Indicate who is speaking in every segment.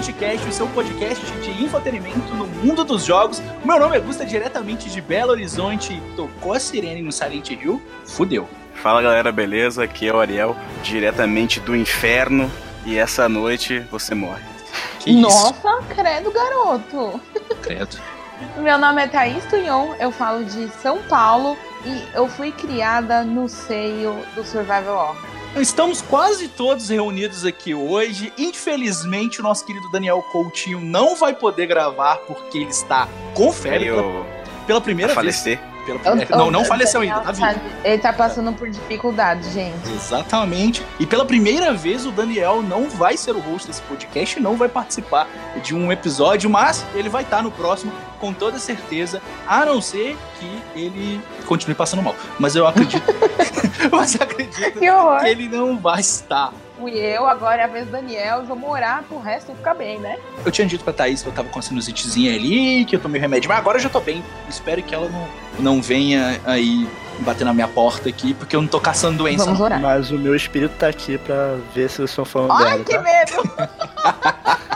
Speaker 1: Splitcast, o seu podcast de infotenimento no mundo dos jogos. O meu nome é Gusta, diretamente de Belo Horizonte. Tocou a sirene no Silent Hill, fudeu.
Speaker 2: Fala galera, beleza? Aqui é o Ariel, diretamente do inferno. E essa noite você morre.
Speaker 3: Que Nossa, isso? credo, garoto.
Speaker 1: Credo.
Speaker 3: Meu nome é Thaís Tunhon, eu falo de São Paulo e eu fui criada no seio do Survival Horror.
Speaker 1: Estamos quase todos reunidos aqui hoje. Infelizmente, o nosso querido Daniel Coutinho não vai poder gravar porque ele está com febre pela, pela primeira
Speaker 2: falecer.
Speaker 1: Pela primeira... não, não faleceu ainda, tá vivo.
Speaker 3: Ele tá passando por dificuldade, gente.
Speaker 1: Exatamente. E pela primeira vez, o Daniel não vai ser o host desse podcast, não vai participar de um episódio, mas ele vai estar no próximo com toda certeza, a não ser que ele continue passando mal. Mas eu acredito. mas acredito que, que ele não vai estar
Speaker 3: fui eu, agora é a vez do Daniel, vou morar pro resto e ficar bem, né?
Speaker 1: Eu tinha dito pra Thaís que eu tava com a sinusitezinha ali, que eu tomei remédio, mas agora eu já tô bem. Espero que ela não, não venha aí bater na minha porta aqui, porque eu não tô caçando doença.
Speaker 3: Vamos orar.
Speaker 4: Mas o meu espírito tá aqui pra ver se eu sou fã
Speaker 3: Ai,
Speaker 4: dela.
Speaker 3: que
Speaker 4: tá?
Speaker 3: medo!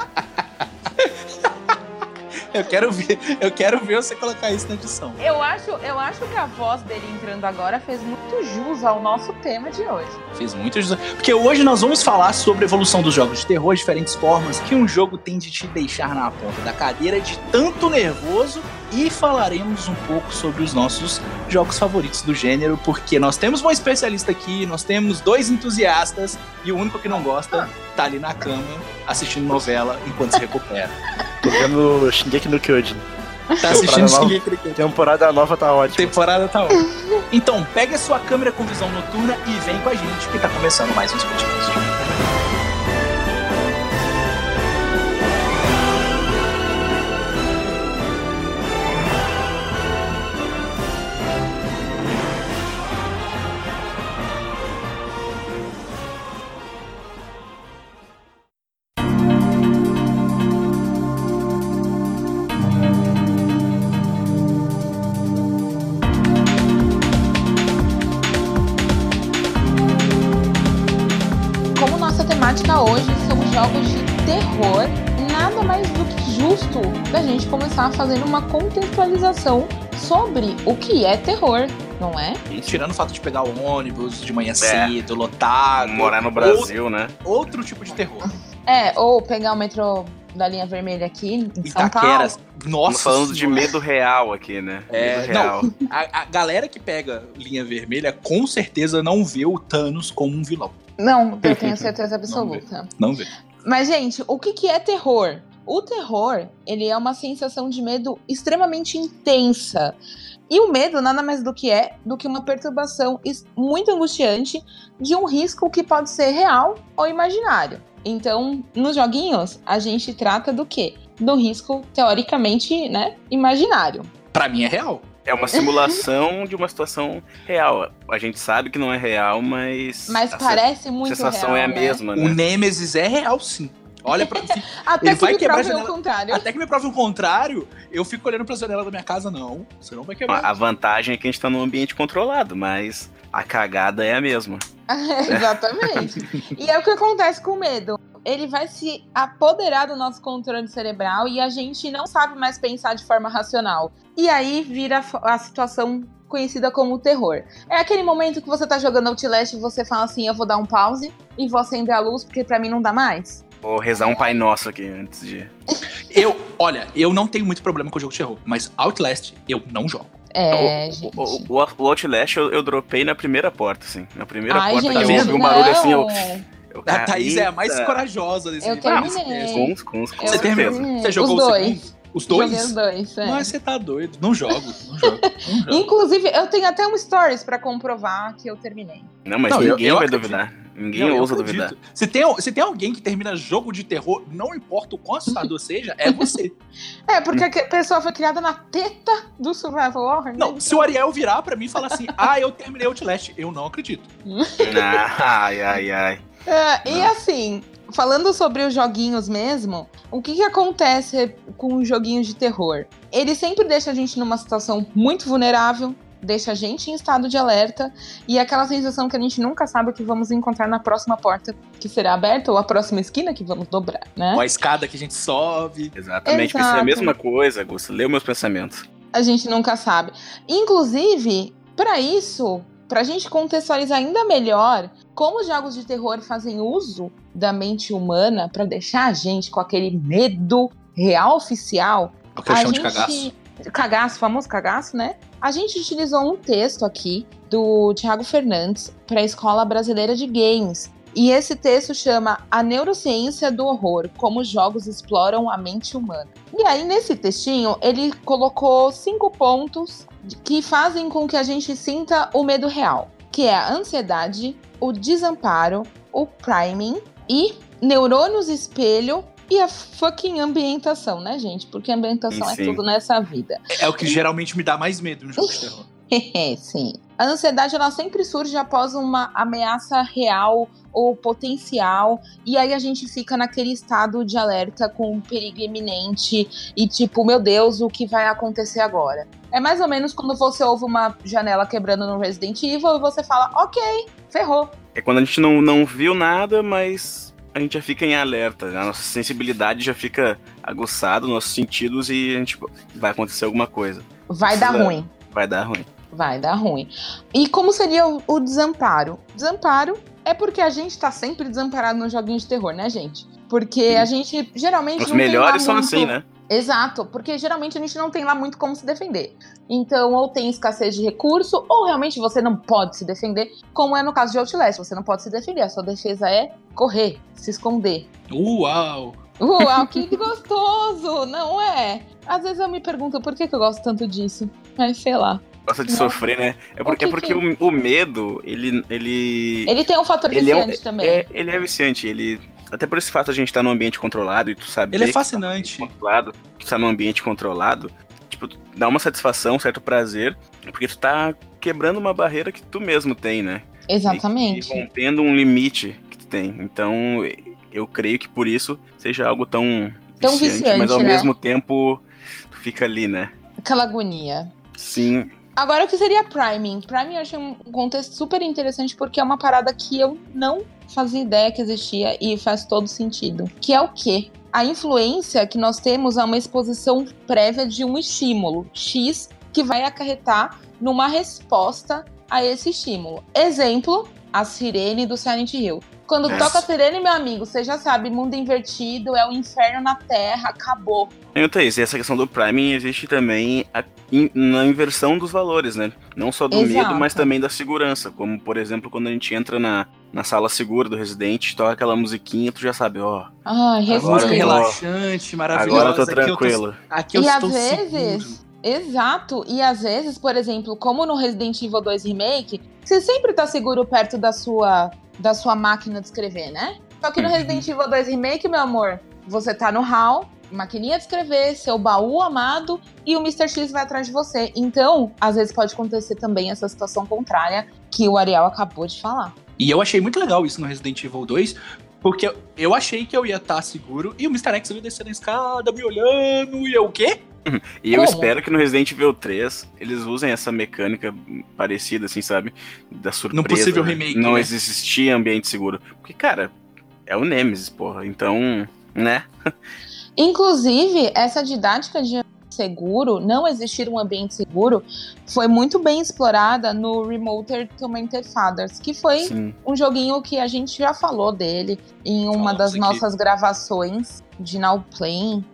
Speaker 1: Eu quero ver, eu quero ver você colocar isso na edição.
Speaker 3: Eu acho, eu acho que a voz dele entrando agora fez muito jus ao nosso tema de hoje.
Speaker 1: Fez muito jus. Porque hoje nós vamos falar sobre a evolução dos jogos de terror, diferentes formas que um jogo tem de te deixar na ponta da cadeira de tanto nervoso e falaremos um pouco sobre os nossos jogos favoritos do gênero, porque nós temos uma especialista aqui, nós temos dois entusiastas e o único que não gosta tá ali na cama assistindo novela enquanto se recupera.
Speaker 4: Vendo Shingeki no Kyojin.
Speaker 1: Tá assistindo Shingeki no Kyojin.
Speaker 4: Temporada nova tá ótima.
Speaker 1: Temporada tá ótima. Então, pega a sua câmera com visão noturna e vem com a gente que tá começando mais um podcast.
Speaker 3: Jogos de terror, nada mais do que justo da gente começar fazendo uma contextualização sobre o que é terror, não é?
Speaker 1: Tirando o fato de pegar o ônibus de manhã cedo, lotado.
Speaker 2: Morar no Brasil, né?
Speaker 1: Outro tipo de terror.
Speaker 3: É, ou pegar o metrô da linha vermelha aqui em São
Speaker 1: Itaqueras.
Speaker 3: Paulo.
Speaker 1: Nossa.
Speaker 2: Falando de
Speaker 1: Senhora.
Speaker 2: medo real aqui, né?
Speaker 1: É,
Speaker 2: medo real.
Speaker 1: não, a, a galera que pega linha vermelha com certeza não vê o Thanos como um vilão.
Speaker 3: Não, eu tenho certeza absoluta.
Speaker 1: Não vê.
Speaker 3: Mas, gente, o que, que é terror? O terror, ele é uma sensação de medo extremamente intensa. E o medo nada mais do que é do que uma perturbação muito angustiante de um risco que pode ser real ou imaginário. Então, nos joguinhos, a gente trata do quê? Do risco, teoricamente, né, imaginário.
Speaker 1: Pra mim é real.
Speaker 2: É uma simulação de uma situação real. A gente sabe que não é real, mas.
Speaker 3: Mas
Speaker 2: a
Speaker 3: parece muito
Speaker 2: sensação
Speaker 3: real,
Speaker 2: é a
Speaker 3: né?
Speaker 2: mesma,
Speaker 1: O
Speaker 2: né?
Speaker 1: Nemesis é real, sim. Olha pra.
Speaker 3: Até
Speaker 1: Ele
Speaker 3: que
Speaker 1: vai
Speaker 3: me
Speaker 1: quebrar a
Speaker 3: provem o
Speaker 1: janela-
Speaker 3: contrário.
Speaker 1: Até que me prove o contrário, eu fico olhando pra janela da minha casa, não. Você não vai quebrar.
Speaker 2: A vantagem é que a gente tá num ambiente controlado, mas a cagada é a mesma.
Speaker 3: Exatamente. e é o que acontece com o medo. Ele vai se apoderar do nosso controle cerebral e a gente não sabe mais pensar de forma racional. E aí vira a situação conhecida como terror. É aquele momento que você tá jogando Outlast e você fala assim: eu vou dar um pause e vou acender a luz porque pra mim não dá mais.
Speaker 2: Vou rezar um Pai Nosso aqui antes de.
Speaker 1: Eu, olha, eu não tenho muito problema com o jogo de terror, mas Outlast eu não jogo.
Speaker 3: É,
Speaker 2: o,
Speaker 3: gente.
Speaker 2: o, o, o Outlast eu, eu dropei na primeira porta, assim. Na primeira
Speaker 3: Ai,
Speaker 2: porta
Speaker 3: gente,
Speaker 2: eu ouvi um barulho assim, eu. eu
Speaker 1: A Thaís é a mais
Speaker 2: eita.
Speaker 1: corajosa desse
Speaker 3: Eu
Speaker 1: desse
Speaker 3: terminei.
Speaker 2: Com, com, com
Speaker 3: Eu
Speaker 1: Você terminou? Você jogou
Speaker 3: Os
Speaker 1: o
Speaker 3: dois.
Speaker 1: segundo? Os dois?
Speaker 3: Joguei os dois, é.
Speaker 1: Mas você tá doido. Não jogo, não jogo. Não jogo.
Speaker 3: Inclusive, eu tenho até um stories pra comprovar que eu terminei.
Speaker 2: Não, mas
Speaker 1: Não, eu-
Speaker 2: ninguém
Speaker 1: eu
Speaker 2: vai
Speaker 1: acredito.
Speaker 2: duvidar. Ninguém
Speaker 1: Não,
Speaker 2: ousa duvidar.
Speaker 1: Se tem, se tem alguém que termina jogo de terror, não importa o quão assustador seja, é você.
Speaker 3: É, porque a pessoa foi criada na teta do Survival Horror, né?
Speaker 1: Não, se o Ariel virar pra mim e falar assim, ah, eu terminei Outlast, eu não acredito.
Speaker 2: Ai, ai, ai.
Speaker 3: É, e assim, falando sobre os joguinhos mesmo, o que, que acontece com os joguinhos de terror? Ele sempre deixa a gente numa situação muito vulnerável, deixa a gente em estado de alerta e é aquela sensação que a gente nunca sabe o que vamos encontrar na próxima porta que será aberta ou a próxima esquina que vamos dobrar, né?
Speaker 1: Ou a escada que a gente sobe.
Speaker 2: Exatamente, pensei a
Speaker 3: Exato.
Speaker 2: mesma coisa, Augusto. Leu meus pensamentos.
Speaker 3: A gente nunca sabe. Inclusive, para isso, pra gente contextualizar ainda melhor como os jogos de terror fazem uso da mente humana pra deixar a gente com aquele medo real oficial,
Speaker 1: O que eu
Speaker 3: a
Speaker 1: de cagaço.
Speaker 3: Cagaço, famoso cagaço, né? A gente utilizou um texto aqui do Thiago Fernandes para a Escola Brasileira de Games. E esse texto chama A Neurociência do Horror: Como os Jogos Exploram a Mente Humana. E aí, nesse textinho, ele colocou cinco pontos que fazem com que a gente sinta o medo real, que é a ansiedade, o desamparo, o priming e neurônios espelho e a fucking ambientação, né, gente? Porque ambientação é
Speaker 2: Sim.
Speaker 3: tudo nessa vida.
Speaker 1: É o que geralmente me dá mais medo no jogo de terror.
Speaker 3: Sim. A ansiedade ela sempre surge após uma ameaça real ou potencial, e aí a gente fica naquele estado de alerta com um perigo iminente e tipo, meu Deus, o que vai acontecer agora? É mais ou menos quando você ouve uma janela quebrando no Resident Evil e você fala, ok, ferrou.
Speaker 2: É quando a gente não, não viu nada, mas a gente já fica em alerta. A nossa sensibilidade já fica aguçada, nossos sentidos, e a gente tipo, vai acontecer alguma coisa.
Speaker 3: Vai dar
Speaker 2: Precisa-
Speaker 3: ruim.
Speaker 2: Vai dar ruim.
Speaker 3: Vai dar ruim. E como seria o, o desamparo? Desamparo é porque a gente tá sempre desamparado nos joguinhos de terror, né, gente? Porque a gente geralmente
Speaker 2: Os melhores são
Speaker 3: muito-
Speaker 2: assim, né?
Speaker 3: Exato, porque geralmente a gente não tem lá muito como se defender. Então, ou tem escassez de recurso, ou realmente você não pode se defender, como é no caso de Outlast, você não pode se defender, a sua defesa é correr, se esconder.
Speaker 1: Uau!
Speaker 3: Uau, que gostoso, não é? Às vezes eu me pergunto por que, que eu gosto tanto disso. Mas sei lá.
Speaker 2: Gosta de
Speaker 3: Não.
Speaker 2: sofrer, né? É porque,
Speaker 3: que
Speaker 2: é porque
Speaker 3: que-
Speaker 2: o, o medo, ele. Ele,
Speaker 3: Ele tem um fator
Speaker 2: ele é,
Speaker 3: viciante também.
Speaker 2: é, ele é viciante. Ele, até por esse fato a gente tá num ambiente controlado e tu sabe.
Speaker 1: Ele é fascinante.
Speaker 2: controlado, tu tá num ambiente controlado, tipo, tu dá uma satisfação, um certo prazer, porque tu tá quebrando uma barreira que tu mesmo tem, né?
Speaker 3: Exatamente.
Speaker 2: E rompendo um limite que tu tem. Então, eu creio que por isso seja algo tão,
Speaker 3: Tão viciante,
Speaker 2: mas ao
Speaker 3: né?
Speaker 2: mesmo tempo tu fica ali, né?
Speaker 3: Aquela agonia.
Speaker 2: Sim,
Speaker 3: Agora, o que seria priming? Priming eu achei um contexto super interessante porque é uma parada que eu não fazia ideia que existia e faz todo sentido. Que é o quê? A influência que nós temos a uma exposição prévia de um estímulo X que vai acarretar numa resposta a esse estímulo. Exemplo, a sirene do Silent Hill. Quando
Speaker 2: Nossa.
Speaker 3: toca a sirene, meu amigo, você já sabe, mundo invertido, é o inferno na Terra, acabou.
Speaker 2: Então, Thaís, e essa questão do priming existe também a- in- na inversão dos valores, né? Não só do
Speaker 3: Exato.
Speaker 2: medo, mas também da segurança. Como, por exemplo, quando a gente entra na, na sala segura do Resident, toca aquela musiquinha, tu já sabe, ó,
Speaker 3: Ai,
Speaker 2: Agora
Speaker 1: relaxante, maravilhosa.
Speaker 2: agora eu tô
Speaker 1: Aqui eu
Speaker 2: tranquilo.
Speaker 1: Aqui eu
Speaker 3: E
Speaker 1: estou
Speaker 3: às vezes,
Speaker 1: seguro.
Speaker 3: exato, e às vezes, por exemplo, como no Resident Evil 2 Remake, você sempre tá seguro perto da sua da sua máquina de escrever, né? Só que no
Speaker 1: Uhum.
Speaker 3: Resident Evil 2 Remake, meu amor, você tá no hall, maquininha de escrever, seu baú amado e o Mr. X vai atrás de você. Então, às vezes pode acontecer também essa situação contrária que o Ariel acabou de falar.
Speaker 1: E eu achei muito legal isso no Resident Evil 2, porque eu- eu achei que eu ia estar seguro e o Mr. X ia descer na escada, me olhando, e eu o quê?
Speaker 2: E eu
Speaker 3: Como?
Speaker 2: espero que no Resident Evil 3 eles usem essa mecânica parecida, assim, sabe? Da surpresa.
Speaker 1: possível remake,
Speaker 2: Não
Speaker 1: né?
Speaker 2: existia ambiente seguro. Porque, cara, é o Nemesis, porra. Então, né?
Speaker 3: Inclusive, essa didática de seguro, não existir um ambiente seguro, foi muito bem explorada no Remoter Tormented Fathers, que foi
Speaker 2: Sim.
Speaker 3: um joguinho que a gente já falou dele em uma
Speaker 1: Falamos
Speaker 3: das
Speaker 1: aqui.
Speaker 3: nossas gravações de Now Playing.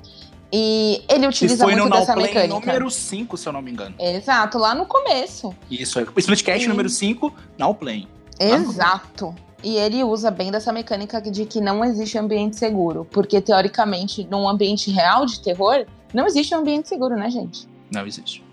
Speaker 3: E ele utiliza
Speaker 1: foi no
Speaker 3: muito
Speaker 1: Now
Speaker 3: dessa
Speaker 1: Play
Speaker 3: mecânica.
Speaker 1: número 5, se eu não me engano.
Speaker 3: Exato, lá no começo.
Speaker 1: Isso, é. Splitcast
Speaker 3: Sim.
Speaker 1: número 5, Now Play.
Speaker 3: Exato. E ele usa bem dessa mecânica de que não existe ambiente seguro. Porque, teoricamente, num ambiente real de terror, não existe um ambiente seguro, né, gente?
Speaker 1: Não existe.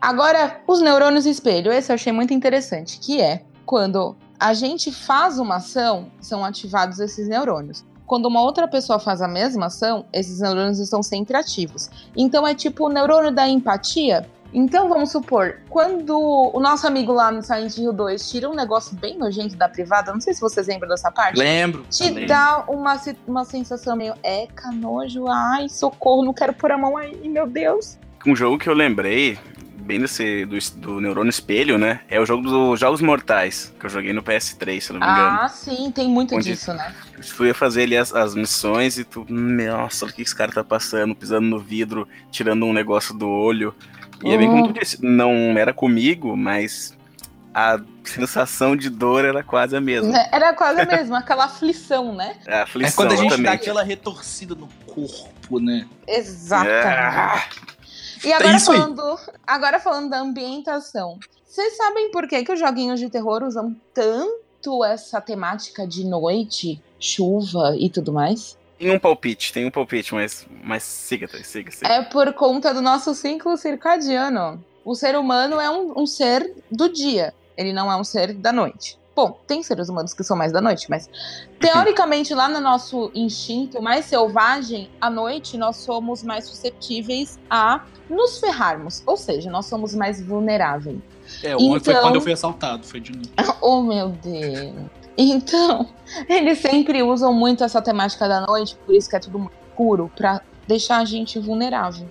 Speaker 3: Agora, os neurônios espelho, esse eu achei muito interessante, que é quando a gente faz uma ação, são ativados esses neurônios. Quando uma outra pessoa faz a mesma ação, esses neurônios estão sempre ativos. Então é tipo o neurônio da empatia. Então vamos supor, quando o nosso amigo lá no Silent Hill 2 tira um negócio bem nojento da privada, não sei se vocês lembram dessa parte.
Speaker 1: Lembro.
Speaker 3: Te
Speaker 1: lembro.
Speaker 3: dá uma, uma sensação meio eca, nojo, ai, socorro, não quero pôr a mão aí, meu Deus.
Speaker 2: Um jogo que eu lembrei bem desse do, do neurônio espelho, né? É o jogo dos Jogos Mortais, que eu joguei no PS3, se eu não me engano.
Speaker 3: Ah, sim, tem muito
Speaker 2: Onde-
Speaker 3: disso, né?
Speaker 2: Tu ia fazer ali as, as missões e tu, nossa, o que esse cara tá passando, pisando no vidro, tirando um negócio do olho. E é bem como tu disse, não era comigo, mas a sensação de dor era quase a mesma.
Speaker 3: Né? Era quase a mesma, aquela aflição, né?
Speaker 2: A
Speaker 1: É
Speaker 2: aflição,
Speaker 1: quando a gente dá
Speaker 2: exatamente.
Speaker 1: aquela retorcida no corpo, né?
Speaker 3: Exatamente.
Speaker 2: Ah,
Speaker 3: E agora
Speaker 1: aí.
Speaker 3: falando, agora falando da ambientação. Vocês sabem por que, que os joguinhos de terror usam tanto essa temática de noite, chuva e tudo mais?
Speaker 2: Tem um palpite, tem um palpite, mas, mas siga, siga, siga.
Speaker 3: É por conta do nosso ciclo circadiano. O ser humano é um, um ser do dia, ele não é um ser da noite. Bom, tem seres humanos que são mais da noite, mas teoricamente, lá no nosso instinto mais selvagem, à noite nós somos mais suscetíveis a nos ferrarmos. Ou seja, nós somos mais vulneráveis.
Speaker 1: É, ontem foi
Speaker 3: Então-
Speaker 1: quando eu fui assaltado, foi de novo.
Speaker 3: Oh, meu Deus. Então, eles sempre usam muito essa temática da noite, por isso que é tudo muito escuro, pra deixar a gente vulnerável.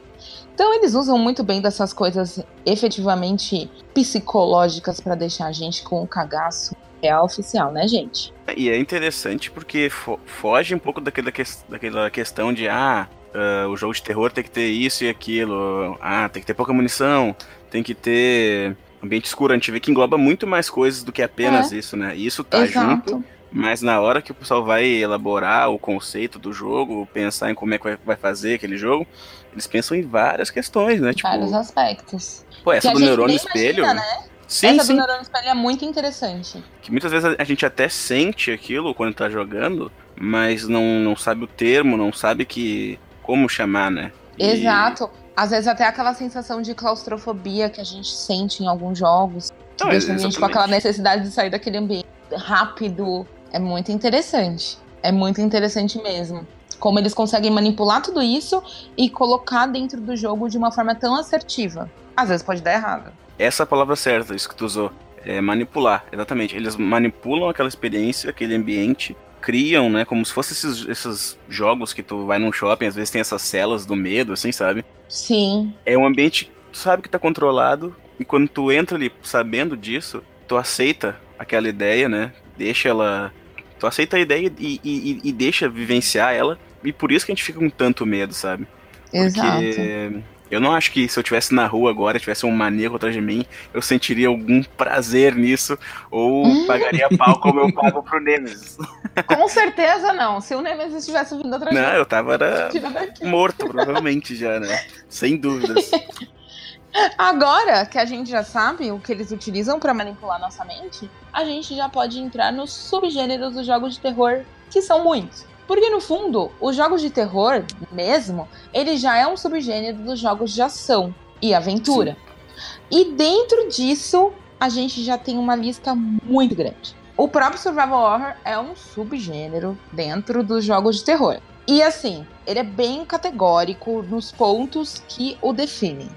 Speaker 3: Então, eles usam muito bem dessas coisas efetivamente psicológicas pra deixar a gente com o cagaço real oficial, né, gente?
Speaker 2: E é interessante porque fo- foge um pouco daquela, ques- daquela questão de, ah, ah, o jogo de terror tem que ter isso e aquilo, ah, tem que ter pouca munição, tem que ter ambiente escuro. A gente vê que engloba muito mais coisas do que apenas isso, né? E isso tá junto, mas na hora que o pessoal vai elaborar o conceito do jogo, pensar em como é que vai- fazer aquele jogo, eles pensam em várias questões, né? Tipo,
Speaker 3: Vários aspectos.
Speaker 2: pô,
Speaker 3: Que
Speaker 2: essa
Speaker 3: a
Speaker 2: do neurônio espelho.
Speaker 3: imagina, né?
Speaker 2: Sim,
Speaker 3: Essa
Speaker 2: sim.
Speaker 3: do neurônio espelho é muito interessante.
Speaker 2: Que muitas vezes a- a gente até sente aquilo quando tá jogando, mas não, não sabe o termo, não sabe que como chamar, né? E-
Speaker 3: Exato. Às vezes até aquela sensação de claustrofobia que a gente sente em alguns jogos. Deixa a gente com aquela necessidade de sair daquele ambiente rápido. É muito interessante. É muito interessante mesmo. Como eles conseguem manipular tudo isso e colocar dentro do jogo de uma forma tão assertiva. Às vezes pode dar errado.
Speaker 2: Essa é a palavra certa, isso que tu usou. É manipular, exatamente. Eles manipulam aquela experiência, aquele ambiente, criam, né? Como se fossem esses, esses jogos que tu vai num shopping, às vezes tem essas celas do medo, assim, sabe?
Speaker 3: Sim,
Speaker 2: É um ambiente que tu sabe que tá controlado, e quando tu entra ali sabendo disso, tu aceita aquela ideia, né? Deixa ela. Tu aceita a ideia e, e, e deixa vivenciar ela. E por isso que a gente fica com tanto medo, sabe?
Speaker 3: exato.
Speaker 2: Porque eu não acho que se eu tivesse na rua agora, tivesse um maníaco atrás de mim, eu sentiria algum prazer nisso, ou
Speaker 3: Hum.
Speaker 2: pagaria pau como eu pago pro Nemesis.
Speaker 3: Com certeza não. Se o Nemesis estivesse vindo atrás
Speaker 2: Não,
Speaker 3: de
Speaker 2: eu tava era morto, provavelmente já, né? Sem dúvidas.
Speaker 3: Agora que a gente já sabe o que eles utilizam pra manipular nossa mente, a gente já pode entrar nos subgêneros dos jogos de terror, que são muitos. Porque no fundo, os jogos de terror mesmo, ele já é um subgênero dos jogos de ação e aventura. E dentro disso, a gente já tem uma lista muito grande. O próprio Survival Horror é um subgênero dentro dos jogos de terror. E assim, ele é bem categórico nos pontos que o definem.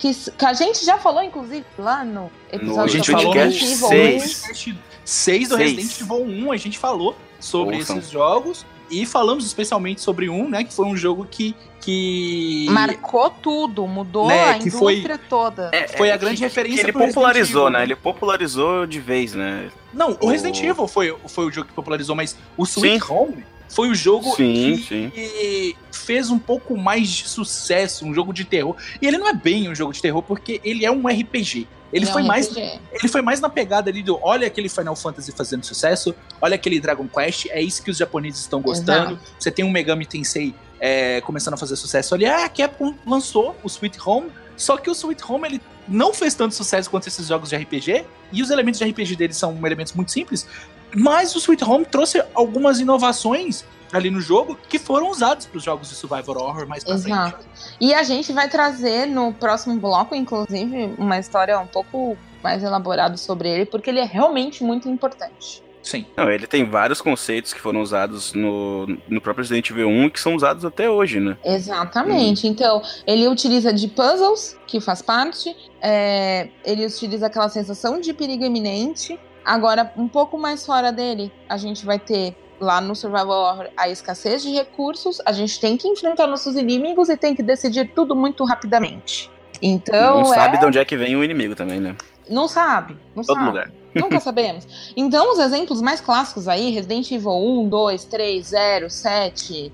Speaker 3: Que, que a gente já falou, inclusive, lá no episódio
Speaker 2: No
Speaker 1: A gente falou
Speaker 3: Resident Evil
Speaker 2: seis.
Speaker 3: 1.
Speaker 1: podcast 6 do
Speaker 2: Seis.
Speaker 1: Resident Evil 1, a gente falou sobre
Speaker 2: Ouçam.
Speaker 1: esses jogos. E falamos especialmente sobre um, né? Que foi um jogo que. que
Speaker 3: Marcou tudo, mudou
Speaker 1: Né,
Speaker 3: a
Speaker 1: que foi-
Speaker 3: indústria toda.
Speaker 2: É,
Speaker 1: Foi
Speaker 2: é
Speaker 1: a grande
Speaker 2: que-
Speaker 1: referência
Speaker 2: que ele popularizou, né?
Speaker 1: né?
Speaker 2: Ele popularizou de vez, né?
Speaker 1: Não, o
Speaker 2: O-
Speaker 1: Resident Evil foi, foi o jogo que popularizou, mas o Sweet
Speaker 2: Sim.
Speaker 1: Home foi o jogo
Speaker 2: Sim,
Speaker 1: que
Speaker 2: sim.
Speaker 1: fez um pouco mais de sucesso, um jogo de terror. E ele não é bem um jogo de terror, porque ele é um RPG. Ele
Speaker 3: É
Speaker 1: foi mais ele foi mais na pegada ali do olha aquele Final Fantasy fazendo sucesso, olha aquele Dragon Quest, é isso que os japoneses estão gostando. Você tem um Megami Tensei é, começando a fazer sucesso ali. Ah, a Capcom lançou o Sweet Home, só que o Sweet Home ele não fez tanto sucesso quanto esses jogos de RPG, e os elementos de RPG deles são elementos muito simples, mas o Sweet Home trouxe algumas inovações ali no jogo que foram usados para os jogos de survival horror mais pra frente.
Speaker 3: Exato. E a gente vai trazer no próximo bloco, inclusive, uma história um pouco mais elaborada sobre ele, porque ele é realmente muito importante.
Speaker 1: Sim.
Speaker 2: Não, ele tem vários conceitos que foram usados no, no próprio Resident Evil 1 que são usados até hoje, né?
Speaker 3: Exatamente. Então, ele utiliza de puzzles, que faz parte, é, ele utiliza aquela sensação de perigo iminente. Agora, um pouco mais fora dele, a gente vai ter lá no Survival Horror a escassez de recursos, a gente tem que enfrentar nossos inimigos e tem que decidir tudo muito rapidamente. Então,
Speaker 2: não
Speaker 3: é...
Speaker 2: sabe de onde é que vem o inimigo também, né?
Speaker 3: Não sabe, não
Speaker 2: Todo
Speaker 3: sabe.
Speaker 2: lugar.
Speaker 3: Nunca sabemos. Então, os exemplos mais clássicos aí, Resident Evil 1, 2, 3, 0, 7.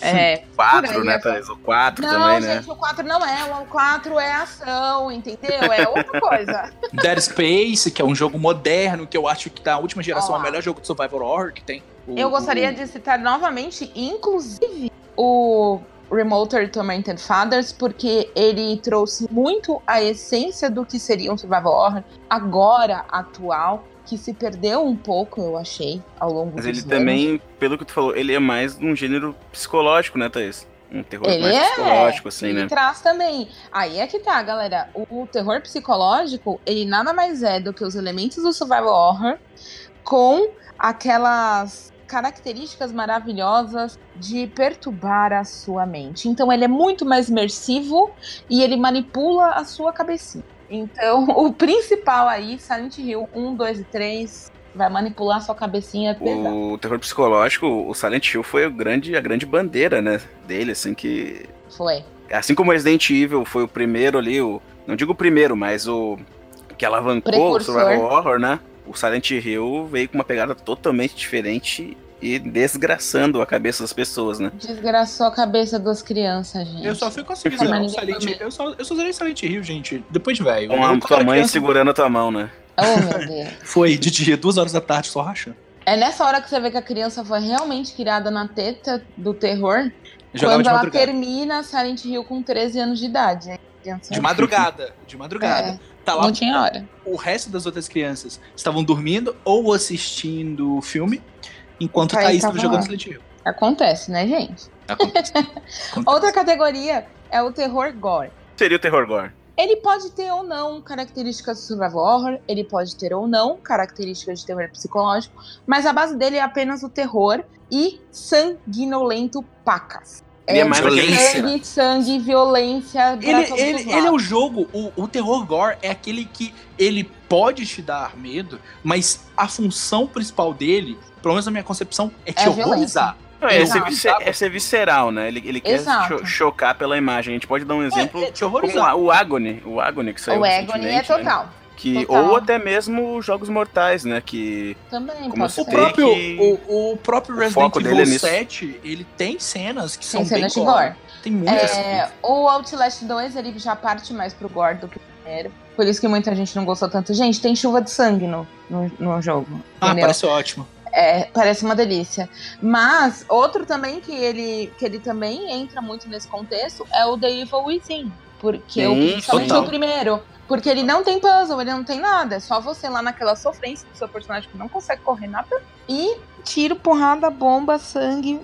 Speaker 3: É, por
Speaker 2: 4,
Speaker 3: aí,
Speaker 2: né, Thaís? O 4
Speaker 3: não,
Speaker 2: também, né?
Speaker 3: gente, o 4 não é. O 4 é ação, entendeu? É outra coisa.
Speaker 1: Dead Space, que é um jogo moderno, que eu acho que da última geração é o melhor jogo de survival horror que tem. O-
Speaker 3: Eu gostaria
Speaker 1: o-
Speaker 3: de citar novamente, inclusive, o Remote Tormented Fathers, porque ele trouxe muito a essência do que seria um survival horror, agora atual, que se perdeu um pouco, eu achei, ao longo
Speaker 2: Mas ele
Speaker 3: anos.
Speaker 2: também, pelo que tu falou, ele é mais um gênero psicológico, né, Thaís? Um terror
Speaker 3: Ele
Speaker 2: mais
Speaker 3: é,
Speaker 2: psicológico, assim,
Speaker 3: ele
Speaker 2: né?
Speaker 3: traz também. Aí é que tá, galera. O, o terror psicológico, ele nada mais é do que os elementos do survival horror com aquelas características maravilhosas de perturbar a sua mente. Então ele é muito mais imersivo e ele manipula a sua cabecinha. Então, o principal aí, Silent Hill 1, 2 e 3, vai manipular a sua cabecinha pesada.
Speaker 2: O terror psicológico, o Silent Hill foi o grande, a grande bandeira, né, dele, assim, que...
Speaker 3: Foi.
Speaker 2: Assim como Resident Evil foi o primeiro ali, o... Não digo o primeiro, mas o... Que alavancou
Speaker 3: Precursor.
Speaker 2: o survival horror, né? O Silent Hill veio com uma pegada totalmente diferente e desgraçando a cabeça das pessoas, né?
Speaker 3: Desgraçou a cabeça das crianças, gente.
Speaker 1: Eu só fui conseguir zerar o
Speaker 3: ninguém
Speaker 1: Silent. Hill. Eu só, eu só zerei Silent Hill, gente. Depois de velho.
Speaker 2: Com a tua mãe
Speaker 1: criança,
Speaker 2: segurando a tua mão, né?
Speaker 3: Oh, meu Deus.
Speaker 1: Foi de dia, duas horas da tarde, só rachando.
Speaker 3: É nessa hora que você vê que a criança foi realmente criada na teta do terror,
Speaker 1: Jogava
Speaker 3: quando ela
Speaker 1: madrugada.
Speaker 3: termina Silent Hill com 13 anos de idade. hein? Criança-
Speaker 1: De madrugada. De madrugada.
Speaker 3: É,
Speaker 1: Tá lá,
Speaker 3: não tinha hora.
Speaker 1: o resto das outras crianças estavam dormindo ou assistindo o filme, enquanto
Speaker 3: Aí
Speaker 1: Thaís
Speaker 3: tava
Speaker 1: estava jogando. Silent Hill.
Speaker 3: Acontece, né, gente?
Speaker 1: Acontece.
Speaker 3: Outra categoria é o terror gore.
Speaker 2: Seria o terror gore.
Speaker 3: Ele pode ter ou não características de survival horror, ele pode ter ou não características de terror psicológico, mas a base dele é apenas o terror e sanguinolento pacas.
Speaker 2: Ele é mais
Speaker 1: aquele-
Speaker 3: sangue, sangue, violência.
Speaker 1: Ele, ele, ele é o jogo, o, o terror gore é aquele que ele pode te dar medo, mas a função principal dele, pelo menos na minha concepção, é te
Speaker 3: É violência.
Speaker 1: horrorizar.
Speaker 2: Não, é, ser, é ser visceral, né? Ele, ele quer cho- chocar pela imagem. A gente pode dar um exemplo
Speaker 1: É, é
Speaker 2: o Agony. O Agony que saiu
Speaker 3: O Agony é
Speaker 2: né?
Speaker 3: total.
Speaker 2: Que,
Speaker 3: total.
Speaker 2: ou até mesmo jogos mortais, né? Que
Speaker 3: Também
Speaker 2: Como
Speaker 3: pode
Speaker 1: O
Speaker 3: ser.
Speaker 2: tem
Speaker 1: próprio,
Speaker 2: que-
Speaker 1: o, o próprio
Speaker 2: o
Speaker 1: Resident
Speaker 2: foco
Speaker 1: Evil
Speaker 2: dele é nisso.
Speaker 1: 7, ele tem cenas que
Speaker 3: Tem
Speaker 1: são bem
Speaker 3: cenas de
Speaker 1: gore.
Speaker 3: gore.
Speaker 1: Tem muitas.
Speaker 3: É, o Outlast 2 ele já parte mais pro gore do que o primeiro. Por isso que muita gente não gostou tanto. Gente, tem chuva de sangue no, no, no jogo.
Speaker 1: ah,
Speaker 3: entendeu?
Speaker 1: parece ótimo.
Speaker 3: É, parece uma delícia. Mas outro também que ele, que ele também entra muito nesse contexto é o The Evil Within. Porque o,
Speaker 2: Sim,
Speaker 3: principalmente
Speaker 1: total.
Speaker 3: o primeiro. Porque ele não tem puzzle, ele não tem nada. É só você lá naquela sofrência do seu personagem que não consegue correr nada. E tiro, porrada, bomba, sangue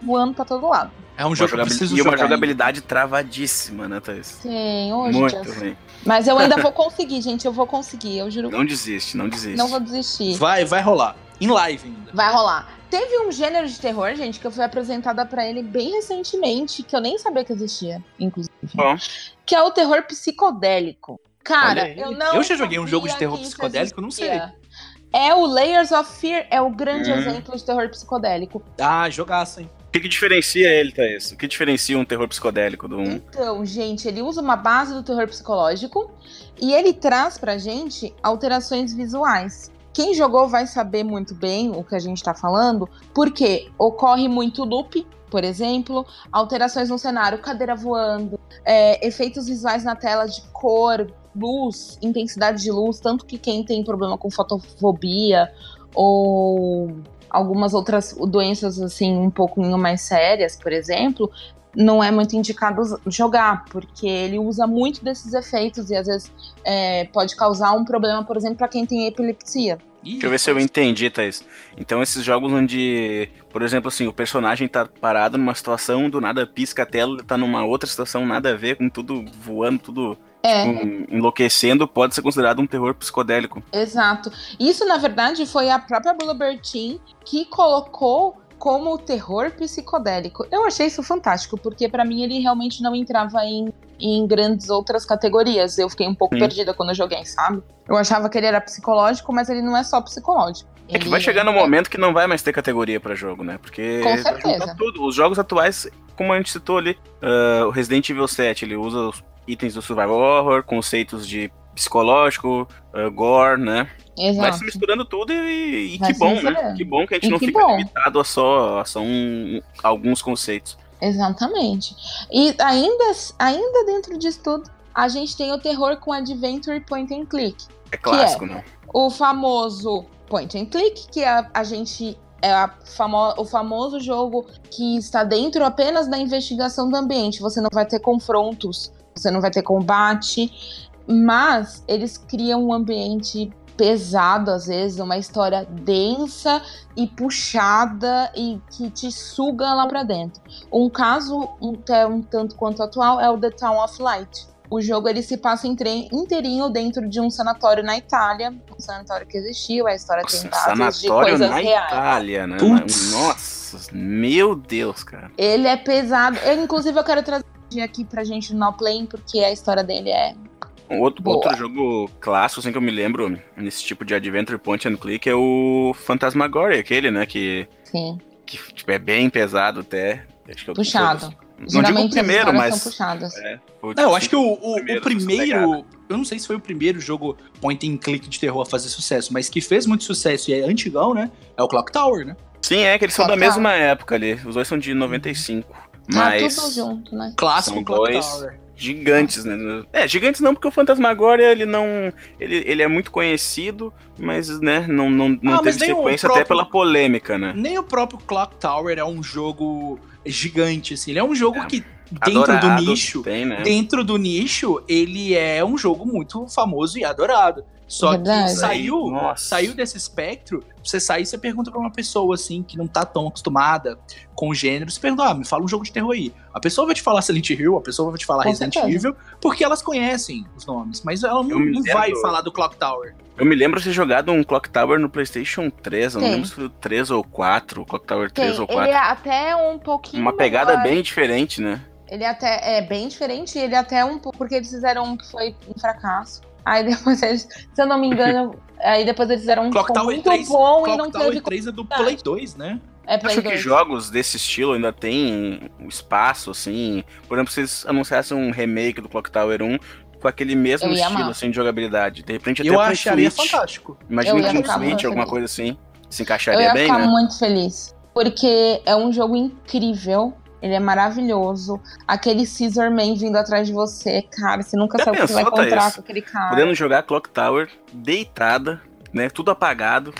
Speaker 3: voando pra todo lado.
Speaker 1: É um
Speaker 2: uma
Speaker 1: jogo que
Speaker 2: e uma jogabilidade travadíssima, né, Thaís?
Speaker 3: Sim, hoje.
Speaker 2: Muito
Speaker 3: Just-
Speaker 2: bem.
Speaker 3: Mas eu ainda vou conseguir, gente. Eu vou conseguir. Eu juro.
Speaker 2: Não desiste, não desiste.
Speaker 3: Não vou desistir.
Speaker 1: Vai, vai rolar. Em live ainda.
Speaker 3: Vai rolar. Teve um gênero de terror, gente, que eu fui apresentada pra ele bem recentemente, que eu nem sabia que existia, inclusive.
Speaker 2: Bom.
Speaker 3: Que é o terror psicodélico. Cara, eu não.
Speaker 1: Eu já joguei um jogo de terror psicodélico, não sei.
Speaker 3: É o Layers of Fear, é o grande
Speaker 2: Hum.
Speaker 3: exemplo de terror psicodélico.
Speaker 1: Ah, jogaço, hein?
Speaker 2: O que, que diferencia ele, Thaís? O que diferencia um terror psicodélico do um?
Speaker 3: Então, gente, ele usa uma base do terror psicológico e ele traz pra gente alterações visuais. Quem jogou vai saber muito bem o que a gente tá falando, porque ocorre muito loop, por exemplo, alterações no cenário, cadeira voando, é, efeitos visuais na tela de cor, luz, intensidade de luz, tanto que quem tem problema com fotofobia ou algumas outras doenças assim um pouquinho mais sérias, por exemplo, não é muito indicado jogar, porque ele usa muito desses efeitos e às vezes é, pode causar um problema, por exemplo, para quem tem epilepsia.
Speaker 2: Deixa eu ver se eu entendi, Thaís. Então, esses jogos onde, por exemplo, assim, o personagem tá parado numa situação, do nada pisca a tela, tá numa outra situação, nada a ver, com tudo voando, tudo
Speaker 3: É.
Speaker 2: tipo, enlouquecendo, pode ser considerado um terror psicodélico.
Speaker 3: Exato. Isso, na verdade, foi a própria Bluebird Team que colocou como terror psicodélico. Eu achei isso fantástico, porque pra mim ele realmente não entrava em, em grandes outras categorias. Eu fiquei um pouco
Speaker 2: Sim.
Speaker 3: perdida quando eu joguei, sabe? Eu achava que ele era psicológico, mas ele não é só psicológico.
Speaker 2: É que vai chegar no
Speaker 3: é-
Speaker 2: momento que não vai mais ter categoria pra jogo, né? Porque
Speaker 3: Com certeza.
Speaker 2: tudo. Os jogos atuais como a gente citou ali, uh, o Resident Evil 7, ele usa os itens do Survival Horror, conceitos de psicológico, uh, gore, né?
Speaker 3: Exato.
Speaker 2: Vai se misturando tudo e, e que bom, né? Que bom que a gente
Speaker 3: E
Speaker 2: não fica
Speaker 3: bom.
Speaker 2: limitado a só, a só um, alguns conceitos.
Speaker 3: Exatamente. E ainda, ainda dentro disso tudo, a gente tem o terror com Adventure Point and Click.
Speaker 2: É clássico, né?
Speaker 3: O famoso Point and Click, que a, a gente. É famo, o famoso jogo que está dentro apenas da investigação do ambiente. Você não vai ter confrontos, você não vai ter combate, mas eles criam um ambiente pesado às vezes, uma história densa e puxada e que te suga lá pra dentro. Um caso um, um tanto quanto atual é o The Town of Light. O jogo ele se passa inteirinho dentro de um sanatório na Itália, um sanatório que existiu, a história tem dados de
Speaker 2: Sanatório
Speaker 3: coisas
Speaker 2: na
Speaker 3: reais.
Speaker 2: Itália, né?
Speaker 1: Putz.
Speaker 2: Nossa, meu Deus, cara.
Speaker 3: Ele é pesado. Eu, inclusive, eu quero trazer aqui pra gente no Play, porque a história dele é.
Speaker 2: Um outro,
Speaker 3: Boa.
Speaker 2: outro jogo clássico, assim, que eu me lembro, nesse tipo de Adventure Point and Click, é o Phantasmagoria, aquele, né, que,
Speaker 3: Sim,
Speaker 2: que tipo, é bem pesado até. Acho que eu-
Speaker 3: puxado.
Speaker 2: Não digo o primeiro, mas...
Speaker 3: são puxadas.
Speaker 2: É,
Speaker 1: Não, eu acho que o, o- o
Speaker 2: Primeiro,
Speaker 1: primeiro. Eu não sei se foi o primeiro jogo point and click de terror a fazer sucesso, mas que fez muito sucesso e é antigão, né? É o Clock Tower, né?
Speaker 2: Sim, é que eles são da
Speaker 3: Total.
Speaker 2: mesma época ali. Os dois são de 95.
Speaker 3: Tá
Speaker 2: Mas
Speaker 3: tudo junto, né?
Speaker 1: Clássico
Speaker 2: São
Speaker 1: Clock
Speaker 2: dois.
Speaker 1: Tower.
Speaker 2: gigantes, né? É, gigantes não, porque o Phantasmagoria, ele não... Ele, ele é muito conhecido, mas, né, não, não, não
Speaker 1: Ah,
Speaker 2: teve sequência até
Speaker 1: próprio-
Speaker 2: pela polêmica, né?
Speaker 1: Nem o próprio Clock Tower é um jogo gigante, assim. Ele é um jogo
Speaker 2: É.
Speaker 1: que, dentro do
Speaker 2: Adorado,
Speaker 1: nicho,
Speaker 2: Tem, né?
Speaker 1: dentro do nicho, ele é um jogo muito famoso e adorado. Só
Speaker 3: Verdade.
Speaker 1: que saiu,
Speaker 2: Nossa.
Speaker 1: saiu desse espectro, você sai e você pergunta pra uma pessoa assim que não tá tão acostumada com o gênero, você pergunta, ah, me fala um jogo de terror aí. A pessoa vai te falar Silent Hill, a pessoa vai te falar
Speaker 3: Com
Speaker 1: Resident
Speaker 3: certeza.
Speaker 1: Evil, porque elas conhecem os nomes, mas ela não, não vai falar do Clock Tower.
Speaker 2: Eu me lembro de ter jogado um Clock Tower no PlayStation 3, eu não lembro se foi o 3 ou 4, o Clock Tower
Speaker 3: Tem,
Speaker 2: 3 ou
Speaker 3: ele
Speaker 2: 4.
Speaker 3: é até um pouquinho.
Speaker 2: Uma pegada
Speaker 3: melhor.
Speaker 2: bem diferente, né?
Speaker 3: Ele até é bem diferente, ele até um pouco. Porque eles fizeram um que foi um fracasso. Aí depois eles, se eu não me engano, aí depois eles fizeram um que
Speaker 1: Clock Tower
Speaker 3: muito
Speaker 1: 3,
Speaker 3: bom e
Speaker 1: Clock
Speaker 3: não
Speaker 1: Tower
Speaker 3: teve.
Speaker 1: 3 é do. Play 2, né?
Speaker 3: É Play
Speaker 2: Acho que
Speaker 3: 2.
Speaker 2: jogos desse estilo ainda tem um espaço, assim. Por exemplo, se eles anunciassem um remake do Clock Tower 1 com aquele mesmo
Speaker 3: Eu ia
Speaker 2: estilo
Speaker 3: amar.
Speaker 2: assim, de jogabilidade. De repente até
Speaker 1: Eu acharia
Speaker 2: Switch.
Speaker 1: fantástico.
Speaker 2: Imagina
Speaker 3: Eu ia
Speaker 2: que
Speaker 3: muito
Speaker 2: Switch, alguma
Speaker 3: feliz.
Speaker 2: coisa assim. Se
Speaker 3: Eu
Speaker 2: encaixaria
Speaker 3: ia
Speaker 2: bem,
Speaker 3: ficar
Speaker 2: né?
Speaker 3: muito feliz. Porque é um jogo incrível. Ele é maravilhoso. Aquele Scissor Man vindo atrás de você, cara. Você nunca
Speaker 2: Já
Speaker 3: sabe o que você vai encontrar
Speaker 2: Thaís?
Speaker 3: com aquele cara.
Speaker 2: Podendo jogar Clock Tower deitada, né? Tudo apagado.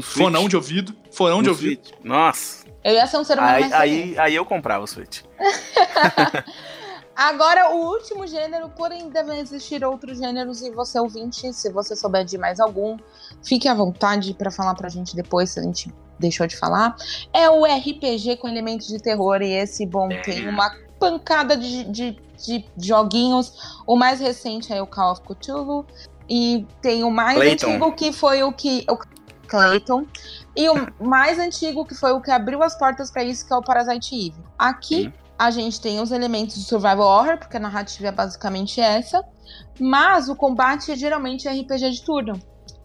Speaker 1: Fonão de ouvido, fonão
Speaker 2: no
Speaker 1: de ouvido.
Speaker 2: Switch. Nossa.
Speaker 3: Eu ia ser um ser humano
Speaker 2: Aí,
Speaker 3: mais
Speaker 2: aí, aí eu comprava o Switch.
Speaker 3: Agora, o último gênero, porém devem existir outros gêneros e você ouvinte, se você souber de mais algum, fique à vontade pra falar pra gente depois, se a gente deixou de falar. É o RPG com elementos de terror e esse, bom,
Speaker 2: É.
Speaker 3: tem uma pancada de, de, de joguinhos. O mais recente é o Call of Cthulhu e tem o mais
Speaker 2: Clayton.
Speaker 3: antigo que foi o que... O Clayton. E o mais antigo que foi o que abriu as portas pra isso, que é o Parasite Eve. Aqui. A gente tem os elementos de survival horror, porque a narrativa é basicamente essa, mas o combate é geralmente RPG de turno.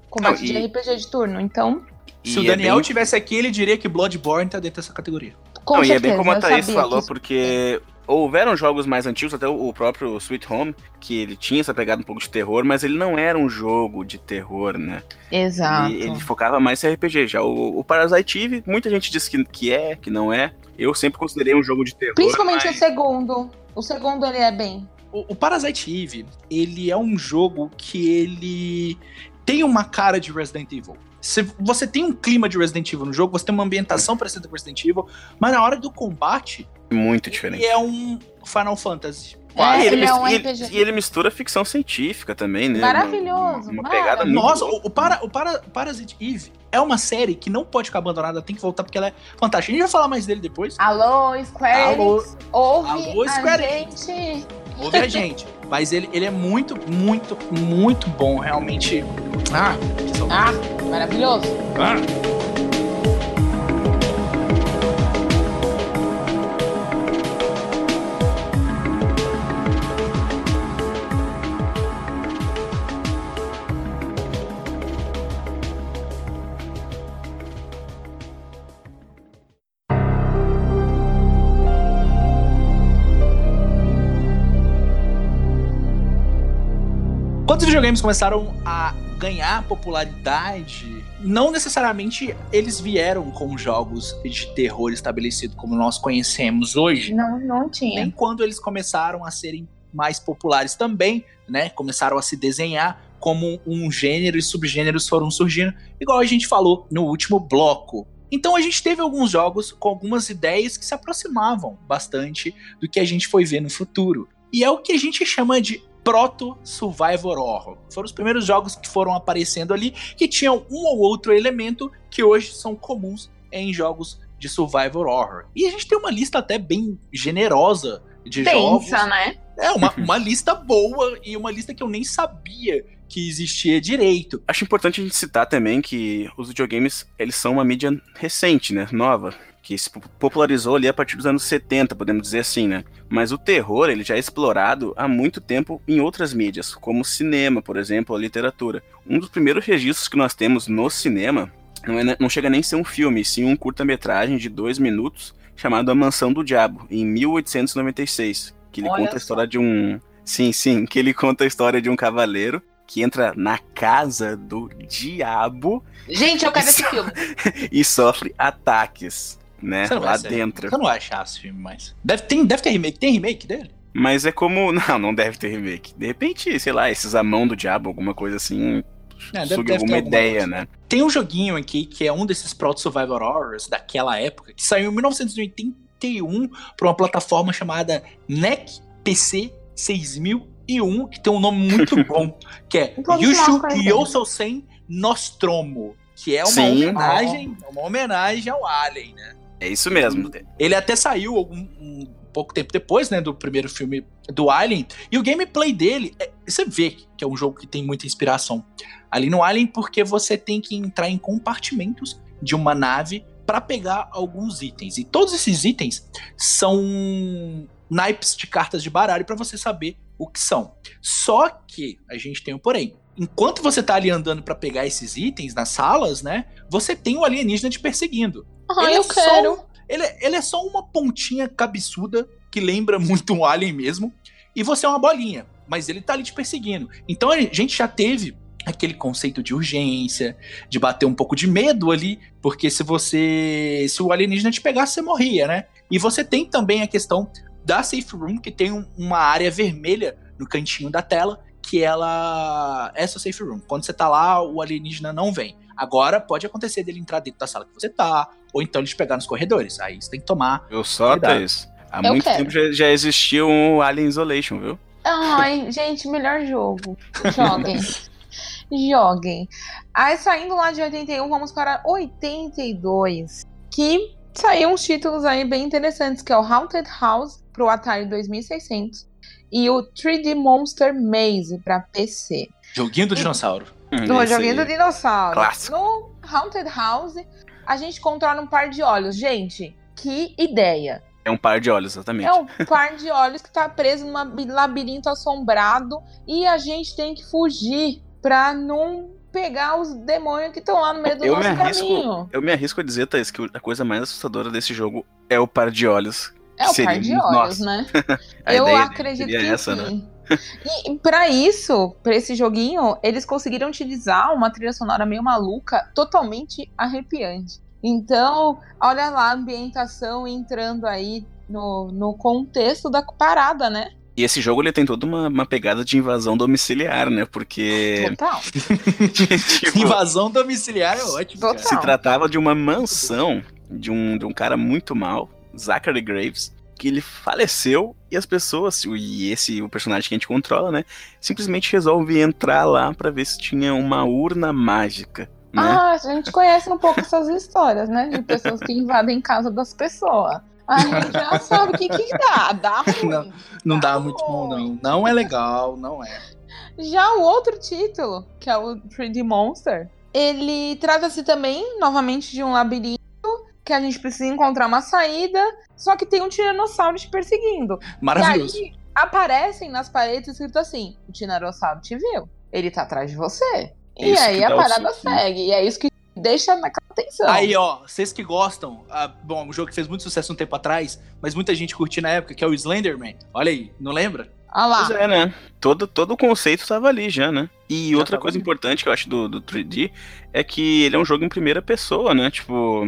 Speaker 3: Combate
Speaker 2: Não, e-
Speaker 3: de RPG de turno, então,
Speaker 1: Se o
Speaker 2: E é
Speaker 1: Daniel
Speaker 2: bem-
Speaker 1: tivesse aqui, ele diria que Bloodborne tá dentro dessa categoria.
Speaker 3: com
Speaker 2: Não, e é
Speaker 3: certeza.
Speaker 2: bem como a Thaís falou,
Speaker 3: que-
Speaker 2: porque houveram jogos mais antigos, até o próprio Sweet Home, que ele tinha essa pegada um pouco de terror, mas ele não era um jogo de terror, né?
Speaker 3: Exato.
Speaker 2: Ele, ele focava mais em RPG. Já o, o Parasite Eve, muita gente diz que, que é, que não é. Eu sempre considerei um jogo de terror.
Speaker 3: Principalmente
Speaker 2: mas...
Speaker 3: o segundo. O segundo ele é bem.
Speaker 1: O, o Parasite Eve, ele é um jogo que ele tem uma cara de Resident Evil. Se você tem um clima de Resident Evil no jogo, você tem uma ambientação parecida com Resident Evil, mas na hora do combate,
Speaker 2: Muito diferente.
Speaker 1: ele é um Final Fantasy.
Speaker 3: É,
Speaker 2: e,
Speaker 3: ele
Speaker 2: ele,
Speaker 3: é um
Speaker 2: e
Speaker 3: RPG.
Speaker 2: ele- e ele mistura ficção científica também, né?
Speaker 3: Maravilhoso,
Speaker 2: Uma, uma pegada muito
Speaker 1: Nossa,
Speaker 2: boa.
Speaker 1: o, o, para, o para, Parasite Eve é uma série que não pode ficar abandonada, tem que voltar porque ela é fantástica. A gente vai falar mais dele depois.
Speaker 3: Alô, Square
Speaker 1: Alô.
Speaker 3: Ouve
Speaker 1: Alô,
Speaker 3: a
Speaker 1: Square
Speaker 3: gente.
Speaker 1: Ouve a gente. Mas ele, ele é muito, muito, muito bom, realmente. Ah, que saudade.
Speaker 3: Ah, maravilhoso.
Speaker 1: Ah. Quando os videogames começaram a ganhar popularidade, não necessariamente eles vieram com jogos de terror estabelecido como nós conhecemos hoje.
Speaker 3: Não, não tinha.
Speaker 1: Nem quando eles começaram a serem mais populares também, né? Começaram a se desenhar como um gênero e subgêneros foram surgindo, igual a gente falou no último bloco. Então a gente teve alguns jogos com algumas ideias que se aproximavam bastante do que a gente foi ver no futuro. E é o que a gente chama de proto survivor horror. Foram os primeiros jogos que foram aparecendo ali que tinham um ou outro elemento que hoje são comuns em jogos de survivor horror. E a gente tem uma lista até bem generosa de
Speaker 3: Pensa,
Speaker 1: jogos.
Speaker 3: né?
Speaker 1: É uma, uma lista boa e uma lista que eu nem sabia que existia direito.
Speaker 2: Acho importante a gente citar também que os videogames, eles são uma mídia recente, né? Nova. Que se popularizou ali a partir dos anos 70, podemos dizer assim, né? Mas o terror, ele já é explorado há muito tempo em outras mídias, como cinema, por exemplo, a literatura. Um dos primeiros registros que nós temos no cinema não, é, não chega nem a ser um filme, sim um curta-metragem de dois minutos chamado A Mansão do Diabo, em 1896, que ele
Speaker 3: Olha
Speaker 2: conta a
Speaker 3: só.
Speaker 2: história de um... Sim, sim, que ele conta a história de um cavaleiro que entra na casa do diabo
Speaker 3: Gente, eu quero esse filme.
Speaker 2: e sofre ataques, né,
Speaker 1: Você não vai
Speaker 2: lá
Speaker 1: ser-
Speaker 2: dentro.
Speaker 1: Você não achar esse filme mais. Deve, tem, deve ter remake. Tem remake dele?
Speaker 2: Mas é como. Não, não deve ter remake. De repente, sei lá, esses A Mão do Diabo, alguma coisa assim.
Speaker 1: É, deve- deve ter
Speaker 2: alguma
Speaker 1: alguma
Speaker 2: ideia,
Speaker 1: coisa.
Speaker 2: né?
Speaker 1: Tem um joguinho aqui que é um desses Proto Survivor Horrors daquela época, que saiu em 1981 para uma plataforma chamada NEC PC 6001, que tem um nome muito bom, que é Yushu. Kyosousen Nostromo, que é uma
Speaker 2: Sim.
Speaker 1: homenagem, uma homenagem ao Alien, né?
Speaker 2: É isso mesmo.
Speaker 1: Ele até saiu algum, um pouco tempo depois, né, do primeiro filme do Alien. E o gameplay dele, é- você vê que é um jogo que tem muita inspiração ali no Alien, porque você tem que entrar em compartimentos de uma nave para pegar alguns itens. E todos esses itens são naipes de cartas de baralho para você saber o que são. Só que a gente tem um porém. Enquanto você tá ali andando para pegar esses itens nas salas, né, você tem o alienígena te perseguindo.
Speaker 3: Ah,
Speaker 1: Ele é
Speaker 3: eu
Speaker 1: só
Speaker 3: quero.
Speaker 1: um- ele, é- ele é só uma pontinha cabeçuda que lembra muito um alien mesmo. E você é uma bolinha. Mas ele tá ali te perseguindo. Então a gente já teve aquele conceito de urgência, de bater um pouco de medo ali, porque se você. Se o alienígena te pegasse, você morria, né? E você tem também a questão da Safe Room, que tem um- uma área vermelha no cantinho da tela, que ela é sua Safe Room. Quando você tá lá, o alienígena não vem. Agora pode acontecer dele entrar dentro da sala que você tá, ou então ele te pegar nos corredores. Aí você tem que tomar.
Speaker 2: Eu só. Thaís. Há
Speaker 3: Eu
Speaker 2: muito
Speaker 3: quero.
Speaker 2: tempo já, já existia um Alien Isolation, viu?
Speaker 3: Ai, gente, melhor jogo. Joguem. Joguem. Aí saindo lá de 81, vamos para 82. Que saíram uns títulos aí bem interessantes, que é o Haunted House pro Atari 2600 e o 3D Monster Maze para PC.
Speaker 1: Joguinho do dinossauro.
Speaker 3: No
Speaker 2: Esse
Speaker 3: joguinho do dinossauro.
Speaker 2: Clássico.
Speaker 3: No Haunted House, a gente controla um par de olhos. Gente, que ideia!
Speaker 2: É um par de olhos, exatamente.
Speaker 3: É um par de olhos que tá preso num labirinto assombrado e a gente tem que fugir pra não pegar os demônios que estão lá no meio do
Speaker 2: Eu
Speaker 3: nosso
Speaker 2: me arrisco-
Speaker 3: caminho.
Speaker 2: Eu me arrisco a dizer, Thaís, que a coisa mais assustadora desse jogo é o par de olhos.
Speaker 3: É o par de olhos, né?
Speaker 2: A
Speaker 3: Eu acredito que
Speaker 2: essa, né?
Speaker 3: sim. E e pra isso, pra esse joguinho, eles conseguiram utilizar uma trilha sonora meio maluca, totalmente arrepiante. Então, olha lá a ambientação entrando aí no, no contexto da parada, né?
Speaker 2: E esse jogo ele tem toda uma, uma pegada de invasão domiciliar, né? Porque
Speaker 3: Total.
Speaker 2: tipo,
Speaker 1: Invasão domiciliar é ótimo.
Speaker 3: Total.
Speaker 2: Se tratava de uma mansão de um, de um cara muito mal, Zachary Graves, que ele faleceu e as pessoas, e esse o personagem que a gente controla, né? Simplesmente resolve entrar lá pra ver se tinha uma urna mágica. Né?
Speaker 3: Ah, a gente conhece um pouco essas histórias, né? De pessoas que invadem casa das pessoas. A gente já sabe o que que dá. Dá ruim.
Speaker 1: Não, Não dá muito bom, não. Não é legal, não é.
Speaker 3: Já o outro título, que é o 3D Monster, ele trata-se também, novamente, de um labirinto que a gente precisa encontrar uma saída, só que tem um tiranossauro te perseguindo.
Speaker 1: Maravilhoso.
Speaker 3: E aí aparecem nas paredes escrito assim: o tiranossauro te viu, ele tá atrás de você. E aí a
Speaker 2: dá
Speaker 3: parada segue. E é isso que deixa naquela atenção.
Speaker 1: Aí, ó, vocês que gostam, ah, bom, um jogo que fez muito sucesso um tempo atrás, mas muita gente curtiu na época, que é o Slenderman. Olha aí, não lembra?
Speaker 3: Ah lá.
Speaker 2: Pois é, né? Todo, todo o conceito estava ali já, né? E
Speaker 1: Já
Speaker 2: outra coisa
Speaker 1: ali.
Speaker 2: importante que eu acho do, do 3D é que ele é um jogo em primeira pessoa, né? Tipo,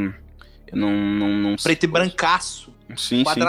Speaker 2: eu não, não, não
Speaker 1: Preto e brancaço,
Speaker 2: Sim, sim.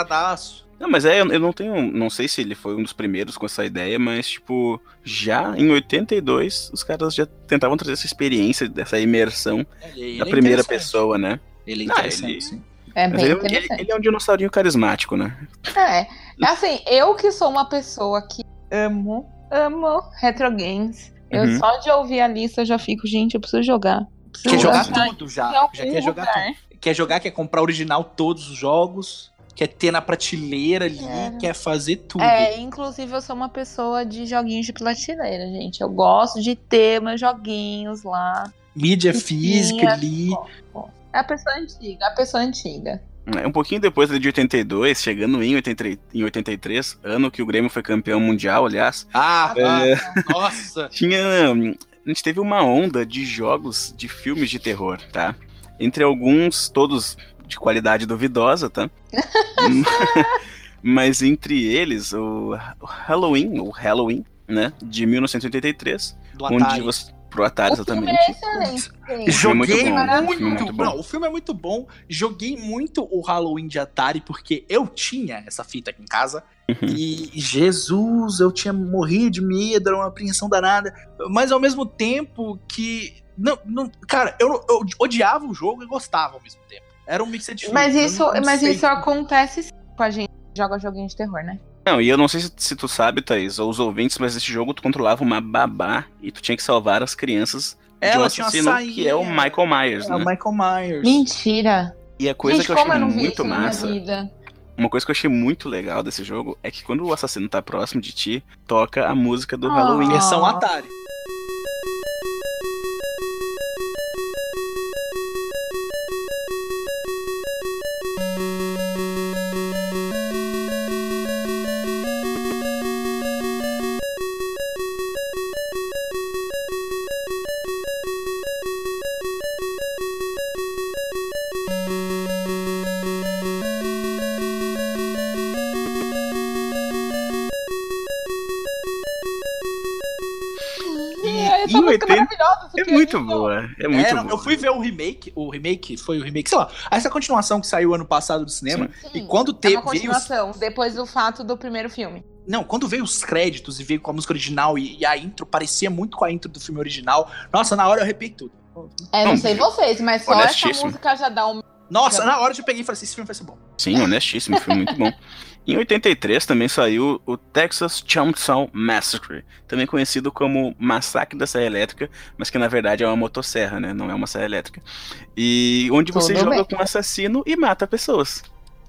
Speaker 2: Não, mas é, eu não tenho. Não sei se ele foi um dos primeiros com essa ideia, mas, tipo, já em 82, os caras já tentavam trazer essa experiência, dessa imersão
Speaker 1: Ele,
Speaker 2: da
Speaker 1: ele é
Speaker 2: primeira
Speaker 1: interessante.
Speaker 2: pessoa, né?
Speaker 1: Ele é interessante,
Speaker 2: ele-
Speaker 1: sim.
Speaker 3: É bem
Speaker 2: ele, ele-
Speaker 3: interessante.
Speaker 2: ele é um dinossaurinho carismático, né?
Speaker 3: É. Assim, eu que sou uma pessoa que amo, amo retro games. Eu
Speaker 2: Uhum.
Speaker 3: só de ouvir a lista eu já fico, gente, eu preciso jogar. Preciso
Speaker 1: Quer jogar
Speaker 3: jogar
Speaker 1: tudo já. Já quer jogar
Speaker 3: lugar.
Speaker 1: tudo. Quer jogar, quer comprar original todos os jogos, quer ter na prateleira ali,
Speaker 3: É.
Speaker 1: quer fazer tudo.
Speaker 3: É, inclusive eu sou uma pessoa de joguinhos de prateleira, gente. Eu gosto de ter meus joguinhos lá.
Speaker 1: Mídia física
Speaker 3: é.
Speaker 1: ali.
Speaker 3: É a pessoa antiga, a pessoa antiga.
Speaker 2: É, Um pouquinho depois de 82, chegando em 83, em 83, ano que o Grêmio foi campeão mundial, aliás,
Speaker 1: Ah,
Speaker 2: É.
Speaker 1: ah, nossa.
Speaker 2: tinha. A gente teve uma onda de jogos de filmes de terror, tá? Entre alguns, todos de qualidade duvidosa, tá? Mas entre eles, o Halloween, o Halloween, né? De 1983,
Speaker 1: Do
Speaker 2: onde
Speaker 1: Atari.
Speaker 2: você. Pro Atari,
Speaker 3: o filme
Speaker 2: exatamente.
Speaker 3: é excelente.
Speaker 2: filme é muito
Speaker 1: Joguei
Speaker 2: bom,
Speaker 1: muito.
Speaker 2: o filme é muito bom.
Speaker 1: Não, o filme é muito bom. Joguei muito o Halloween de Atari, porque eu tinha essa fita aqui em casa.
Speaker 2: Uhum.
Speaker 1: E Jesus, eu tinha morrido de medo, era uma apreensão danada. Mas ao mesmo tempo que. Não, não, cara, eu, eu odiava o jogo e gostava ao mesmo tempo. Era um mix de
Speaker 3: Mas isso, mas isso acontece sim com a gente que joga joguinho de terror, né?
Speaker 2: Não, e eu não sei se, se tu sabe, Thaís, ou os ouvintes, mas esse jogo tu controlava uma babá e tu tinha que salvar as crianças de um
Speaker 1: Ela tinha uma
Speaker 2: assassino que é o. Michael Myers,
Speaker 1: É o
Speaker 2: né?
Speaker 1: Michael Myers.
Speaker 3: Mentira.
Speaker 2: E a coisa
Speaker 3: gente,
Speaker 2: que eu achei
Speaker 3: eu
Speaker 2: muito massa, uma coisa que eu achei muito legal desse jogo é que quando o assassino tá próximo de ti, toca a música do
Speaker 3: Ah.
Speaker 2: Halloween.
Speaker 1: Versão. Atari.
Speaker 3: É, essa música
Speaker 2: 80
Speaker 3: maravilhosa.
Speaker 2: É muito
Speaker 3: aqui,
Speaker 2: boa, é muito
Speaker 1: É, não,
Speaker 2: boa.
Speaker 1: eu fui ver o remake, o remake foi o remake, sei lá, essa continuação que saiu ano passado do cinema.
Speaker 3: Sim,
Speaker 1: E quando
Speaker 3: é
Speaker 1: teve,
Speaker 3: uma
Speaker 1: veio os,
Speaker 3: continuação, depois do fato do primeiro filme.
Speaker 1: não, quando veio os créditos e veio com a música original e, e a intro parecia muito com a intro do filme original. Nossa, na hora eu arrepiei tudo.
Speaker 3: É, não
Speaker 2: Não,
Speaker 3: sei vocês, mas só essa música já dá um.
Speaker 1: Nossa, na hora eu peguei e falei assim, esse filme vai ser bom.
Speaker 2: Sim, honestíssimo, foi muito bom. Em 83 também saiu o Texas Chainsaw Massacre, também conhecido como Massacre da Serra Elétrica, mas que na verdade é uma motosserra, né? Não é uma serra elétrica. E onde você
Speaker 3: Tudo
Speaker 2: joga
Speaker 3: bem.
Speaker 2: com um assassino e mata pessoas.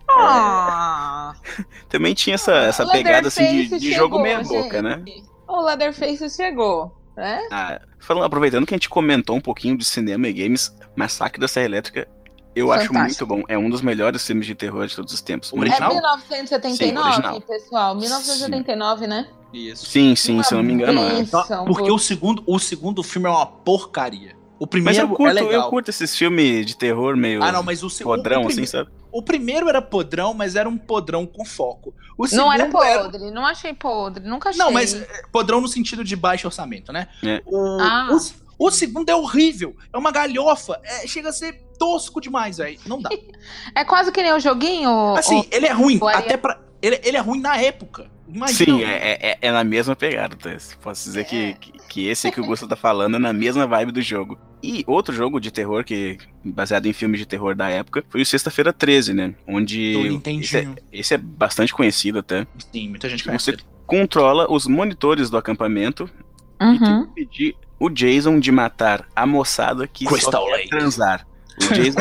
Speaker 3: Ah!
Speaker 2: Também tinha essa, essa
Speaker 3: O
Speaker 2: pegada assim de, de jogo meia boca, né?
Speaker 3: O Leatherface chegou, né?
Speaker 2: Ah, falando, aproveitando que a gente comentou um pouquinho de cinema e games, Massacre da Serra Elétrica, eu acho
Speaker 3: Fantástico.
Speaker 2: muito bom. É um dos melhores filmes de terror de todos os tempos.
Speaker 1: Original?
Speaker 3: É
Speaker 2: bom.
Speaker 3: 1979,
Speaker 2: Sim, original.
Speaker 3: pessoal. 1979, né?
Speaker 1: Isso.
Speaker 2: Sim, sim, se eu não me engano. É.
Speaker 3: Benção,
Speaker 1: Porque
Speaker 3: pô.
Speaker 1: o segundo, o segundo filme é uma porcaria. O
Speaker 2: Mas
Speaker 1: primeiro
Speaker 2: eu
Speaker 1: é
Speaker 2: curto,
Speaker 1: legal.
Speaker 2: eu curto esses filmes de terror meio
Speaker 1: Ah, não, mas o segundo.
Speaker 2: podrão,
Speaker 1: o,
Speaker 2: assim, sabe?
Speaker 1: o primeiro era podrão, mas era um podrão com foco. O segundo
Speaker 3: Não era podre, não achei podre, nunca achei.
Speaker 1: Não, mas é, podrão no sentido de baixo orçamento, né?
Speaker 2: É.
Speaker 1: O,
Speaker 3: Ah.
Speaker 1: o, o segundo é horrível. É uma galhofa. É, chega a ser tosco demais, velho. Não dá.
Speaker 3: É quase que nem o joguinho.
Speaker 1: Assim,
Speaker 3: o-
Speaker 1: ele é ruim. Até pra. Ele, ele é ruim na época. Imagina.
Speaker 2: Sim, é, é, é na mesma pegada, tá? Posso dizer
Speaker 1: É.
Speaker 2: que, que, que esse que o Gusto tá falando é na mesma vibe do jogo. E outro jogo de terror, que baseado em filmes de terror da época, foi o Sexta-feira 13, né? Onde. Esse, é, esse é bastante conhecido até.
Speaker 1: Sim, muita gente
Speaker 2: Que
Speaker 1: conhece.
Speaker 2: você controla os monitores do acampamento e
Speaker 3: Uhum.
Speaker 2: tem que pedir o Jason de matar a moçada que
Speaker 1: Crystal
Speaker 2: só quer
Speaker 1: Lake.
Speaker 2: transar. O Jason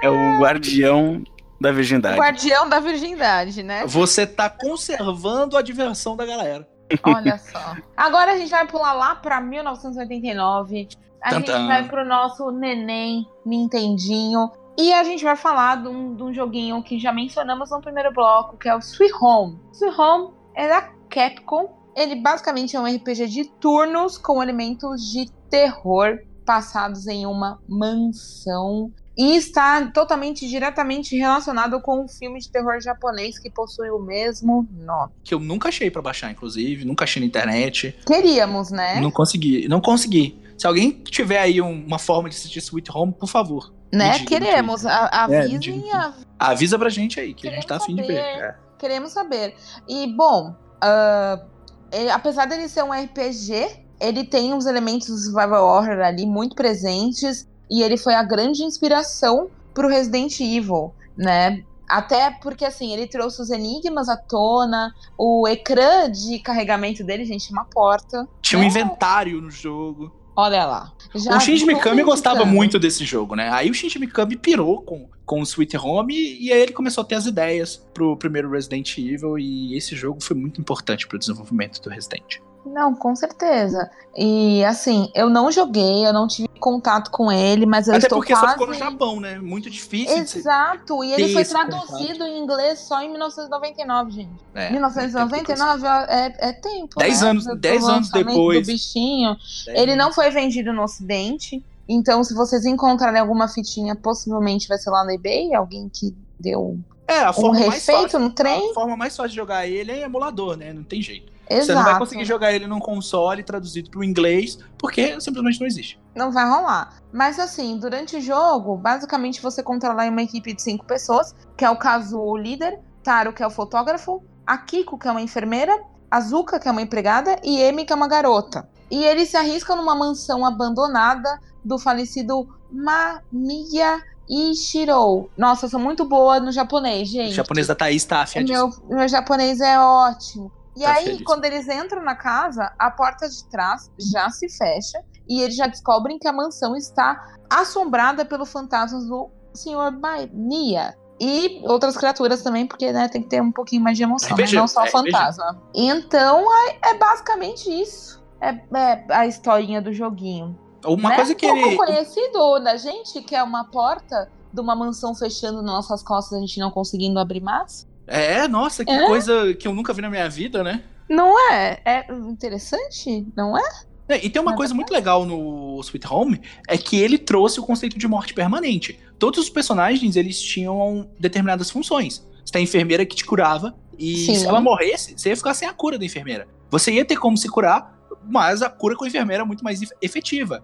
Speaker 2: é o guardião da virgindade.
Speaker 3: Guardião da virgindade, né?
Speaker 1: Você tá conservando a diversão da galera.
Speaker 3: Olha só. Agora a gente vai pular lá pra 1989. A gente
Speaker 1: Tantã.
Speaker 3: vai pro nosso neném Nintendinho. E a gente vai falar de um, de um joguinho que já mencionamos no primeiro bloco, que é o Sweet Home. Sweet Home é da Capcom. Ele basicamente é um RPG de turnos com elementos de terror passados em uma mansão. e está totalmente diretamente relacionado com um filme de terror japonês que possui o mesmo nome.
Speaker 1: Que eu nunca achei pra baixar, inclusive, nunca achei na internet.
Speaker 3: Queríamos, né?
Speaker 1: Não consegui, não consegui. Se alguém tiver aí um- uma forma de assistir Sweet Home, por favor,
Speaker 3: né?
Speaker 1: diga,
Speaker 3: Queremos. A-
Speaker 1: É,
Speaker 3: Avisem,
Speaker 1: diga.
Speaker 3: a-
Speaker 1: avisa pra gente aí, que a gente tá
Speaker 3: Queremos
Speaker 1: afim de ver.
Speaker 3: saber.
Speaker 1: É.
Speaker 3: queremos saber. E, bom, ah, ele- apesar dele ser um RPG, ele tem uns elementos do survival horror ali muito presentes e ele foi a grande inspiração pro Resident Evil, né? Até porque, assim, ele trouxe os enigmas à tona, o ecrã de carregamento dele, gente, uma porta.
Speaker 1: Tinha um
Speaker 3: É.
Speaker 1: inventário no jogo.
Speaker 3: Olha lá. Já
Speaker 1: o Shinji Mikami gostava muito desse jogo, né? Aí o Shinji Mikami pirou com, com o Sweet Home e aí ele começou a ter as ideias pro primeiro Resident Evil e esse jogo foi muito importante pro desenvolvimento do Resident.
Speaker 3: Não, com certeza. E assim, eu não joguei, eu não tive contato com ele, mas eu
Speaker 1: Até
Speaker 3: estou
Speaker 1: porque
Speaker 3: quase...
Speaker 1: só ficou no Japão, né? Muito difícil.
Speaker 3: Exato, e ele foi traduzido em inglês só em 1999, gente.
Speaker 1: É,
Speaker 3: 1999 é, é tempo.
Speaker 1: Dez
Speaker 3: né?
Speaker 1: anos- dez anos depois.
Speaker 3: Do bichinho.
Speaker 1: Dez
Speaker 3: Ele não
Speaker 1: anos.
Speaker 3: foi vendido no Ocidente. Então, se vocês encontrarem alguma fitinha, possivelmente vai ser lá no eBay, alguém que deu
Speaker 1: É, a
Speaker 3: um
Speaker 1: forma mais
Speaker 3: refeito
Speaker 1: fácil.
Speaker 3: no trem.
Speaker 1: A forma mais fácil de jogar ele é em emulador, né? Não tem jeito.
Speaker 3: Exato.
Speaker 1: Você não vai conseguir jogar ele num console traduzido pro inglês, porque simplesmente não existe.
Speaker 3: Não vai rolar. Mas assim, durante o jogo, basicamente você controla uma equipe de cinco pessoas, que é o caso o líder, Taro, que é o fotógrafo, a Kiko, que é uma enfermeira, a Zuka, que é uma empregada, e Emi, que é uma garota. E eles se arriscam numa mansão abandonada do falecido Mamiya Ishiro. Nossa, eu sou muito boa no japonês, gente.
Speaker 1: O japonês da Thaís tá afiadíssimo.
Speaker 3: meu, meu japonês é ótimo. E
Speaker 1: Tá
Speaker 3: aí, quando eles entram na casa, a porta de trás já se fecha e eles já descobrem que a mansão está assombrada pelo fantasma do Sr. Mania. E outras criaturas também, porque né, tem que ter um pouquinho mais de emoção, né? Não só
Speaker 1: é
Speaker 3: fantasma. Então, é, é basicamente isso. É, é a historinha do joguinho.
Speaker 1: Uma
Speaker 3: né?
Speaker 1: coisa que
Speaker 3: um pouco
Speaker 1: ele.
Speaker 3: conhecido da gente, que é uma porta de uma mansão fechando nas nossas costas, a gente não conseguindo abrir mais.
Speaker 1: É, nossa, que
Speaker 3: É?
Speaker 1: coisa que eu nunca vi na minha vida, né?
Speaker 3: Não é? É interessante, não é?
Speaker 1: É, E tem uma coisa muito legal no Sweet Home, é que ele trouxe o conceito de morte permanente. Todos os personagens, eles tinham determinadas funções. Você tem a enfermeira que te curava, e
Speaker 3: Sim.
Speaker 1: se ela morresse, você ia ficar sem a cura da enfermeira. Você ia ter como se curar, mas a cura com a enfermeira é muito mais ef- efetiva.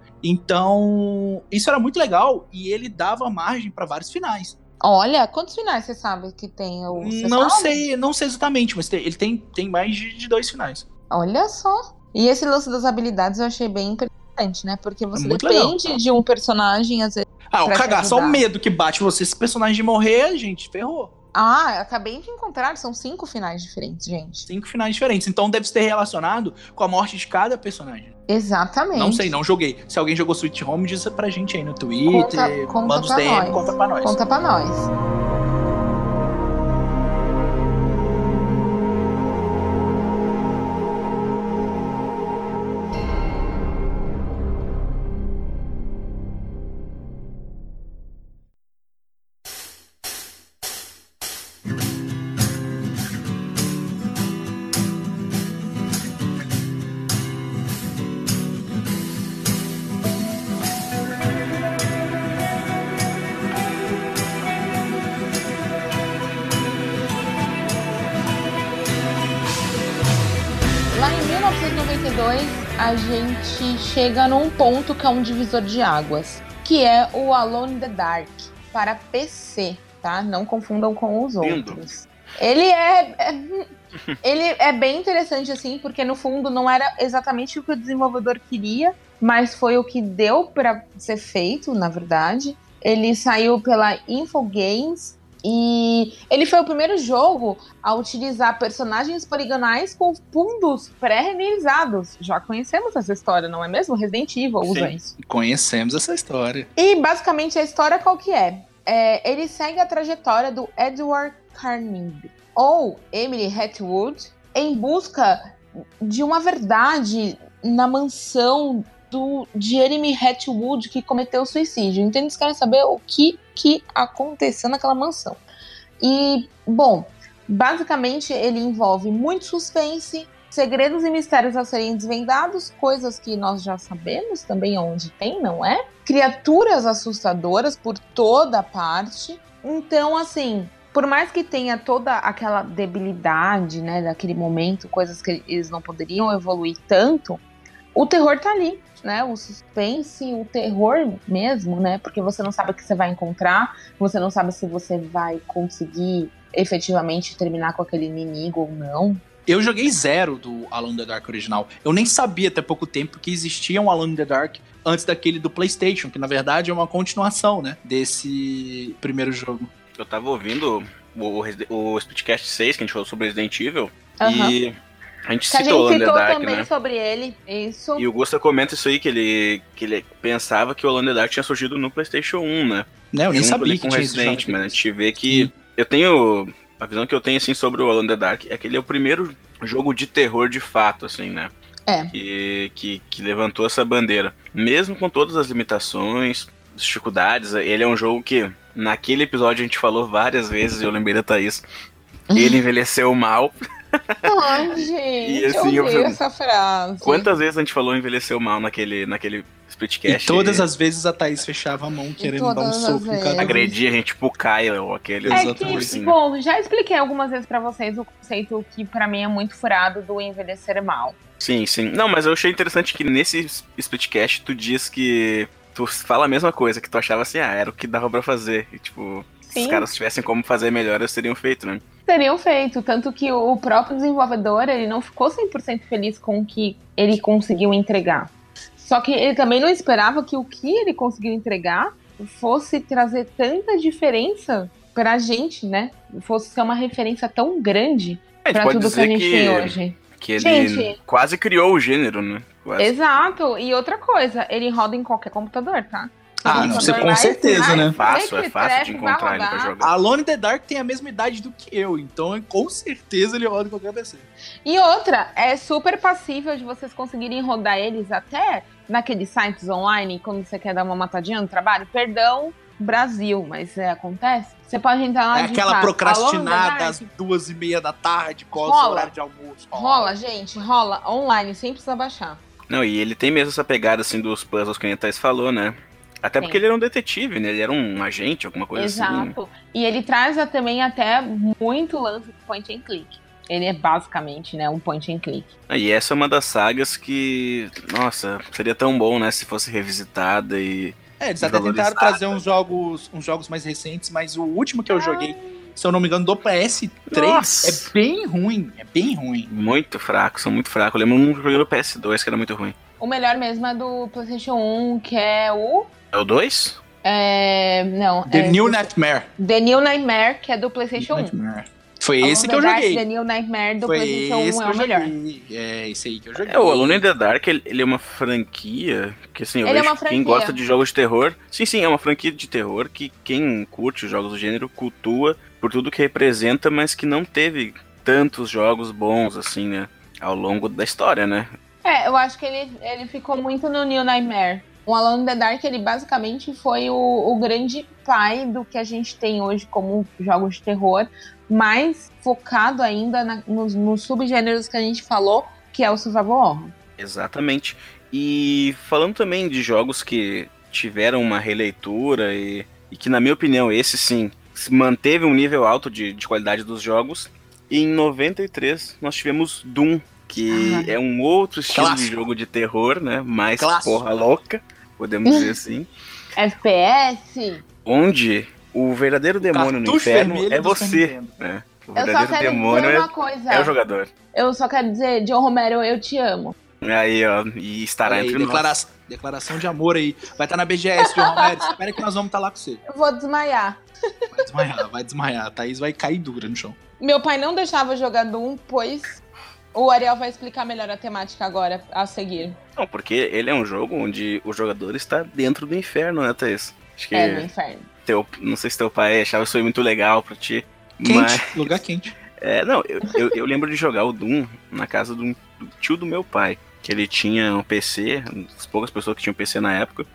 Speaker 1: Então, isso era muito legal, e ele dava margem para vários finais.
Speaker 3: Olha, quantos finais você sabe que tem? o- você
Speaker 1: Não
Speaker 3: sabe?
Speaker 1: sei, não sei exatamente, mas tem- ele tem, tem mais de, de dois finais.
Speaker 3: Olha só. E esse lance das habilidades eu achei bem interessante, né? Porque você depende de um personagem, às vezes.
Speaker 1: Ah, o cagar, só o medo que bate você. Se o personagem morrer, gente, ferrou.
Speaker 3: Ah, acabei de encontrar, são cinco finais diferentes, gente.
Speaker 1: Cinco finais diferentes. Então deve ser relacionado com a morte de cada personagem.
Speaker 3: Exatamente.
Speaker 1: Não sei, não joguei. Se alguém jogou Sweet Home, diz pra gente aí no Twitter.
Speaker 3: Conta- conta
Speaker 1: manda os DM,
Speaker 3: nós.
Speaker 1: conta pra nós.
Speaker 3: Conta pra nós. Chega num ponto que é um divisor de águas, que é o Alone in the Dark para PC, tá? Não confundam com os
Speaker 2: Lindo.
Speaker 3: outros. Ele é, é- ele é bem interessante assim, porque no fundo não era exatamente o que o desenvolvedor queria, mas foi o que deu para ser feito, na verdade. Ele saiu pela Infogames e ele foi o primeiro jogo a utilizar personagens poligonais com fundos pré-renderizados. Já conhecemos essa história, não é mesmo? Resident Evil usa
Speaker 1: Sim.
Speaker 3: isso.
Speaker 1: Conhecemos essa história.
Speaker 3: E basicamente a história qual que é? É, ele segue a trajetória do Edward Carnig ou Emily Hatwood em busca de uma verdade na mansão do Jeremy Hatwood que cometeu suicídio. Então eles querem saber o que, que aconteceu naquela mansão. E, bom, basicamente ele envolve muito suspense segredos e mistérios a serem desvendados, coisas que nós já sabemos também onde tem, não é? Criaturas assustadoras por toda parte. Então, assim, por mais que tenha toda aquela debilidade, né, daquele momento, coisas que eles não poderiam evoluir tanto, o terror tá ali, né? O suspense, o terror mesmo, né? Porque você não sabe o que você vai encontrar, você não sabe se você vai conseguir efetivamente terminar com aquele inimigo ou não.
Speaker 1: Eu joguei zero do Alone in the Dark original. Eu nem sabia até pouco tempo que existia um Alone in the Dark antes daquele do PlayStation, que na verdade é uma continuação, né? Desse primeiro jogo.
Speaker 2: Eu tava ouvindo o, o, o Speedcast 6, que a gente falou sobre Resident Evil,
Speaker 3: Aham.
Speaker 2: e a gente
Speaker 3: Que a
Speaker 2: citou o
Speaker 3: gente citou
Speaker 2: Dark,
Speaker 3: também
Speaker 2: né?
Speaker 3: sobre ele. Isso.
Speaker 2: E o Gusta comenta isso aí, que ele, que ele pensava que o Alone in Dark tinha surgido no PlayStation 1, né?
Speaker 1: Né? Eu nem
Speaker 2: Junto
Speaker 1: sabia que
Speaker 2: com
Speaker 1: tinha
Speaker 2: Resident, mas a gente vê que eu tenho a visão que eu tenho assim sobre o Alone in the Dark é que ele é o primeiro jogo de terror de fato, assim, né?
Speaker 3: É.
Speaker 2: Que, que, que levantou essa bandeira. Mesmo com todas as limitações, dificuldades, ele é um jogo que naquele episódio a gente falou várias vezes, eu lembrei da Thaís. Ele envelheceu mal.
Speaker 3: Ai, gente,
Speaker 2: E assim,
Speaker 3: eu
Speaker 2: eu-
Speaker 3: ouvi essa frase.
Speaker 2: Quantas vezes a gente falou envelheceu mal naquele, naquele
Speaker 1: E
Speaker 2: splitcast?
Speaker 1: todas as vezes a Thaís fechava a mão querendo dar um soco no cara.
Speaker 2: Agredia a gente tipo o Kyle, ou aquele.
Speaker 3: É
Speaker 1: Exatamente.
Speaker 3: que,
Speaker 2: assim,
Speaker 3: bom, já expliquei algumas vezes pra vocês o conceito que pra mim é muito furado do envelhecer mal.
Speaker 2: Sim, sim. Não, mas eu achei interessante que nesse splitcast tu diz que tu fala a mesma coisa, que tu achava assim, ah, era o que dava pra fazer. E, tipo, se
Speaker 3: Sim.
Speaker 2: os caras tivessem como fazer melhor, eles teriam feito, né?
Speaker 3: Teriam feito, tanto que o próprio desenvolvedor, ele não ficou 100% feliz com o que ele conseguiu entregar. Só que ele também não esperava que o que ele conseguiu entregar fosse trazer tanta diferença pra gente, né? Fosse ser uma referência tão grande
Speaker 2: gente
Speaker 3: pra tudo que a gente
Speaker 2: que,
Speaker 3: tem hoje.
Speaker 2: que ele
Speaker 3: Gente.
Speaker 2: quase criou o gênero, né? Quase.
Speaker 3: Exato. E outra coisa, ele roda em qualquer computador, tá?
Speaker 1: Ah,
Speaker 3: O
Speaker 1: não, você com certeza,
Speaker 3: mais
Speaker 1: né?
Speaker 2: É fácil, é fácil de encontrar ele pra jogar.
Speaker 1: Alone in the Dark tem a mesma idade do que eu, então com certeza ele roda em qualquer PC.
Speaker 3: E outra, é super passível de vocês conseguirem rodar eles até naqueles sites online, quando você quer dar uma matadinha no trabalho. Perdão, Brasil, mas é, acontece. Você pode entrar lá
Speaker 1: É aquela
Speaker 3: digitar,
Speaker 1: procrastinada
Speaker 3: "Alone in
Speaker 1: às
Speaker 3: the Dark".
Speaker 1: duas e meia da tarde, pós
Speaker 3: Rola.
Speaker 1: horário de almoço.
Speaker 3: Rola, gente, rola online, sem precisar baixar.
Speaker 2: Não, e ele tem mesmo essa pegada, assim, dos puzzles que a Thais falou, né? Até
Speaker 3: Tem.
Speaker 2: porque ele era um detetive, né? Ele era um agente, alguma coisa assim.
Speaker 3: Exato. E ele traz também até muito lance de point and click. Ele é basicamente, né, um point and click.
Speaker 2: Ah, E essa é uma das sagas que, nossa, seria tão bom, né, se fosse revisitada e
Speaker 1: É, eles até tentaram trazer uns jogos, uns jogos mais recentes, mas o último que eu joguei, se eu não me engano, do PS3,
Speaker 2: Nossa.
Speaker 1: é bem ruim. É bem ruim.
Speaker 2: muito fracos, são muito fracos. Eu lembro um jogo no PS2 que era muito ruim.
Speaker 3: O melhor mesmo é do PlayStation 1, que é o.
Speaker 2: É o 2?
Speaker 3: É, não.
Speaker 1: The
Speaker 3: é
Speaker 1: New
Speaker 3: do-
Speaker 1: Nightmare.
Speaker 3: The New Nightmare, que é do PlayStation 1.
Speaker 1: Nightmare. Foi
Speaker 3: Alone
Speaker 1: esse que eu
Speaker 3: Dark,
Speaker 1: joguei.
Speaker 3: The New Nightmare do
Speaker 1: Foi
Speaker 3: PlayStation
Speaker 1: esse
Speaker 3: 1
Speaker 1: que
Speaker 3: é o melhor.
Speaker 1: joguei. É esse aí que eu joguei.
Speaker 2: É, o Alone in the Dark, ele, ele é uma franquia que, assim, eu
Speaker 3: Ele é
Speaker 2: vejo
Speaker 3: uma
Speaker 2: que quem gosta de jogos de terror... Sim, sim, é uma franquia de terror que quem curte os jogos do gênero cultua por tudo que representa, mas que não teve tantos jogos bons, assim, né, ao longo da história, né?
Speaker 3: É, eu acho que ele, ele ficou muito no New Nightmare. O Alone in the Dark, ele basicamente foi o, o grande pai do que a gente tem hoje como jogos de terror, mais focado ainda na- nos, nos subgêneros que a gente falou, que é o Survival Horror.
Speaker 2: Exatamente. E falando também de jogos que tiveram uma releitura e, e que, na minha opinião, esse sim, se manteve um nível alto de, de qualidade dos jogos. E em 93 nós tivemos Doom, que
Speaker 3: Ah.
Speaker 2: é um outro estilo de
Speaker 1: Clássico.
Speaker 2: jogo de terror, né? Mais
Speaker 1: Clássico.
Speaker 2: porra louca, podemos dizer assim.
Speaker 3: FPS.
Speaker 2: Onde o verdadeiro demônio no inferno é você. Né? O
Speaker 3: Eu só
Speaker 2: verdadeiro
Speaker 3: quero
Speaker 2: demônio
Speaker 3: dizer
Speaker 2: é,
Speaker 3: uma coisa.
Speaker 2: é o jogador.
Speaker 3: Eu só quero dizer, John Romero, eu te amo.
Speaker 2: Aí, ó, e estará
Speaker 1: aí,
Speaker 2: entre nós.
Speaker 1: declaração, de amor aí. Vai estar na BGS, João Romero. Espera que nós vamos estar lá com você.
Speaker 3: Eu vou desmaiar.
Speaker 1: Vai desmaiar, vai desmaiar. A Thaís vai cair dura no chão.
Speaker 3: Meu pai não deixava jogar Doom, pois o Ariel vai explicar melhor a temática agora, a seguir.
Speaker 2: Não, porque ele é um jogo onde o jogador está dentro do inferno, né, Thaís? Acho que
Speaker 3: É, no inferno.
Speaker 2: teu, não sei se teu pai achava isso aí muito legal pra ti.
Speaker 1: Quente,
Speaker 2: Mas,
Speaker 1: lugar quente.
Speaker 2: é, não, eu, eu, eu lembro de jogar o Doom na casa do, do tio do meu pai. Que ele tinha um PC, as poucas pessoas que tinham PC na época.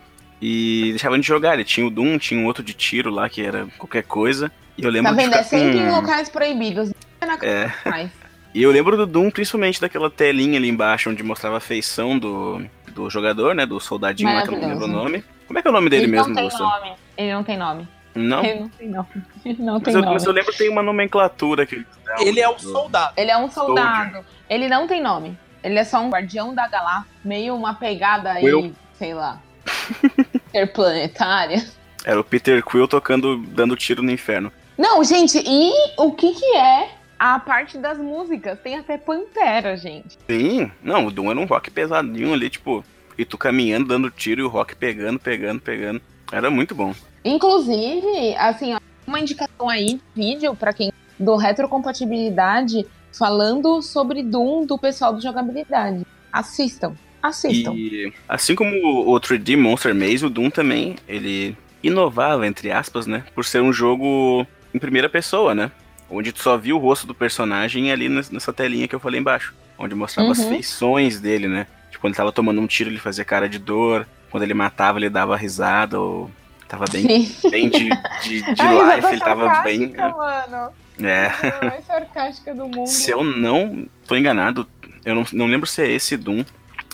Speaker 2: E deixavam de jogar. Ele tinha o Doom, tinha um outro de tiro lá, que era qualquer coisa. E eu lembro
Speaker 3: Tá
Speaker 2: de
Speaker 3: vendo? É
Speaker 2: ficar
Speaker 3: sempre em locais proibidos. Não é na
Speaker 2: É,
Speaker 3: mais.
Speaker 2: E eu lembro do Doom, principalmente daquela telinha ali embaixo, onde mostrava a feição do, do jogador, né? Do soldadinho lá, que eu não lembro o nome. Como é que é o nome dele
Speaker 3: Ele
Speaker 2: mesmo,
Speaker 3: não tem nome. Ele não tem nome.
Speaker 2: Não?
Speaker 3: Ele não tem nome. Ele não
Speaker 2: Mas
Speaker 3: tem
Speaker 2: eu,
Speaker 3: nome.
Speaker 2: mas eu lembro que tem uma nomenclatura que
Speaker 1: Ele é o
Speaker 2: do-
Speaker 1: soldado.
Speaker 3: Ele é um soldado. Ele não tem nome. Ele é só um guardião da galáxia. Meio uma pegada aí, sei lá. interplanetária.
Speaker 2: Era o Peter Quill tocando, dando tiro no inferno.
Speaker 3: Não, gente, e o que que é a parte das músicas? Tem até Pantera, gente.
Speaker 2: Sim, não, o Doom era um rock pesadinho ali, tipo, e tu caminhando, dando tiro e o rock pegando, pegando, pegando. Era muito bom.
Speaker 3: Inclusive, assim, ó, uma indicação aí, vídeo pra quem do retrocompatibilidade falando sobre Doom do pessoal do jogabilidade. Assistam, assistam.
Speaker 2: E assim como o 3D Monster Maze, o Doom também, ele inovava, entre aspas, né? Por ser um jogo em primeira pessoa, né? Onde tu só viu o rosto do personagem ali nes- nessa telinha que eu falei embaixo. Onde mostrava as
Speaker 3: Uhum.
Speaker 2: feições dele, né? Tipo, quando ele tava tomando um tiro, ele fazia cara de dor. Quando ele matava, ele dava risada. Ou tava bem,
Speaker 3: Sim.
Speaker 2: bem de, de, de
Speaker 3: Ai,
Speaker 2: life, ele tava bem.
Speaker 3: sarcástica, mano.
Speaker 2: É.
Speaker 3: A mais sarcástica do mundo.
Speaker 2: Se eu não tô enganado, eu não, não lembro se é esse Doom,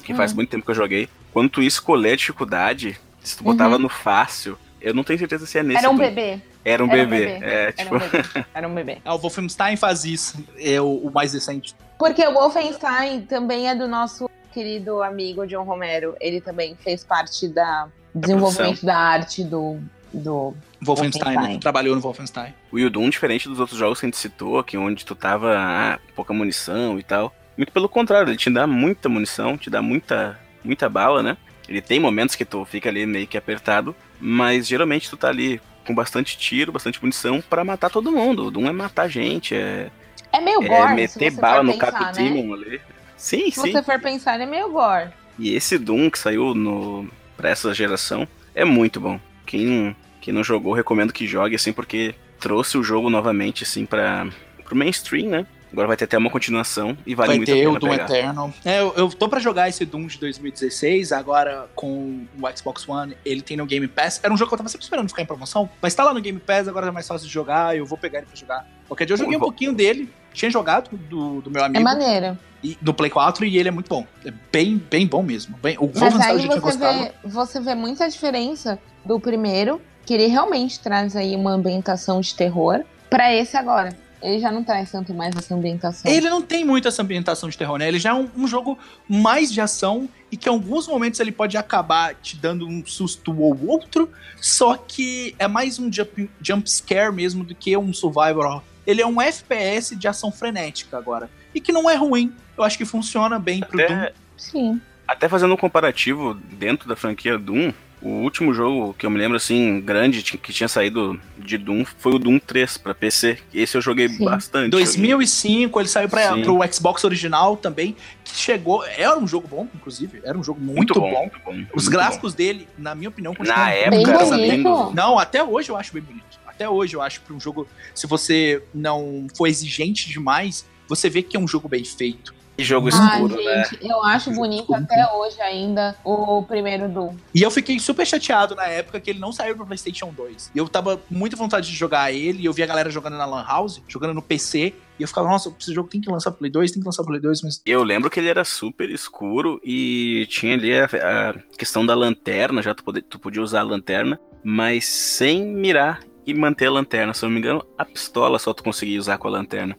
Speaker 2: que faz
Speaker 3: Hum.
Speaker 2: muito tempo que eu joguei. Quando tu ia escolher a dificuldade, se tu botava
Speaker 3: Uhum.
Speaker 2: no fácil, eu não tenho certeza se é nesse
Speaker 3: Era um bebê.
Speaker 2: Era um
Speaker 3: Era um
Speaker 2: bebê.
Speaker 3: bebê.
Speaker 2: É,
Speaker 3: Era
Speaker 2: tipo,
Speaker 3: um bebê. Era um bebê.
Speaker 1: Ah, o Wolfenstein faz isso. É o, o mais decente.
Speaker 3: Porque o Wolfenstein também é do nosso querido amigo John Romero. Ele também fez parte da desenvolvimento da arte do, do
Speaker 1: Wolfenstein,
Speaker 3: Wolfenstein.
Speaker 1: né? Trabalhou no Wolfenstein.
Speaker 2: o Doom, diferente dos outros jogos que a gente citou, que onde tu tava ah, pouca munição e tal. Muito pelo contrário, ele te dá muita munição, te dá muita, muita bala, né? Ele tem momentos que tu fica ali meio que apertado, mas geralmente tu tá ali com bastante tiro, bastante munição pra matar todo mundo. O Doom é matar gente, é,
Speaker 3: É meio
Speaker 2: é
Speaker 3: gore, se
Speaker 2: meter bala no
Speaker 3: pensar,
Speaker 2: Cap
Speaker 3: né?
Speaker 2: Demon ali. Sim,
Speaker 3: Se
Speaker 2: sim.
Speaker 3: você for pensar, é meio gore.
Speaker 2: E esse Doom que saiu no, pra essa geração é muito bom. Quem, quem não jogou, recomendo que jogue, assim, porque trouxe o jogo novamente, assim, pra, pro mainstream, né? Agora vai ter até uma continuação e vale
Speaker 1: Vai
Speaker 2: muito a
Speaker 1: ter
Speaker 2: pena
Speaker 1: o Doom
Speaker 2: pegar.
Speaker 1: Eternal. É, eu, eu tô pra jogar esse Doom de 2016, agora com o Xbox One, ele tem no Game Pass. Era um jogo que eu tava sempre esperando ficar em promoção, mas tá lá no Game Pass, agora é mais fácil de jogar, eu vou pegar ele pra jogar. Qualquer dia eu joguei um pouquinho dele, tinha jogado do, do meu
Speaker 3: É
Speaker 1: amigo,
Speaker 3: maneiro.
Speaker 1: e, do Play 4, e ele é muito bom. É bem, bem bom mesmo. Bem, o
Speaker 3: Mas
Speaker 1: Wolfenstein eu
Speaker 3: aí você vê, você vê muita diferença do primeiro, que ele realmente traz aí uma ambientação de terror, pra esse agora. Ele já não traz tanto mais essa ambientação.
Speaker 1: Ele não tem muito essa ambientação de terror, né? Ele já é um, um jogo mais de ação e que em alguns momentos ele pode acabar te dando um susto ou outro, só que é mais um jump, jump scare mesmo do que um survival. Ele é um FPS de ação frenética agora. E que não é ruim. Eu acho que funciona bem pro Doom.
Speaker 2: Até,
Speaker 3: Sim.
Speaker 2: até fazendo um comparativo dentro da franquia Doom, o último jogo que eu me lembro, assim, grande, que tinha saído de Doom foi o Doom 3 pra PC. Esse eu joguei
Speaker 3: Sim.
Speaker 2: bastante.
Speaker 1: 2005, ele saiu pra,
Speaker 2: Sim.
Speaker 1: pro Xbox original também, que chegou. Era um jogo bom, inclusive. Era um jogo muito, bom.
Speaker 2: muito bom.
Speaker 1: Os
Speaker 2: muito
Speaker 1: gráficos dele, na minha opinião, continuam
Speaker 2: Na
Speaker 1: muito
Speaker 2: época,
Speaker 3: Bem
Speaker 1: caros
Speaker 2: era
Speaker 1: a
Speaker 3: bonito.
Speaker 2: lindo.
Speaker 1: Não, até hoje eu acho bem bonito. Até hoje eu acho que um jogo, se você não for exigente demais, você vê que é um jogo bem feito.
Speaker 2: E jogo
Speaker 3: Ah,
Speaker 2: escuro, né?
Speaker 3: gente, eu acho bonito
Speaker 1: Escuro.
Speaker 3: até hoje ainda o primeiro Doom.
Speaker 1: E eu fiquei super chateado na época que ele não saiu pro PlayStation 2. E eu tava com muita vontade de jogar ele, e eu vi a galera jogando na Lan House, jogando no PC, e eu ficava, nossa, esse jogo tem que lançar pro Play 2, tem que lançar pro Play 2, mas
Speaker 2: Eu lembro que ele era super escuro e tinha ali a, a questão da lanterna, já tu, pode- tu podia usar a lanterna, mas sem mirar e manter a lanterna. Se eu não me engano, a pistola só tu conseguia usar com a lanterna.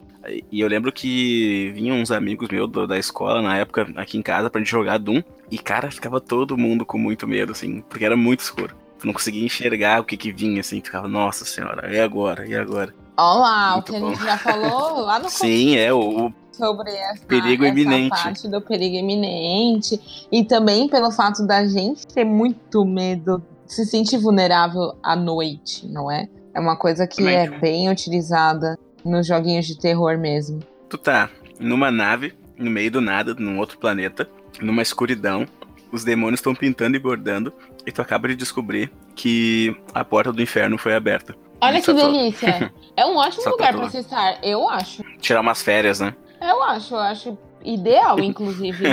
Speaker 2: E eu lembro que vinham uns amigos meus do- da escola na época aqui em casa pra gente jogar Doom. E cara, ficava todo mundo com muito medo, assim, porque era muito escuro. Tu não conseguia enxergar o que que vinha, assim, ficava, nossa senhora, e agora? E agora?
Speaker 3: Olha lá, o
Speaker 2: Muito
Speaker 3: que a
Speaker 2: bom.
Speaker 3: gente já falou lá no
Speaker 2: Sim, é, o, o
Speaker 3: sobre essa,
Speaker 2: Perigo
Speaker 3: essa
Speaker 2: iminente.
Speaker 3: parte do perigo iminente e também pelo fato da gente ter muito medo, se sentir vulnerável à noite, não é? É uma coisa que
Speaker 2: Também.
Speaker 3: é bem utilizada nos joguinhos de terror mesmo.
Speaker 2: tu tá numa nave, no meio do nada, num outro planeta, numa escuridão, os demônios estão pintando e bordando, e tu acaba de descobrir que a porta do inferno foi aberta.
Speaker 3: Olha que
Speaker 2: tô-
Speaker 3: delícia! É um ótimo
Speaker 2: Só
Speaker 3: lugar pra se estar, eu acho.
Speaker 2: Tirar umas férias, né?
Speaker 3: Eu acho, eu acho ideal, inclusive.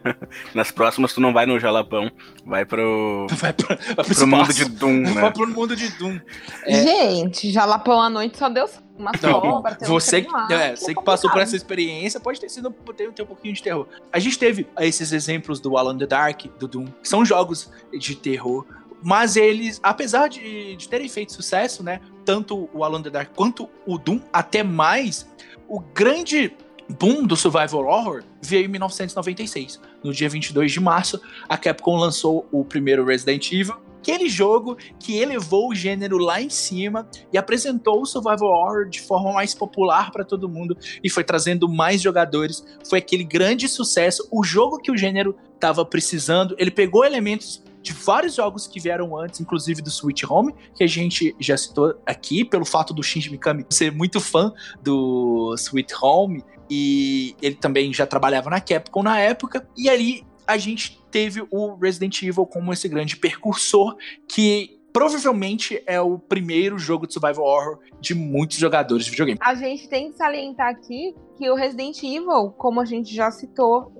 Speaker 2: Nas próximas tu não vai no Jalapão, vai pro,
Speaker 1: vai, pra, vai pro
Speaker 2: pro mundo de Doom,
Speaker 1: Vai
Speaker 2: né?
Speaker 1: pro mundo de Doom. É.
Speaker 3: Gente, Jalapão à noite só Deus. Uma cobra, tem um
Speaker 1: você,
Speaker 3: trem lá,
Speaker 1: é,
Speaker 3: que
Speaker 1: você
Speaker 3: é
Speaker 1: que passou por essa experiência pode ter sido ter, ter um pouquinho de terror. A gente teve esses exemplos do Alan the Dark, do Doom, que são jogos de terror, mas eles, apesar de, de terem feito sucesso, né, tanto o Alan the Dark quanto o Doom, até mais, o grande boom do survival horror veio em 1996. No dia 22 de março, a Capcom lançou o primeiro Resident Evil, aquele jogo que elevou o gênero lá em cima e apresentou o survival horror de forma mais popular para todo mundo e foi trazendo mais jogadores. Foi aquele grande sucesso, o jogo que o gênero estava precisando. Ele pegou elementos de vários jogos que vieram antes, inclusive do Switch Home, que a gente já citou aqui, pelo fato do Shinji Mikami ser muito fã do Sweet Home, e ele também já trabalhava na Capcom na época, e ali a gente teve o Resident Evil como esse grande percursor que provavelmente é o primeiro jogo de survival horror de muitos jogadores de videogame.
Speaker 3: A gente tem que salientar aqui que o Resident Evil, como a gente já citou,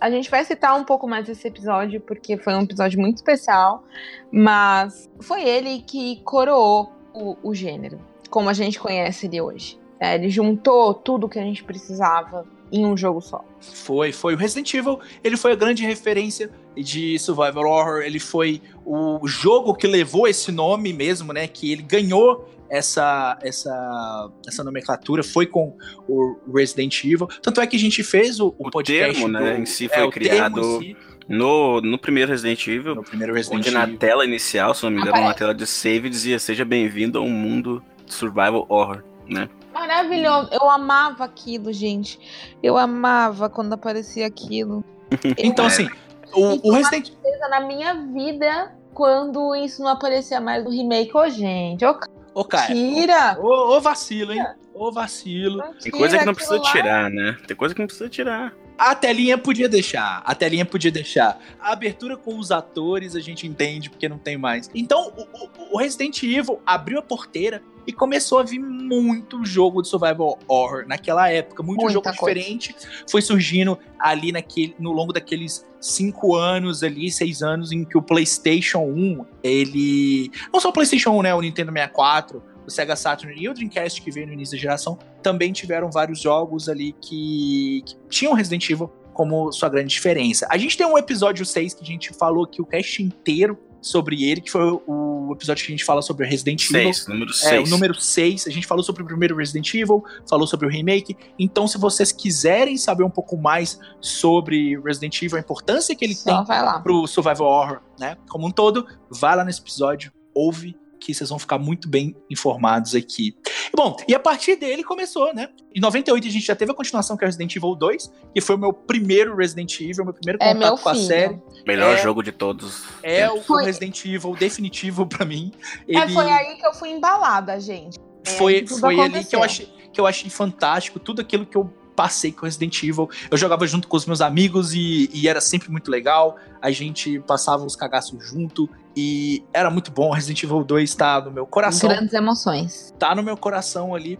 Speaker 3: a gente vai citar um pouco mais esse episódio, porque foi um episódio muito especial, mas foi ele que coroou o, o gênero, como a gente conhece ele hoje. É, ele juntou tudo que a gente precisava em um jogo só.
Speaker 1: Foi, foi o Resident Evil, ele foi a grande referência de survival horror, ele foi o jogo que levou esse nome mesmo, né, que ele ganhou essa essa essa nomenclatura foi com o Resident Evil. Tanto é que a gente fez o, o
Speaker 2: O
Speaker 1: podcast
Speaker 2: termo, né,
Speaker 1: do-
Speaker 2: em si
Speaker 1: é,
Speaker 2: foi
Speaker 1: termo
Speaker 2: criado
Speaker 1: si,
Speaker 2: no, no primeiro Resident Evil,
Speaker 1: no primeiro Resident
Speaker 2: onde na
Speaker 1: Evil.
Speaker 2: tela inicial, se não me engano, na tela de save dizia seja bem-vindo a um mundo de survival horror, né?
Speaker 3: Maravilhoso. Eu amava aquilo, gente. Eu amava quando aparecia aquilo.
Speaker 1: Então
Speaker 2: É.
Speaker 1: assim, o, o Resident
Speaker 3: coisa na minha vida quando isso não aparecia mais no remake. Ô, gente, ô,
Speaker 1: Ô, cara,
Speaker 3: tira!
Speaker 1: ô, ô vacilo, hein? Ô vacilo.
Speaker 2: Tem coisa que não precisa tirar, né? Tem coisa que não precisa tirar.
Speaker 1: A telinha podia deixar. A telinha podia deixar. A abertura com os atores a gente entende porque não tem mais. Então, o, o- o Resident Evil abriu a porteira e começou a vir muito jogo de survival horror naquela época. Muito
Speaker 3: Muita
Speaker 1: jogo
Speaker 3: coisa.
Speaker 1: diferente foi surgindo ali naquele, no longo daqueles cinco anos ali, seis anos, em que o PlayStation 1, ele. Não só o PlayStation 1, né? O Nintendo 64, o Sega Saturn e o Dreamcast que veio no início da geração, também tiveram vários jogos ali que, que tinham Resident Evil como sua grande diferença. A gente tem um episódio 6 que a gente falou aqui o cast inteiro sobre ele, que foi o episódio que a gente fala sobre Resident Evil.
Speaker 2: Seis, número
Speaker 1: É,
Speaker 2: seis.
Speaker 1: o número 6, a gente falou sobre o primeiro Resident Evil, falou sobre o remake. Então, se vocês quiserem saber um pouco mais sobre Resident Evil, a importância que ele
Speaker 3: Só
Speaker 1: tem pro survival horror, né? Como um todo, vai lá nesse episódio, ouve que vocês vão ficar muito bem informados aqui. Bom, e a partir dele começou, né? Em 98 a gente já teve a continuação que é Resident Evil 2, que foi o meu primeiro Resident Evil, meu primeiro
Speaker 3: É
Speaker 1: contato
Speaker 3: meu
Speaker 1: com a
Speaker 3: filho.
Speaker 1: série.
Speaker 2: Melhor
Speaker 1: É.
Speaker 2: jogo de todos.
Speaker 1: É o
Speaker 3: Foi-
Speaker 1: Resident Evil definitivo pra mim.
Speaker 3: É,
Speaker 1: Ele
Speaker 3: foi aí que eu fui embalada, gente. É
Speaker 1: foi, foi ali que eu, achei, que eu achei fantástico, tudo aquilo que eu passei com Resident Evil. Eu jogava junto com os meus amigos e, e era sempre muito legal. A gente passava os cagaços junto e era muito bom. Resident Evil 2 tá no meu coração,
Speaker 3: Grandes emoções.
Speaker 1: tá no meu coração ali.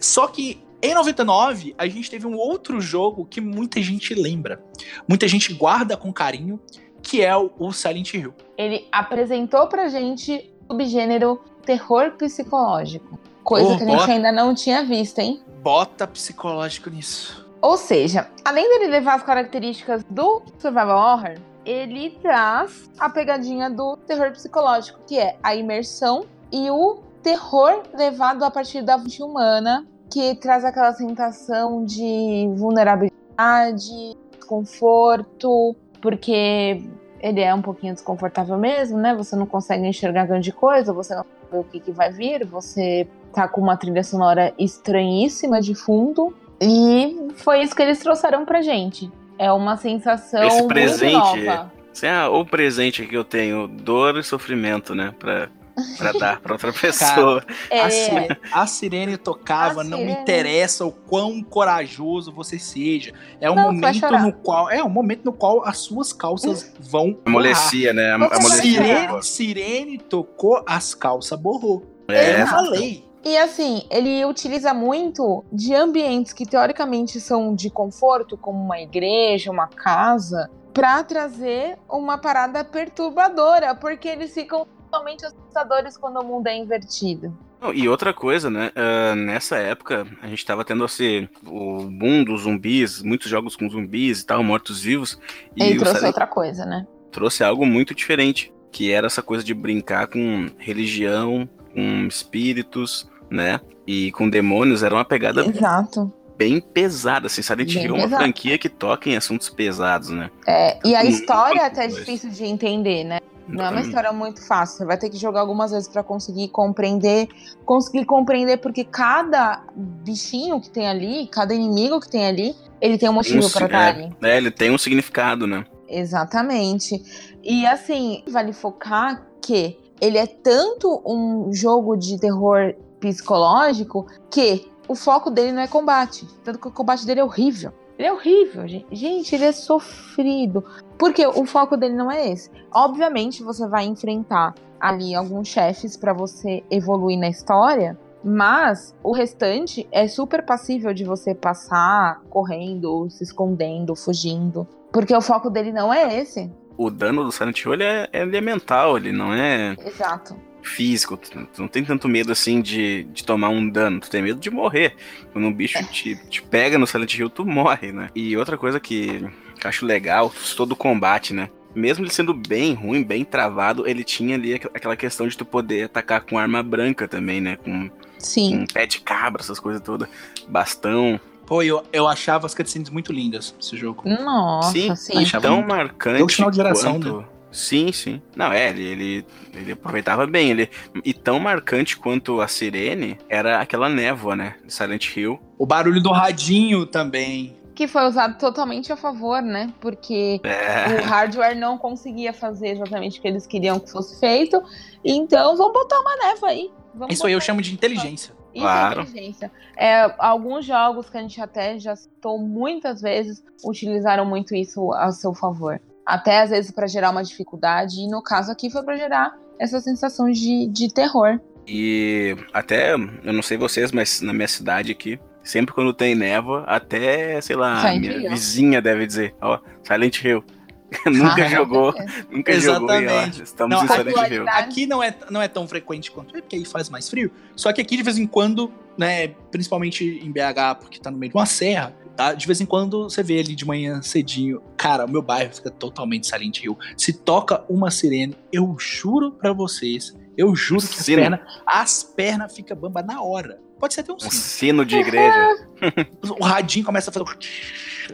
Speaker 1: Só que em 99 a gente teve um outro jogo que muita gente lembra, muita gente guarda com carinho, que é o, Silent Hill.
Speaker 3: Ele apresentou pra gente o subgênero terror psicológico. Coisa
Speaker 1: Oh,
Speaker 3: que a gente
Speaker 1: bota.
Speaker 3: ainda não tinha visto, hein?
Speaker 1: Bota psicológico nisso.
Speaker 3: Ou seja, além dele levar as características do survival horror, ele traz a pegadinha do terror psicológico, que é a imersão e o terror levado a partir da mente humana, que traz aquela sensação de vulnerabilidade, desconforto, porque ele é um pouquinho desconfortável mesmo, né? Você não consegue enxergar grande coisa, você não sabe o que, que vai vir, você tá com uma trilha sonora estranhíssima de fundo. E foi isso que eles trouxeram pra gente. É uma sensação
Speaker 2: Esse
Speaker 3: muito
Speaker 2: presente
Speaker 3: nova.
Speaker 2: Assim, ah, o presente que eu tenho, dor e sofrimento, né? Pra, pra dar pra outra pessoa.
Speaker 3: É,
Speaker 1: A, si- a sirene tocava,
Speaker 3: A
Speaker 1: não me
Speaker 3: sirene.
Speaker 1: interessa o quão corajoso você seja. É um
Speaker 3: Não,
Speaker 1: momento no qual. É um momento no qual as suas calças vão. borrar.
Speaker 2: Amolecia, né? Amolecia.
Speaker 1: Sirene, sirene tocou, as calças borrou.
Speaker 2: É,
Speaker 1: Eu falei.
Speaker 3: E assim, ele utiliza muito de ambientes que teoricamente são de conforto, como uma igreja, uma casa, pra trazer uma parada perturbadora, porque eles ficam totalmente assustadores quando o mundo é invertido.
Speaker 2: Não, e outra coisa, né? ah, nessa época, a gente tava tendo assim, o boom dos zumbis, muitos jogos com zumbis e tal, mortos-vivos. E
Speaker 3: Ele trouxe outra coisa, né?
Speaker 2: trouxe algo muito diferente, que era essa coisa de brincar com religião, com espíritos, né? E com demônios, era uma pegada
Speaker 3: Exato.
Speaker 2: bem pesada, assim, Silent
Speaker 3: Bem
Speaker 2: Hill é uma franquia que toca em assuntos pesados, né?
Speaker 3: É, e a
Speaker 2: Muito
Speaker 3: história é até
Speaker 2: coisa.
Speaker 3: difícil de entender, né? Não é uma história muito fácil. Você vai ter que jogar algumas vezes pra conseguir compreender. Conseguir compreender porque cada bichinho que tem ali, cada inimigo que tem ali, ele tem um motivo
Speaker 2: Um
Speaker 3: pra
Speaker 2: si-
Speaker 3: estar ali.
Speaker 2: É, ele tem um significado, né?
Speaker 3: Exatamente. E assim, vale focar que ele é tanto um jogo de terror psicológico que o foco dele não é combate. Tanto que o combate dele é horrível. Ele é horrível, gente. Gente, ele é sofrido. Porque o foco dele não é esse. Obviamente, você vai enfrentar ali alguns chefes pra você evoluir na história. Mas o restante é super passível de você passar correndo, se escondendo, fugindo. Porque o foco dele não é esse.
Speaker 2: O dano do Silent Hill ele é, ele é mental, ele não é
Speaker 3: Exato.
Speaker 2: físico. Tu, tu não tem tanto medo assim de, de tomar um dano, tu tem medo de morrer. Quando um bicho te, te pega no Silent Hill, tu morre, né? E outra coisa que, que eu acho legal, todo o combate, né? Mesmo ele sendo bem ruim, bem travado, ele tinha ali aqu- aquela questão de tu poder atacar com arma branca também, né? Com,
Speaker 3: Sim.
Speaker 2: com pé de cabra, essas coisas todas. Bastão.
Speaker 1: Pô, eu, eu achava as cutscenes muito lindas, esse jogo.
Speaker 3: Nossa,
Speaker 2: sim,
Speaker 3: sim.
Speaker 2: tão
Speaker 1: muito.
Speaker 2: marcante
Speaker 1: final de geração,
Speaker 2: quanto...
Speaker 1: né?
Speaker 2: Sim, sim. Não, é, ele, ele, ele aproveitava bem. Ele... E tão marcante quanto a Sirene era aquela névoa, né? De Silent Hill.
Speaker 1: O barulho do radinho também.
Speaker 3: Que foi usado totalmente a favor, né? Porque
Speaker 2: É.
Speaker 3: o hardware não conseguia fazer exatamente o que eles queriam que fosse feito. Então, vamos botar uma névoa aí. Vamos
Speaker 1: Isso aí eu chamo de inteligência.
Speaker 3: Isso
Speaker 2: Claro.
Speaker 3: é inteligência. É, alguns jogos que a gente até já citou muitas vezes utilizaram muito isso a seu favor. Até às vezes para gerar uma dificuldade. E no caso aqui foi para gerar essa sensação de, de terror.
Speaker 2: E até, eu não sei vocês, mas na minha cidade aqui, sempre quando tem névoa, até, sei lá,
Speaker 3: Silent
Speaker 2: minha
Speaker 3: Hill.
Speaker 2: vizinha deve dizer, ó, Silent Hill. nunca
Speaker 3: Ah,
Speaker 2: jogou, nunca jogou e ó,
Speaker 1: Exatamente.
Speaker 2: estamos
Speaker 1: Não,
Speaker 2: em Silent Hill.
Speaker 1: Aqui não é, não é tão frequente quanto é, porque aí faz mais frio. Só que aqui, de vez em quando, né, principalmente em BH, porque tá no meio de uma serra, tá? De vez em quando você vê ali de manhã cedinho. Cara, o meu bairro fica totalmente Silent Hill. Se toca uma sirene, eu juro pra vocês, eu juro que as pernas, as pernas ficam bamba na hora. Pode ser até um
Speaker 2: Um
Speaker 1: sino.
Speaker 2: sino de igreja.
Speaker 1: O radinho começa a fazer.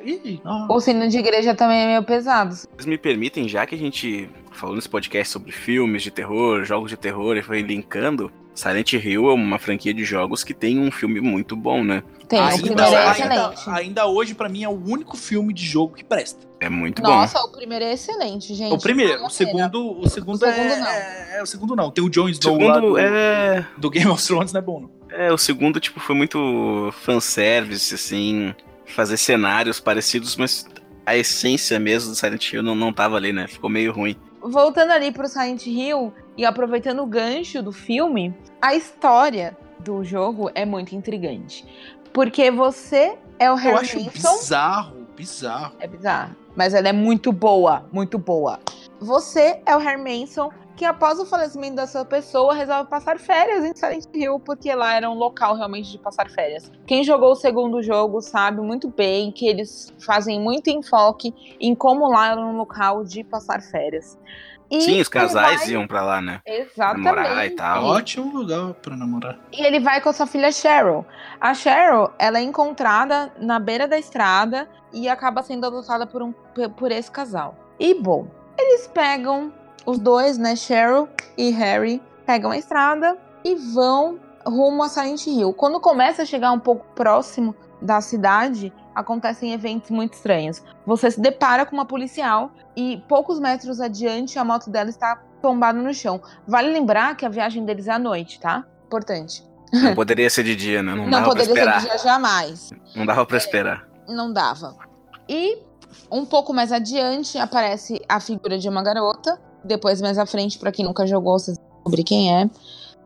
Speaker 1: Ih, nossa.
Speaker 3: O sino de igreja também é meio pesado.
Speaker 2: Vocês me permitem, já que a gente falou nesse podcast sobre filmes de terror, jogos de terror e foi linkando, Silent Hill é uma franquia de jogos que tem um filme muito bom, né?
Speaker 3: Tem,
Speaker 2: Ah,
Speaker 3: o primeiro é
Speaker 2: então,
Speaker 1: ainda,
Speaker 3: excelente.
Speaker 1: ainda hoje, pra mim, é o único filme de jogo que presta.
Speaker 2: É muito
Speaker 3: Nossa, o primeiro é excelente, gente.
Speaker 1: o primeiro, o segundo, o segundo,
Speaker 3: O segundo
Speaker 1: é,
Speaker 3: não.
Speaker 1: é, é- o segundo não. Tem o Jon
Speaker 2: bom.
Speaker 1: Snow lá
Speaker 2: Segundo,
Speaker 1: do,
Speaker 2: é,
Speaker 1: do Game of Thrones, não é bom. Não.
Speaker 2: É, o segundo, tipo, foi muito fanservice, assim, fazer cenários parecidos, mas a essência mesmo do Silent Hill não, não tava ali, né? Ficou meio ruim.
Speaker 3: Voltando ali pro Silent Hill e aproveitando o gancho do filme, a história do jogo é muito intrigante. Porque você é o
Speaker 1: Eu
Speaker 3: Harry
Speaker 1: acho
Speaker 3: Manson.
Speaker 1: bizarro, bizarro.
Speaker 3: É bizarro. Mas ela é muito boa, muito boa. Você é o Harry Manson que após o falecimento da sua pessoa resolve passar férias em Silent Hill, porque lá era um local realmente de passar férias. Quem jogou o segundo jogo sabe muito bem que eles fazem muito enfoque em como lá era um local de passar férias. E
Speaker 2: Sim, os casais
Speaker 3: ele vai-
Speaker 2: iam pra lá, né?
Speaker 3: Exatamente.
Speaker 2: namorar e tal.
Speaker 1: Ótimo lugar pra namorar.
Speaker 3: E ele vai com a sua filha Cheryl. A Cheryl, ela é encontrada na beira da estrada e acaba sendo adotada por, um, por esse casal. E, bom, eles pegam os dois, né, Cheryl e Harry, pegam a estrada e vão rumo a Silent Hill. Quando começa a chegar um pouco próximo da cidade, acontecem eventos muito estranhos. Você se depara com uma policial e poucos metros adiante a moto dela está tombada no chão. Vale lembrar que a viagem deles é à noite, tá? Importante.
Speaker 2: Não poderia ser de dia, né? Não,
Speaker 3: Não, poderia ser de dia jamais.
Speaker 2: Não dava pra esperar.
Speaker 3: Não dava. E um pouco mais adiante aparece a figura de uma garota. Depois, mais à frente, pra quem nunca jogou, vocês vão descobrir quem é.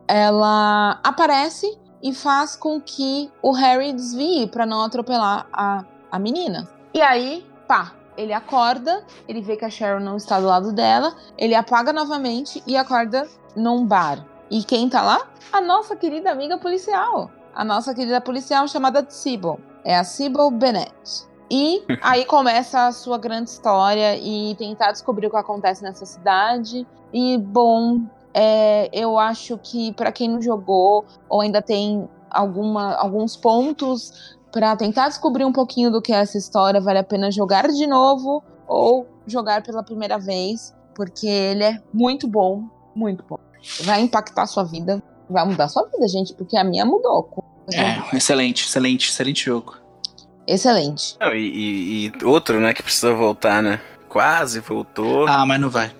Speaker 3: Ela aparece e faz com que o Harry desvie pra não atropelar a, a menina. E aí, pá, ele acorda, ele vê que a Cheryl não está do lado dela, ele apaga novamente e acorda num bar. E quem tá lá? A nossa querida amiga policial. A nossa querida policial chamada Sybil. É a Sybil Bennett. E aí começa a sua grande história e tentar descobrir o que acontece nessa cidade. E, bom, é, eu acho que para quem não jogou ou ainda tem alguma, alguns pontos para tentar descobrir um pouquinho do que é essa história, vale a pena jogar de novo ou jogar pela primeira vez, porque ele é muito bom, muito bom. Vai impactar a sua vida, vai mudar a sua vida, gente, porque a minha mudou.
Speaker 1: É, excelente, excelente, excelente jogo.
Speaker 3: Excelente.
Speaker 2: Não, e, e- e outro, né, que precisa voltar, né? Quase voltou.
Speaker 1: Ah, mas não vai.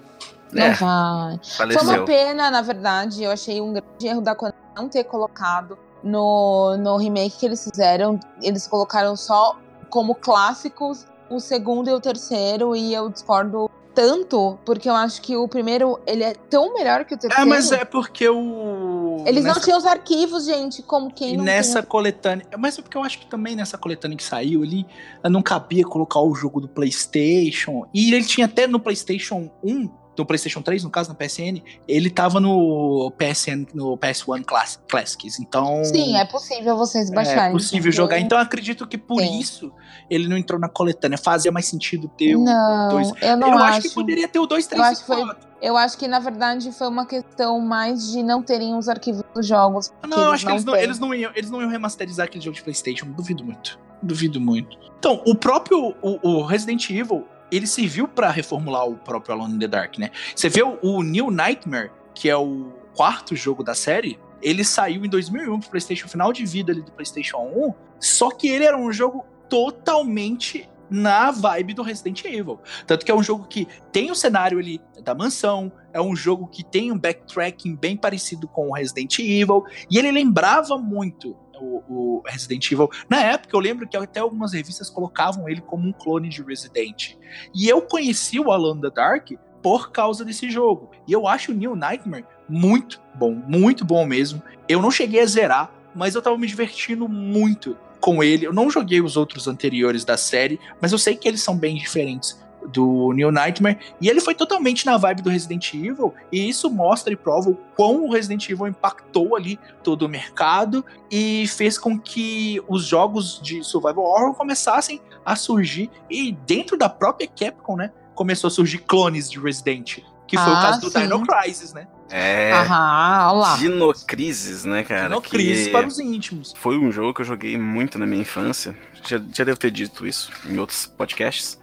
Speaker 3: Não
Speaker 2: É,
Speaker 3: vai. Foi uma
Speaker 2: faleceu.
Speaker 3: pena, na verdade. Eu achei um grande erro da Konami não ter colocado no, no remake que eles fizeram. Eles colocaram só como clássicos o segundo e o terceiro, e eu discordo tanto, porque eu acho que o primeiro ele é tão melhor que o
Speaker 1: É,
Speaker 3: terceiro.
Speaker 1: mas é porque o.
Speaker 3: Eles
Speaker 1: nessa,
Speaker 3: não tinham os arquivos, gente, como quem
Speaker 1: E nessa
Speaker 3: tem.
Speaker 1: coletânea. Mas é porque eu acho que também nessa coletânea que saiu ali, não cabia colocar o jogo do PlayStation. E ele tinha até no PlayStation 1, no PlayStation 3, no caso, na PSN, ele tava no PSN, no PS1 Class- Classics. Então.
Speaker 3: Sim, é possível vocês baixarem.
Speaker 1: É possível jogar. Então eu acredito que por
Speaker 3: Sim.
Speaker 1: isso ele não entrou na coletânea. Fazia mais sentido ter o.
Speaker 3: Não,
Speaker 1: dois.
Speaker 3: eu não
Speaker 1: eu
Speaker 3: acho.
Speaker 1: acho que poderia ter o 2, 3
Speaker 3: acho
Speaker 1: e
Speaker 3: que foi-
Speaker 1: 4.
Speaker 3: Eu acho que, na verdade, foi uma questão mais de não terem os arquivos dos jogos.
Speaker 1: Não, eu acho que eles não, eles, não iam, eles não iam remasterizar aquele jogo de PlayStation. Duvido muito. Duvido muito. Então, o próprio o, o Resident Evil, ele serviu pra reformular o próprio Alone in the Dark, né? Você vê o, o New Nightmare, que é o quarto jogo da série, ele saiu em 2001 pro PlayStation, final de vida ali do PlayStation 1, só que ele era um jogo totalmente na vibe do Resident Evil. Tanto que é um jogo que tem o cenário ali da mansão, é um jogo que tem um backtracking bem parecido com o Resident Evil, e ele lembrava muito o, o Resident Evil. Na época, eu lembro que até algumas revistas colocavam ele como um clone de Resident. E eu conheci o in the Dark por causa desse jogo. E eu acho o New Nightmare muito bom, muito bom mesmo. Eu não cheguei a zerar, mas eu tava me divertindo muito com ele. Eu não joguei os outros anteriores da série, mas eu sei que eles são bem diferentes do New Nightmare. E ele foi totalmente na vibe do Resident Evil, e isso mostra e prova o quão o Resident Evil impactou ali todo o mercado e fez com que os jogos de survival horror começassem a surgir. E dentro da própria Capcom, né, começou a surgir clones de Resident. Que foi o
Speaker 3: Ah,
Speaker 1: caso do
Speaker 3: sim.
Speaker 1: Dino Crisis, né?
Speaker 2: É.
Speaker 3: Aham, olha lá.
Speaker 2: Dinocrisis, né, cara?
Speaker 1: Dino
Speaker 2: que
Speaker 1: Crisis para os íntimos.
Speaker 2: Foi um jogo que eu joguei muito na minha infância. Já, já devo ter dito isso em outros podcasts.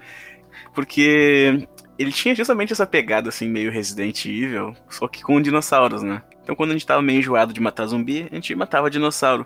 Speaker 2: Porque ele tinha justamente essa pegada, assim, meio Resident Evil, só que com dinossauros, né? Então quando a gente tava meio enjoado de matar zumbi, a gente matava dinossauro.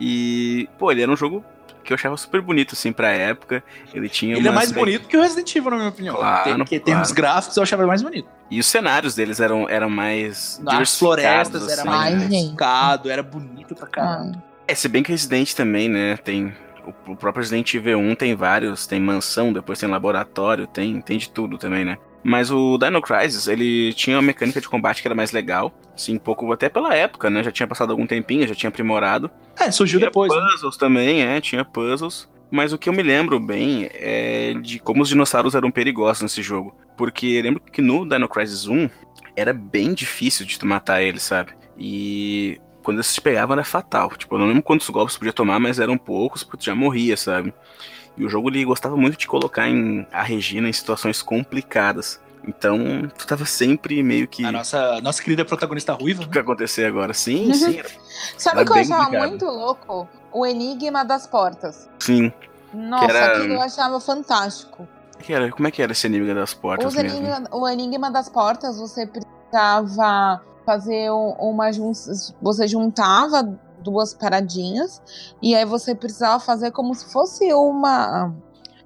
Speaker 2: E, pô, ele era um jogo que eu achava super bonito, assim, pra época. Ele tinha
Speaker 1: Ele é mais bonito que o Resident Evil, na minha opinião.
Speaker 2: Claro,
Speaker 1: Tem- Porque em
Speaker 2: claro.
Speaker 1: termos gráficos eu achava ele mais bonito.
Speaker 2: E os cenários deles eram, eram mais.
Speaker 1: As florestas era
Speaker 2: assim,
Speaker 1: mais
Speaker 3: Ai,
Speaker 2: né?
Speaker 1: era bonito pra caramba.
Speaker 3: Ah,
Speaker 2: É, se bem que Resident também, né? Tem. O, o próprio Resident Evil 1 tem vários, tem mansão, depois tem laboratório, tem, tem de tudo também, né? Mas o Dino Crisis, ele tinha uma mecânica de combate que era mais legal. Assim, um pouco até pela época, né? Já tinha passado algum tempinho, já tinha aprimorado.
Speaker 1: É, surgiu
Speaker 2: Tinha
Speaker 1: depois. né?
Speaker 2: puzzles também, é, tinha puzzles. Mas o que eu me lembro bem é de como os dinossauros eram perigosos nesse jogo. Porque eu lembro que no Dino Crisis 1 era bem difícil de tu matar eles, sabe? E quando eles te pegavam era fatal. Tipo, eu não lembro quantos golpes tu podia tomar, mas eram poucos, porque tu já morria, sabe? E o jogo ele gostava muito de colocar em, a Regina em situações complicadas. Então, tu tava sempre meio que.
Speaker 1: A nossa, nossa querida protagonista ruiva,
Speaker 2: O
Speaker 1: né?
Speaker 2: que acontecer agora? Sim, sim,
Speaker 3: Sabe o que eu achava
Speaker 2: complicado.
Speaker 3: muito louco? O Enigma das Portas.
Speaker 2: sim.
Speaker 3: Nossa,
Speaker 2: era-
Speaker 3: aquilo eu achava fantástico.
Speaker 2: Que era, como é que era esse inimigo das portas
Speaker 3: Os
Speaker 2: mesmo?
Speaker 3: enigma, o Enigma das Portas, você precisava fazer um- uma Você juntava duas paradinhas e aí você precisava fazer como se fosse uma.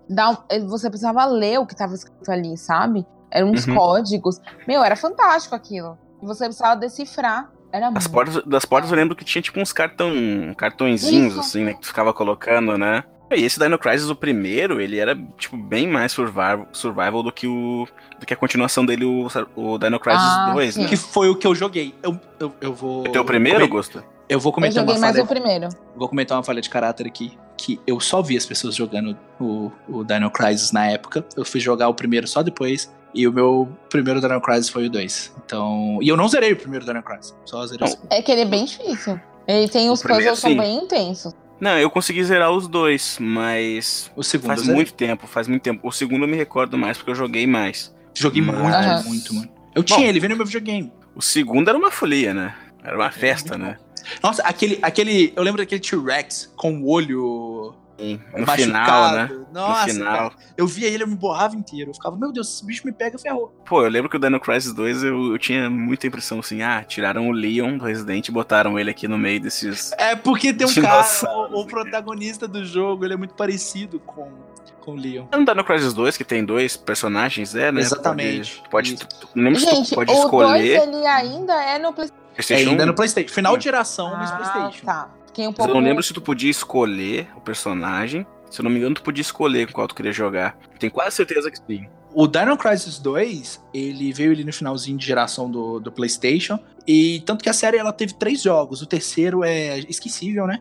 Speaker 3: dar- Você precisava ler o que estava escrito ali, sabe? Eram uns
Speaker 2: Uhum.
Speaker 3: códigos. Meu, era fantástico aquilo. E você precisava decifrar. Era
Speaker 2: As
Speaker 3: muito.
Speaker 2: portas, das portas eu lembro que tinha tipo uns cartão, cartõezinhos,
Speaker 3: Isso.
Speaker 2: assim, né? Que tu ficava colocando, né? E esse Dino Crisis, o primeiro, ele era, tipo, bem mais survival, survival do que o. do que a continuação dele, o, o Dino Crisis
Speaker 3: Ah,
Speaker 2: 2,
Speaker 3: sim.
Speaker 2: né?
Speaker 1: Que foi o que eu joguei. Eu, eu, eu vou.
Speaker 2: O teu primeiro, Augusto?
Speaker 1: Eu vou
Speaker 3: Eu
Speaker 1: comentar
Speaker 3: joguei
Speaker 1: uma
Speaker 3: mais
Speaker 1: falha.
Speaker 3: o primeiro.
Speaker 1: Vou comentar uma falha de caráter aqui. Que eu só vi as pessoas jogando o, o Dino Crisis na época. Eu fui jogar o primeiro só depois. E o meu primeiro Dino Crisis foi o 2. Então. E eu não zerei o primeiro Dino Crisis. Só zerei o segundo.
Speaker 3: É que ele é bem difícil. Ele tem
Speaker 2: O
Speaker 3: os
Speaker 2: primeiro,
Speaker 3: puzzles são bem intensos.
Speaker 2: Não, eu consegui zerar os dois, mas
Speaker 1: O segundo
Speaker 2: faz
Speaker 1: zerei.
Speaker 2: muito tempo, faz muito tempo. O segundo eu me recordo mais porque eu joguei mais.
Speaker 1: Joguei
Speaker 2: Mas-
Speaker 1: muito, muito, mano. Eu tinha ele, veio no meu videogame.
Speaker 2: O segundo era uma folia, né? Era uma festa,
Speaker 1: muito
Speaker 2: né?
Speaker 1: Nossa, aquele, aquele. Eu lembro daquele T-Rex com o olho.
Speaker 2: Sim, No
Speaker 1: machucado.
Speaker 2: final, né?
Speaker 1: Nossa,
Speaker 2: no final.
Speaker 1: cara, eu via ele, eu me borrava inteiro. Eu ficava, meu Deus, esse bicho me pega, ferrou.
Speaker 2: Pô, eu lembro que o Dino Crisis 2 eu, eu tinha muita impressão assim, ah, tiraram o Leon do Resident e botaram ele aqui no meio desses.
Speaker 1: É porque tem um cara, o, o protagonista do jogo, ele é muito parecido com, com o Leon.
Speaker 2: É no Dino Crisis 2 que tem dois personagens, é, né?
Speaker 1: Exatamente.
Speaker 2: Pode,
Speaker 1: Isso.
Speaker 2: tu, não
Speaker 3: Gente,
Speaker 2: tu pode
Speaker 3: o 2
Speaker 2: escolher
Speaker 3: ele ainda é no PlayStation.
Speaker 1: É ainda
Speaker 2: 1.
Speaker 1: no Playstation. Final de geração, mas Playstation.
Speaker 3: tá. Fiquei um pouco...
Speaker 2: eu não lembro se tu podia escolher o personagem. Se eu não me engano, tu podia escolher qual tu queria jogar. Tenho quase certeza que sim.
Speaker 1: O Dino Crisis 2, ele veio ali no finalzinho de geração do, do PlayStation. E tanto que a série ela teve três jogos. O terceiro é esquecível, né?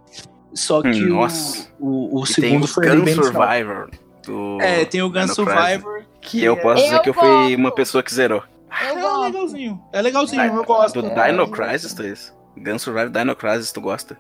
Speaker 1: Só que o-
Speaker 2: Nossa.
Speaker 1: o, o,
Speaker 2: E
Speaker 1: segundo
Speaker 2: tem o
Speaker 1: foi
Speaker 2: Gun
Speaker 1: bem.
Speaker 2: Survivor. Do
Speaker 1: É, tem o Gun
Speaker 2: Dino Crisis,
Speaker 1: Survivor.
Speaker 2: Que eu posso
Speaker 3: Eu
Speaker 2: dizer que eu fui
Speaker 3: gosto.
Speaker 2: uma pessoa que zerou.
Speaker 3: Eu
Speaker 1: É
Speaker 3: gosto.
Speaker 1: legalzinho. É legalzinho,
Speaker 2: Dino-
Speaker 1: eu gosto.
Speaker 2: Do
Speaker 3: É,
Speaker 2: Dino
Speaker 3: eu
Speaker 2: Crisis, Thaís. Gun Survivor, Dino Crisis, tu gosta?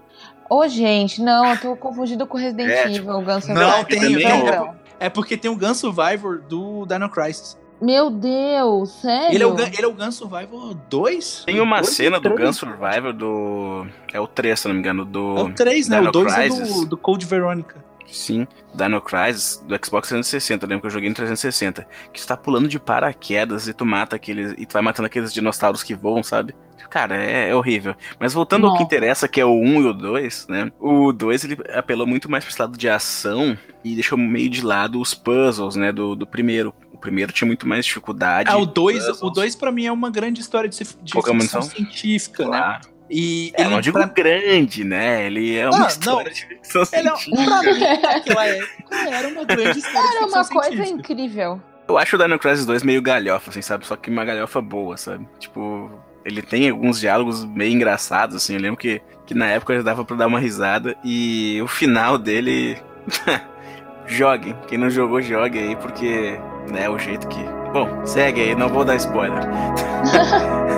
Speaker 3: Ô, gente, não, eu tô confundido com Resident
Speaker 2: É,
Speaker 3: Evil, o Guns N'
Speaker 1: Não, tem, tem. É porque tem o Gun Survivor do Dino Crisis.
Speaker 3: Meu Deus, sério?
Speaker 1: Ele é, o Gun, ele é o Gun Survivor 2?
Speaker 2: Tem uma
Speaker 1: Dois
Speaker 2: cena do
Speaker 1: três?
Speaker 2: Gun Survivor do. É o 3, se não me engano, do.
Speaker 1: É o 3, né?
Speaker 2: Dino
Speaker 1: o 2 é do, do Code Veronica.
Speaker 2: Sim, Dino Crisis do Xbox 360. Eu lembro que eu joguei no 360. Que tu tá pulando de paraquedas e tu mata aqueles. E tu vai matando aqueles dinossauros que voam, sabe? Cara, é, é horrível. Mas voltando ao que interessa, que é o 1 e o 2, né? O 2 ele apelou muito mais pro esse lado de ação e deixou meio de lado os puzzles, né? Do, do primeiro. O primeiro tinha muito mais dificuldade.
Speaker 1: Ah, o 2,
Speaker 2: puzzles.
Speaker 1: o 2 pra mim é uma grande história de, de
Speaker 2: Pouca
Speaker 1: ficção científica, né?
Speaker 2: Claro.
Speaker 1: E
Speaker 2: É,
Speaker 1: ele,
Speaker 2: não digo
Speaker 1: pra,
Speaker 2: grande, né? Ele é uma
Speaker 1: Ah,
Speaker 2: história
Speaker 1: não.
Speaker 2: de ficção
Speaker 1: ele é,
Speaker 2: científica.
Speaker 1: pra mim, naquela época, era uma grande história de
Speaker 3: Era uma coisa
Speaker 1: científica.
Speaker 3: incrível.
Speaker 2: Eu acho o Dino Crisis 2 meio galhofa, assim, sabe? Só que uma galhofa boa, sabe? Tipo, ele tem alguns diálogos meio engraçados, assim. Eu lembro que, que na época já dava pra dar uma risada. E o final dele. joguem. Quem não jogou, jogue aí, porque né, é o jeito que. Bom, segue aí, não vou dar spoiler.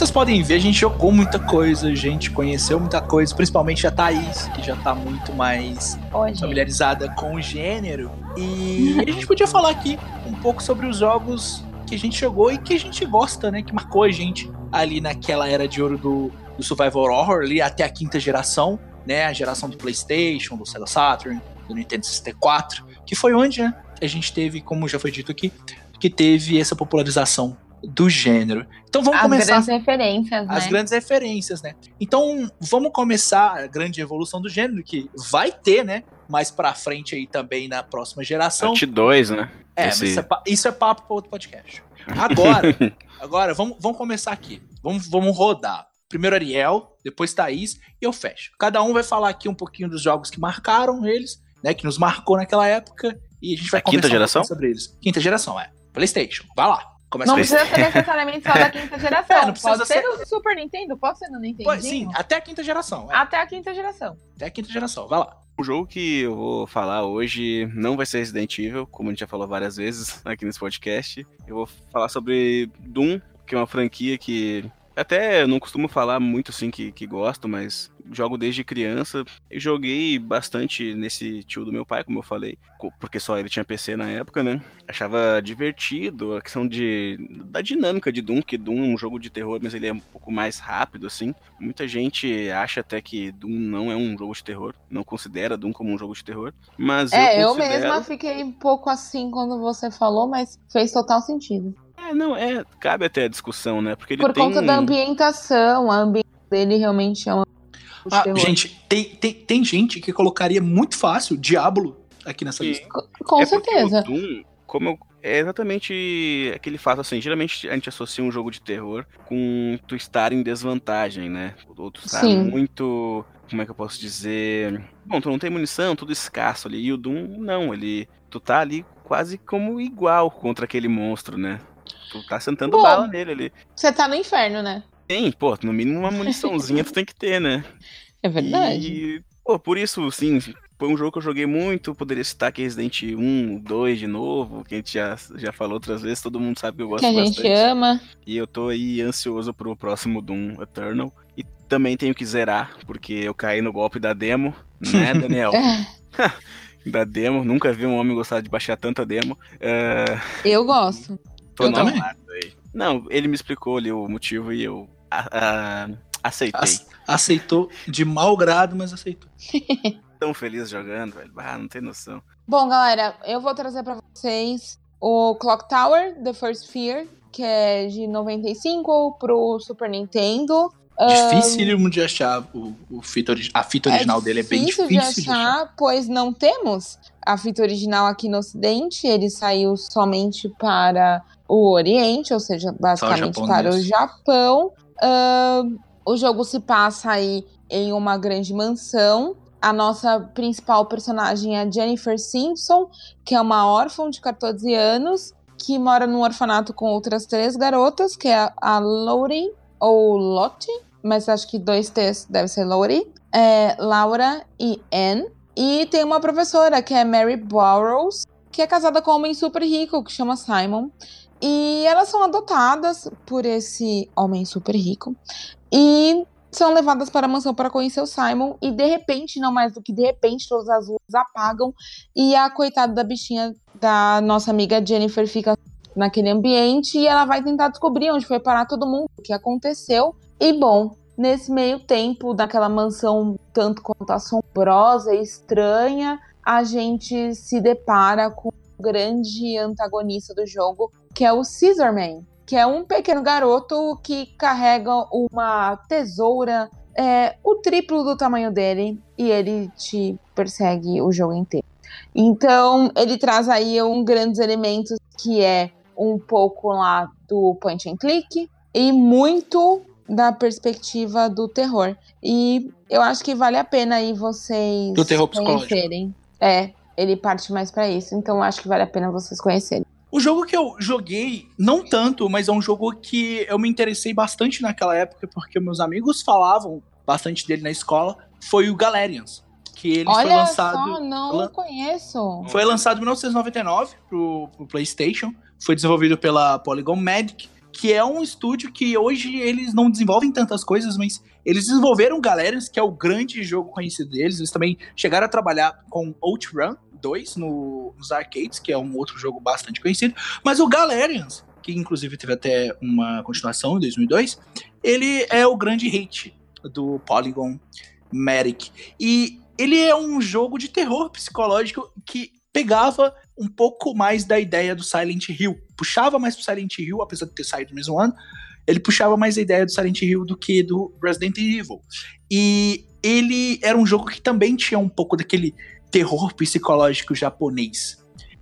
Speaker 1: vocês podem ver, a gente jogou muita coisa, a gente conheceu muita coisa, principalmente a Thaís, que já tá muito mais
Speaker 3: gente.
Speaker 1: familiarizada com o gênero. E a gente podia falar aqui um pouco sobre os jogos que a gente jogou e que a gente gosta, né? Que marcou a gente ali naquela era de ouro do, do Survival Horror, ali até a quinta geração, né? A geração do PlayStation, do Sega Saturn, do Nintendo 64, que foi onde, né? A gente teve, como já foi dito aqui, que teve essa popularização do gênero. Então vamos
Speaker 3: As
Speaker 1: começar
Speaker 3: grandes referências, né?
Speaker 1: as grandes referências, né? Então, vamos começar a grande evolução do gênero, que vai ter, né? Mais pra frente aí também na próxima geração.
Speaker 2: Parte 2, né?
Speaker 1: É,
Speaker 2: esse-
Speaker 1: mas isso é, pa- isso é papo para outro podcast. Agora, agora vamos, vamos começar aqui. Vamos, vamos rodar. Primeiro Ariel, depois Thaís e eu fecho. Cada um vai falar aqui um pouquinho dos jogos que marcaram eles, né? Que nos marcou naquela época. E a gente vai
Speaker 2: A quinta
Speaker 1: conversar um
Speaker 2: geração?
Speaker 1: sobre eles. Quinta geração, é. PlayStation. Vai lá. Começa
Speaker 3: Não
Speaker 1: com
Speaker 3: precisa ser necessariamente só da quinta geração.
Speaker 1: É, não precisa
Speaker 3: pode ser no Super Nintendo, pode ser no Nintendo.
Speaker 1: Sim, até a quinta geração. é.
Speaker 3: Até a quinta geração.
Speaker 1: Até a quinta geração. Vai lá.
Speaker 2: O jogo que eu vou falar hoje não vai ser Resident Evil, como a gente já falou várias vezes aqui nesse podcast. Eu vou falar sobre Doom, que é uma franquia que até eu não costumo falar muito assim que, que gosto, mas jogo desde criança. Eu joguei bastante nesse tio do meu pai, como eu falei, porque só ele tinha PC na época, né? Achava divertido a questão de da dinâmica de Doom, que Doom é um jogo de terror, mas ele é um pouco mais rápido assim. Muita gente acha até que Doom não é um jogo de terror, não considera Doom como um jogo de terror, mas
Speaker 3: É,
Speaker 2: eu
Speaker 3: eu
Speaker 2: considero...
Speaker 3: mesma fiquei um pouco assim quando você falou, mas fez total sentido.
Speaker 2: É, não, é, cabe até a discussão, né? Porque ele
Speaker 3: Por
Speaker 2: tem
Speaker 3: conta da ambientação, a ambiente dele realmente é um de
Speaker 1: Ah, gente, tem, tem, tem gente que colocaria muito fácil Diablo aqui nessa
Speaker 2: E-
Speaker 1: lista.
Speaker 3: Com
Speaker 2: é
Speaker 3: certeza.
Speaker 2: O Doom, como eu é exatamente aquele fato assim. Geralmente a gente associa um jogo de terror com tu estar em desvantagem, né? Ou tu estar
Speaker 3: Sim.
Speaker 2: muito. Como é que eu posso dizer? Bom, tu não tem munição, tudo escasso ali. E o Doom, não, ele. Tu tá ali quase como igual contra aquele monstro, né? Tu tá sentando
Speaker 3: Bom.
Speaker 2: bala nele ali.
Speaker 3: Você tá no inferno, né?
Speaker 2: Tem, pô, no mínimo uma muniçãozinha tu tem que ter, né?
Speaker 3: É verdade.
Speaker 2: E, pô, por isso, sim, foi um jogo que eu joguei muito. Poderia citar aqui Resident 1, 2 de novo, que a gente já, já falou outras vezes, todo mundo sabe que eu gosto
Speaker 3: Que a gente
Speaker 2: bastante.
Speaker 3: ama.
Speaker 2: E eu tô aí ansioso pro próximo Doom Eternal. E também tenho que zerar, porque eu caí no golpe da demo, né, Daniel?
Speaker 3: É,
Speaker 2: da demo, nunca vi um homem gostar de baixar tanta demo. É,
Speaker 3: eu gosto.
Speaker 2: Tô
Speaker 1: Eu
Speaker 2: no
Speaker 1: também.
Speaker 2: Não, ele me explicou ali o motivo e eu a- a- aceitei.
Speaker 1: Ac- Aceitou de mau grado, mas aceitou.
Speaker 2: Tão feliz jogando, velho. Ah, não tem noção.
Speaker 3: Bom, galera, eu vou trazer pra vocês o Clock Tower, The First Fear, que é de 95 pro Super Nintendo.
Speaker 1: Dificílimo de achar o, o fita a fita original dele é bem difícil
Speaker 3: de achar, pois não temos a fita original aqui no Ocidente. Ele saiu somente para o Oriente, ou seja, basicamente para o Japão. Ahn, o jogo se passa aí em uma grande mansão. A nossa principal personagem é a Jennifer Simpson, que é uma órfã de 14 anos, que mora num orfanato com outras três garotas, que é a- Lori ou Lottie, mas acho que dois T's deve ser Lori, é, Laura e Anne. E tem uma professora, que é Mary Burrows, que é casada com um homem super rico, que chama Simon. E elas são adotadas por esse homem super rico. E são levadas para a mansão para conhecer o Simon. E de repente, não mais do que de repente, todas as luzes apagam. E a coitada da bichinha da nossa amiga Jennifer fica naquele ambiente. E ela vai tentar descobrir onde foi parar todo mundo, o que aconteceu. E bom, nesse meio tempo, daquela mansão tanto quanto assombrosa e estranha, a gente se depara com o grande antagonista do jogo, que é o Scissorman, que é um pequeno garoto que carrega uma tesoura é, o triplo do tamanho dele e ele te persegue o jogo inteiro. Então, ele traz aí um grandes elementos que é um pouco lá do point and click e muito da perspectiva do terror. E eu acho que vale a pena aí vocês
Speaker 1: Do terror
Speaker 3: conhecerem. É, ele parte mais pra isso, então eu acho que vale a pena vocês conhecerem.
Speaker 1: O jogo que eu joguei, não tanto, mas é um jogo que eu me interessei bastante naquela época, porque meus amigos falavam bastante dele na escola, foi o Galerians. Que ele foi
Speaker 3: Olha
Speaker 1: lançado.
Speaker 3: só, não
Speaker 1: lan-
Speaker 3: conheço.
Speaker 1: Foi lançado em 1999 pro, pro PlayStation. Foi desenvolvido pela Polygon Magic, que é um estúdio que hoje eles não desenvolvem tantas coisas, mas eles desenvolveram Galerians, que é o grande jogo conhecido deles. Eles também chegaram a trabalhar com Outrun 2 no, nos arcades, que é um outro jogo bastante conhecido. Mas o Galerians, que inclusive teve até uma continuação em 2002, ele é o grande hit do Polygon Magic. E ele é um jogo de terror psicológico que pegava um pouco mais da ideia do Silent Hill. Puxava mais pro Silent Hill, apesar de ter saído no mesmo ano. Ele puxava mais a ideia do Silent Hill do que do Resident Evil. E ele era um jogo que também tinha um pouco daquele terror psicológico japonês.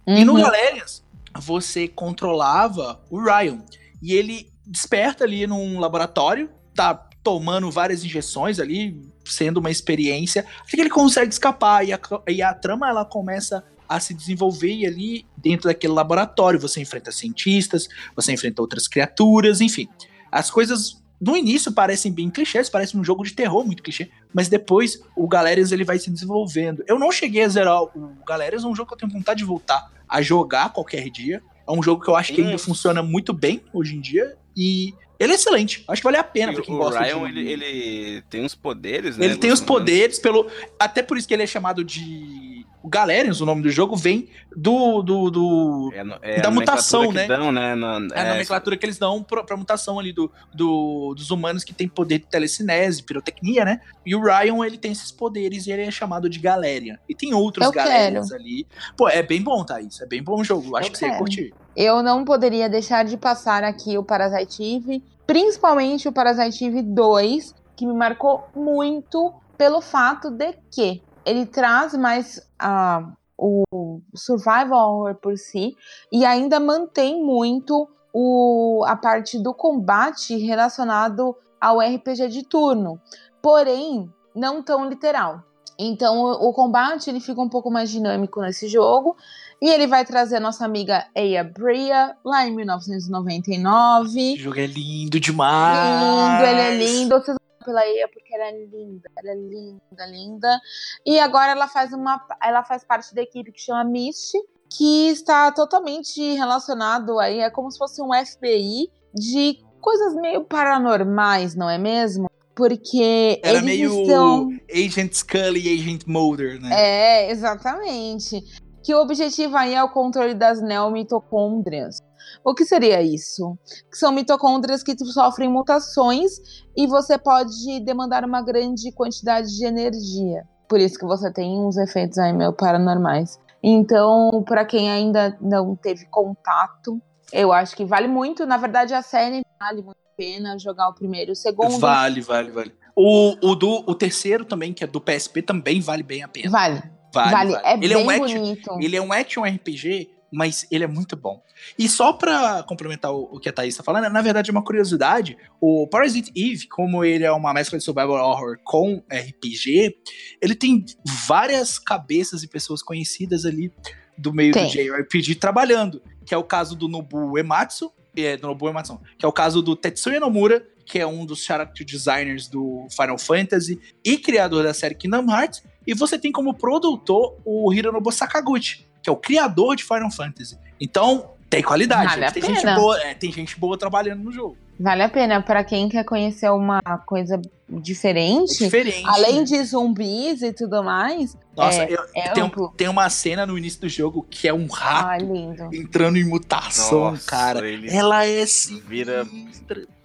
Speaker 1: E no
Speaker 3: Uhum.
Speaker 1: Galerias, você controlava o Ryan. E ele desperta ali num laboratório, tá tomando várias injeções ali, sendo uma experiência, até que ele consegue escapar. E a, e a trama ela começa a se desenvolver e ali dentro daquele laboratório. Você enfrenta cientistas, você enfrenta outras criaturas, enfim. As coisas no início parecem bem clichês, parece um jogo de terror muito clichê, mas depois o Galerias ele vai se desenvolvendo. Eu não cheguei a zerar o Galerias, é um jogo que eu tenho vontade de voltar a jogar qualquer dia. É um jogo que eu acho que ainda
Speaker 2: Hum.
Speaker 1: funciona muito bem hoje em dia e ele é excelente. Acho que vale a pena pra quem
Speaker 2: o
Speaker 1: gosta
Speaker 2: Ryan,
Speaker 1: de...
Speaker 2: ele, ele tem uns poderes, né?
Speaker 1: Ele tem os poderes pelo. Até por isso que ele é chamado de. O Galerians, o nome do jogo, vem do. do, do...
Speaker 2: É, é
Speaker 1: da mutação, né?
Speaker 2: dão, né? na-
Speaker 1: É a nomenclatura que eles dão pra, pra mutação ali do, do- dos humanos que tem poder de telecinese, pirotecnia, né? E o Ryan, ele tem esses poderes e ele é chamado de Galerian. E tem outros
Speaker 3: Eu
Speaker 1: Galerians ali. Pô, é bem bom, Thaís. É bem bom o jogo. Acho
Speaker 3: Eu
Speaker 1: que você ia
Speaker 3: quero.
Speaker 1: curtir.
Speaker 3: Eu não poderia deixar de passar aqui o Parasite Eve, principalmente o Parasite Eve 2, que me marcou muito pelo fato de que ele traz mais a o survival horror por si e ainda mantém muito o, a parte do combate relacionado ao RPG de turno, porém não tão literal. Então o, o combate ele fica um pouco mais dinâmico nesse jogo e ele vai trazer a nossa amiga Aya Bria lá em 1999.
Speaker 1: Esse jogo é lindo demais.
Speaker 3: Lindo, ele é lindo. Vocês pela Aya porque ela é linda, ela é linda, linda. E agora ela faz uma, ela faz parte da equipe que chama Mist, que está totalmente relacionado aí, é como se fosse um FBI de coisas meio paranormais, não é mesmo? Porque
Speaker 1: Era
Speaker 3: eles
Speaker 1: meio
Speaker 3: estão...
Speaker 1: Agent Scully e Agent Mulder, né?
Speaker 3: É, exatamente. Que o objetivo aí é o controle das neomitocôndrias. O que seria isso? Que são mitocôndrias que sofrem mutações e você pode demandar uma grande quantidade de energia. Por isso que você tem uns efeitos aí meio paranormais. Então, para quem ainda não teve contato, eu acho que vale muito. Na verdade, a série vale muito a pena jogar o primeiro e o segundo.
Speaker 1: Vale, vale, vale. O, o, do, o terceiro também, que é do PSP, também vale bem a pena.
Speaker 3: Vale.
Speaker 1: Vale,
Speaker 3: Vale.
Speaker 1: vale.
Speaker 3: É
Speaker 1: ele,
Speaker 3: bem
Speaker 1: é um action,
Speaker 3: bonito.
Speaker 1: ele é um action RPG, mas ele é muito bom. E só pra complementar o, o que a Thaís tá falando, na verdade é uma curiosidade, o Parasite Eve, como ele é uma mescla de survival horror com RPG, ele tem várias cabeças e pessoas conhecidas ali do meio
Speaker 3: Tem.
Speaker 1: do JRPG trabalhando, que é o caso do Nobu Ematsu, é, do Nobu Ematsu, que é o caso do Tetsuya Nomura, que é um dos character designers do Final Fantasy e criador da série Kingdom Hearts, e você tem como produtor o Hironobu Sakaguchi, que é o criador de Final Fantasy. Então, tem qualidade.
Speaker 3: Vale a
Speaker 1: tem,
Speaker 3: pena.
Speaker 1: gente boa, é, tem gente boa trabalhando no jogo.
Speaker 3: Vale a pena para quem quer conhecer uma coisa
Speaker 1: É
Speaker 3: diferente.
Speaker 1: diferente.
Speaker 3: Além
Speaker 1: né?
Speaker 3: de zumbis e tudo mais,
Speaker 1: Nossa,
Speaker 3: é,
Speaker 1: eu-
Speaker 3: é
Speaker 1: tem, um- tem uma cena no início do jogo que é um rato
Speaker 3: Ai, lindo.
Speaker 1: entrando em mutação,
Speaker 2: Nossa,
Speaker 1: cara.
Speaker 2: ele
Speaker 1: Ela é sinistra.
Speaker 2: vira-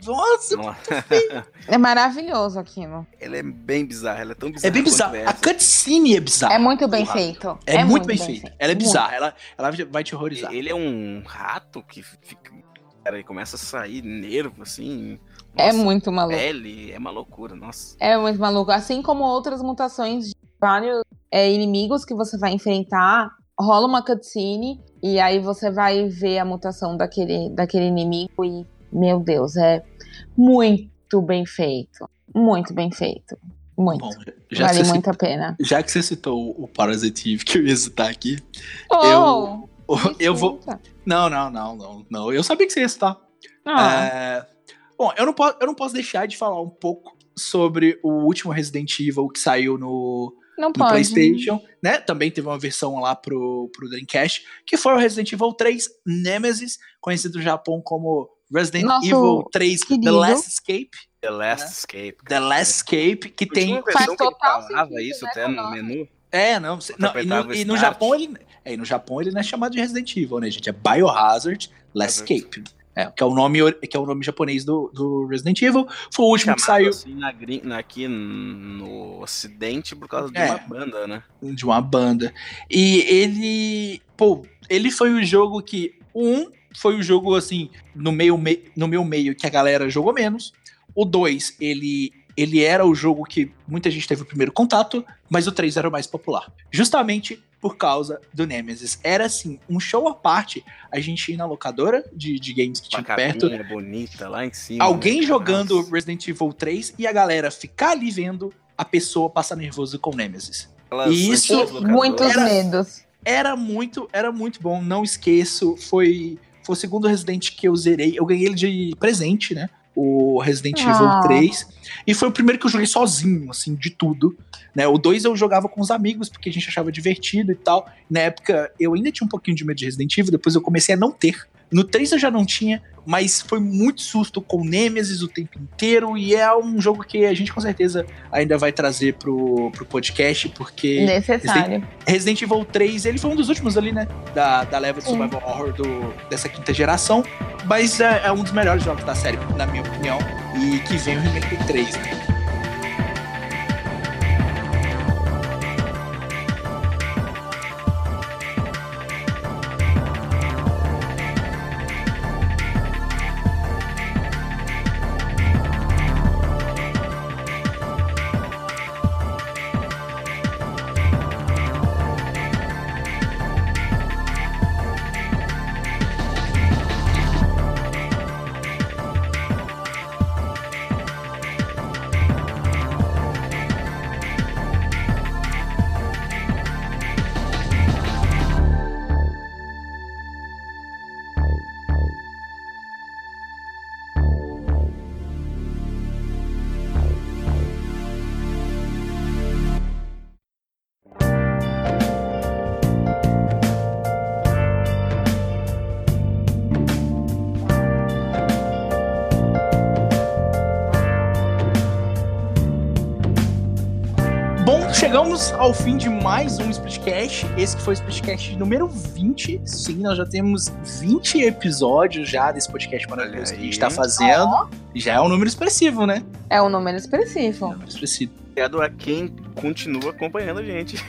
Speaker 1: Nossa,
Speaker 2: Nossa,
Speaker 3: É maravilhoso aquilo.
Speaker 2: ela é bem bizarra, ela é tão bizarra.
Speaker 1: é bem bizarro. A cutscene é bizarra.
Speaker 3: É muito bem feito.
Speaker 1: É, muito bem feita. Ela é
Speaker 3: Muito.
Speaker 1: bizarra. Ela, ela vai te horrorizar.
Speaker 2: Ele é um rato que fica. Cara, ele começa a sair nervo, assim.
Speaker 3: É
Speaker 2: Nossa,
Speaker 3: muito maluco.
Speaker 2: Pele, é uma loucura, nossa.
Speaker 3: É muito maluco. Assim como outras mutações de vários é, inimigos que você vai enfrentar, rola uma cutscene e aí você vai ver a mutação daquele, daquele inimigo e, meu Deus, é muito bem feito. Muito bem feito. Muito.
Speaker 1: Bom, já,
Speaker 3: vale muito a pena.
Speaker 1: já que você citou o Parasite Eve, que eu ia citar aqui,
Speaker 3: Oh,
Speaker 1: eu vou.
Speaker 3: desculpa.
Speaker 1: Não, não, não, não, não. Eu sabia que você ia citar.
Speaker 3: Ah,
Speaker 1: É, Bom, eu não, posso, eu não posso deixar de falar um pouco sobre o último Resident Evil que saiu no,
Speaker 3: não
Speaker 1: no
Speaker 3: pode.
Speaker 1: PlayStation, né? Também teve uma versão lá pro, pro Dreamcast, que foi o Resident Evil 3 Nemesis, conhecido no Japão como Resident
Speaker 3: Nosso
Speaker 1: Evil 3 The
Speaker 3: querido.
Speaker 1: Last Escape.
Speaker 2: The Last Escape.
Speaker 1: The Last Escape, que tem.
Speaker 3: Faz
Speaker 2: que ele
Speaker 3: total
Speaker 2: falava
Speaker 3: sentido,
Speaker 2: isso
Speaker 3: né,
Speaker 2: até no menu.
Speaker 1: É, não, não, e, no, e no. Japão ele. É, e no Japão ele não é chamado de Resident Evil, né, gente? É Biohazard Last. Escape. É, que é o nome, que é o nome japonês do, do Resident Evil. Foi o último que
Speaker 2: Chamado
Speaker 1: saiu
Speaker 2: assim na- aqui no ocidente por causa de
Speaker 1: É.
Speaker 2: uma banda, né?
Speaker 1: de uma banda. E ele. Pô, ele foi o jogo que. Um foi o jogo, assim, no meio, me- no meu meio que a galera jogou menos. O dois, ele. Ele era o jogo que muita gente teve o primeiro contato, mas o 3 era o mais popular. Justamente por causa do Nemesis. Era assim, um show à parte. A gente ir na locadora de, de games que tinha perto.
Speaker 2: bonita lá em cima.
Speaker 1: Alguém
Speaker 2: né?
Speaker 1: jogando
Speaker 2: Nossa,
Speaker 1: Resident Evil 3 e a galera ficar ali vendo a pessoa passar nervoso com o Nemesis.
Speaker 2: aquelas
Speaker 1: isso-.
Speaker 3: Muitos
Speaker 1: Era-
Speaker 3: medos.
Speaker 1: era muito, era muito bom, não esqueço. Foi, foi o segundo Resident que eu zerei. Eu ganhei ele de presente, né? O Resident
Speaker 3: Ah.
Speaker 1: Evil 3. E foi o primeiro que eu joguei sozinho, assim, de tudo. Né? O 2 eu jogava com os amigos, porque a gente achava divertido e tal. Na época, eu ainda tinha um pouquinho de medo de Resident Evil, depois eu comecei a não ter. No 3 eu já não tinha, mas foi muito susto com o Nemesis o tempo inteiro. E é um jogo que a gente com certeza ainda vai trazer pro, pro podcast, porque.
Speaker 3: Necessário.
Speaker 1: Resident Evil 3, ele foi um dos últimos ali, né? Da, da leva de survival horror do, dessa quinta geração. Mas é, é um dos melhores jogos da série, na minha opinião. E que vem o remake 3, né? Ao fim de mais um Splitcast. Esse que foi o Splitcast número 20. Sim, nós já temos 20 episódios já desse podcast maravilhoso que a gente tá fazendo. Já é um número expressivo, né?
Speaker 3: é um número expressivo.
Speaker 1: Número expressivo.
Speaker 2: Obrigado a quem continua acompanhando a gente.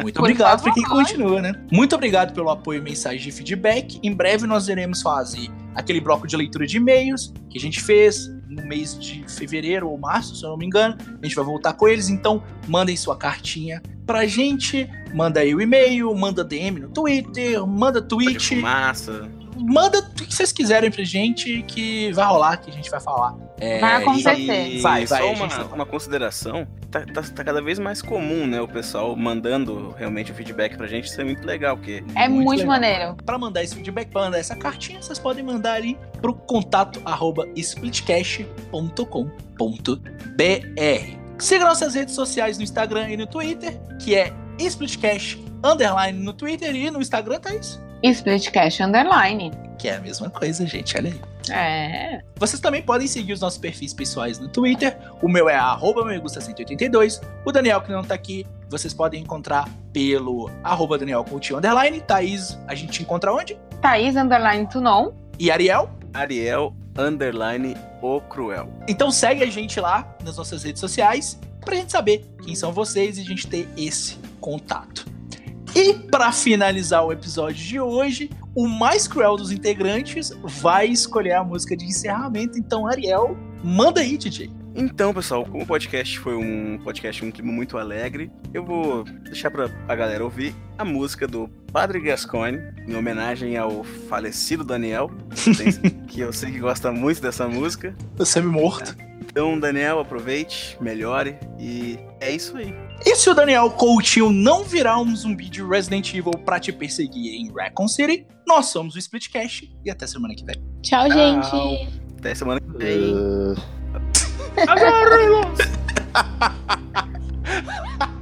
Speaker 1: Muito obrigado por quem continua, né? Muito obrigado pelo apoio, mensagem de feedback. Em breve nós iremos fazer aquele bloco de leitura de e-mails que a gente fez no mês de fevereiro ou março, se eu não me engano. A gente vai voltar com eles, então mandem sua cartinha pra gente. Manda aí o e-mail, manda DM no Twitter, manda tweet,
Speaker 2: fumaça.
Speaker 1: manda o que vocês quiserem pra gente que vai rolar, que a gente vai falar. É,
Speaker 3: Vai acontecer.
Speaker 2: E
Speaker 1: Vai, vai,
Speaker 2: Só uma, uma consideração, tá, tá, tá cada vez mais comum, né? O pessoal mandando realmente o feedback pra gente. Isso é muito legal, porque
Speaker 3: É
Speaker 1: Muito
Speaker 3: muito,
Speaker 1: legal.
Speaker 3: maneiro.
Speaker 1: Para mandar esse feedback, para mandar essa cartinha, vocês podem mandar ali pro contato arroba splitcash.com.br. Siga nossas redes sociais no Instagram e no Twitter, que é splitcash underline no Twitter e no Instagram, tá isso?
Speaker 3: Splitcast Underline.
Speaker 1: Que é a mesma coisa, gente, olha aí.
Speaker 3: É.
Speaker 1: Vocês também podem seguir os nossos perfis pessoais no Twitter. O meu é arroba megusta182. O Daniel, que não tá aqui, vocês podem encontrar pelo arroba Daniel Coutinho Underline. Thaís, a gente encontra onde?
Speaker 3: Thaís Underline Tunon.
Speaker 1: E Ariel?
Speaker 2: Ariel underline o cruel.
Speaker 1: Então segue a gente lá nas nossas redes sociais pra gente saber quem são vocês e a gente ter esse contato. E pra finalizar o episódio de hoje, o mais cruel dos integrantes vai escolher a música de encerramento. Então, Ariel, manda aí, DJ.
Speaker 2: Então, pessoal, como o podcast foi um podcast um clima muito alegre, eu vou deixar pra a galera ouvir a música do Padre Gascoigne, em homenagem ao falecido Daniel, que eu sei que gosta muito dessa música.
Speaker 1: Você me morto.
Speaker 2: Então, Daniel, aproveite, melhore e é isso aí.
Speaker 1: E se o Daniel Coutinho não virar um zumbi de Resident Evil pra te perseguir em Raccoon City, nós somos o Splitcast e até semana que vem.
Speaker 3: Tchau,
Speaker 2: Tchau.
Speaker 3: gente.
Speaker 2: Até semana que vem.
Speaker 4: Uh, ¡Agárrelos!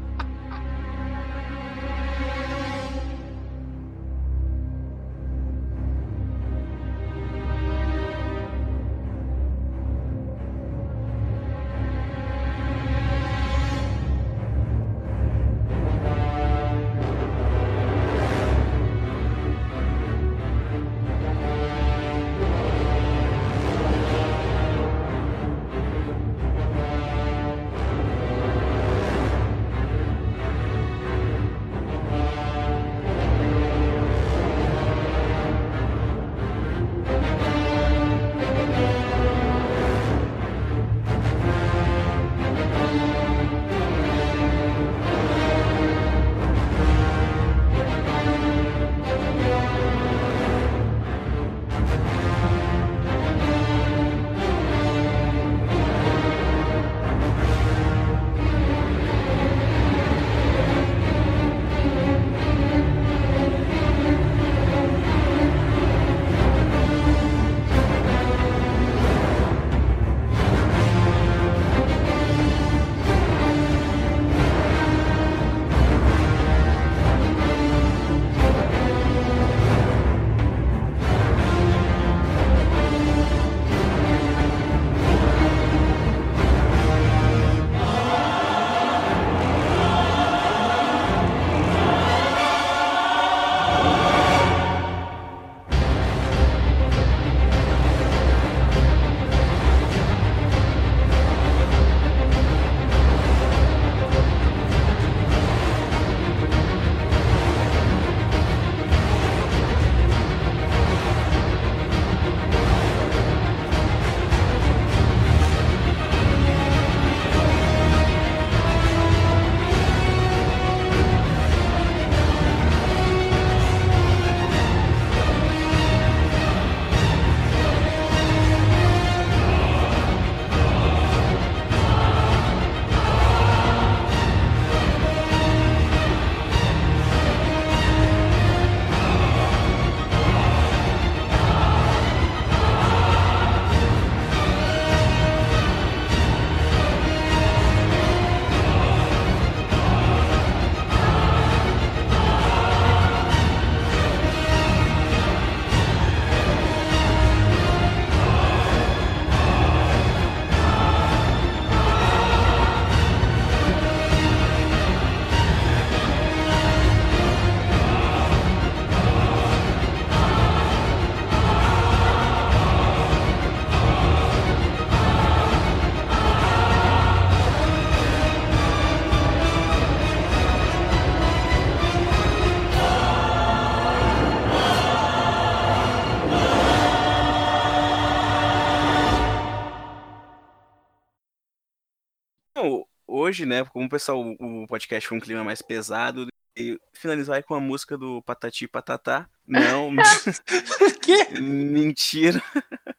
Speaker 2: hoje, né, como o pessoal, o podcast foi um clima mais pesado, e finalizar aí com a música do Patati Patatá. Não,
Speaker 1: Que?
Speaker 2: mentira.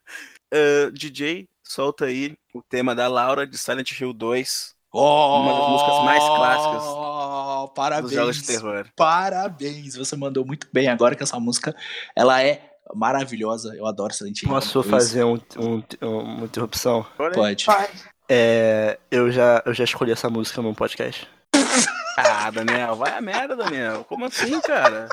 Speaker 2: Uh, DJ, solta aí o tema da Laura de Silent Hill 2,
Speaker 1: Oh,
Speaker 2: Uma das músicas mais clássicas
Speaker 1: parabéns,
Speaker 2: dos jogos de terror.
Speaker 1: Parabéns, você mandou muito bem agora que essa música ela é maravilhosa. Eu adoro Silent Hill.
Speaker 5: Posso fazer um, um- uma interrupção?
Speaker 2: Aí.
Speaker 1: Pode.
Speaker 5: É, eu, já, eu já escolhi essa música num podcast.
Speaker 2: Ah, Daniel, vai a merda, Daniel. Como assim, cara?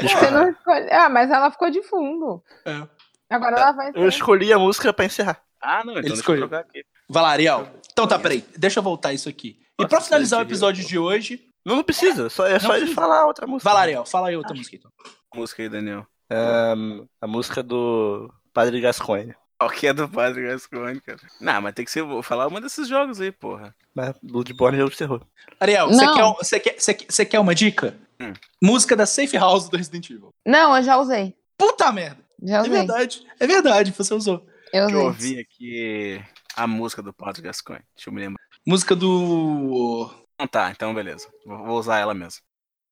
Speaker 3: Você não escolhe... Ah, mas ela ficou de fundo.
Speaker 1: É.
Speaker 3: Agora ela vai
Speaker 5: Eu escolhi a música pra encerrar.
Speaker 2: Ah, não, então
Speaker 1: Ele
Speaker 2: deixa eu
Speaker 1: escolheu.
Speaker 2: jogar aqui.
Speaker 1: Vai lá, Ariel. Então tá, peraí. Deixa eu voltar isso aqui. E
Speaker 2: Nossa,
Speaker 1: pra finalizar o episódio de hoje.
Speaker 5: Não, não precisa, só, é só
Speaker 1: Não
Speaker 5: ele
Speaker 1: precisa.
Speaker 5: falar outra música.
Speaker 1: Vai lá, Ariel. Fala aí outra música então.
Speaker 2: Música aí, Daniel.
Speaker 5: Ahn, a música do Padre Gascoigne.
Speaker 2: Qual que é do Padre Gascoigne, cara? Não, mas tem que ser. Vou falar uma desses jogos aí, porra.
Speaker 5: Mas Bloodborne é jogo de terror.
Speaker 1: Ariel, você quer, você quer, você quer, você quer uma dica?
Speaker 2: Hum.
Speaker 1: Música da Safe House do Resident Evil.
Speaker 3: Não, eu já usei.
Speaker 1: Puta merda.
Speaker 3: Já
Speaker 1: É
Speaker 3: usei.
Speaker 1: verdade. É verdade, você usou.
Speaker 3: Eu
Speaker 2: Deixa eu
Speaker 3: usei.
Speaker 2: ouvir aqui a música do Padre Gascoigne. Deixa eu me lembrar.
Speaker 1: Música do.
Speaker 2: Não, tá, então beleza. Vou usar ela mesmo.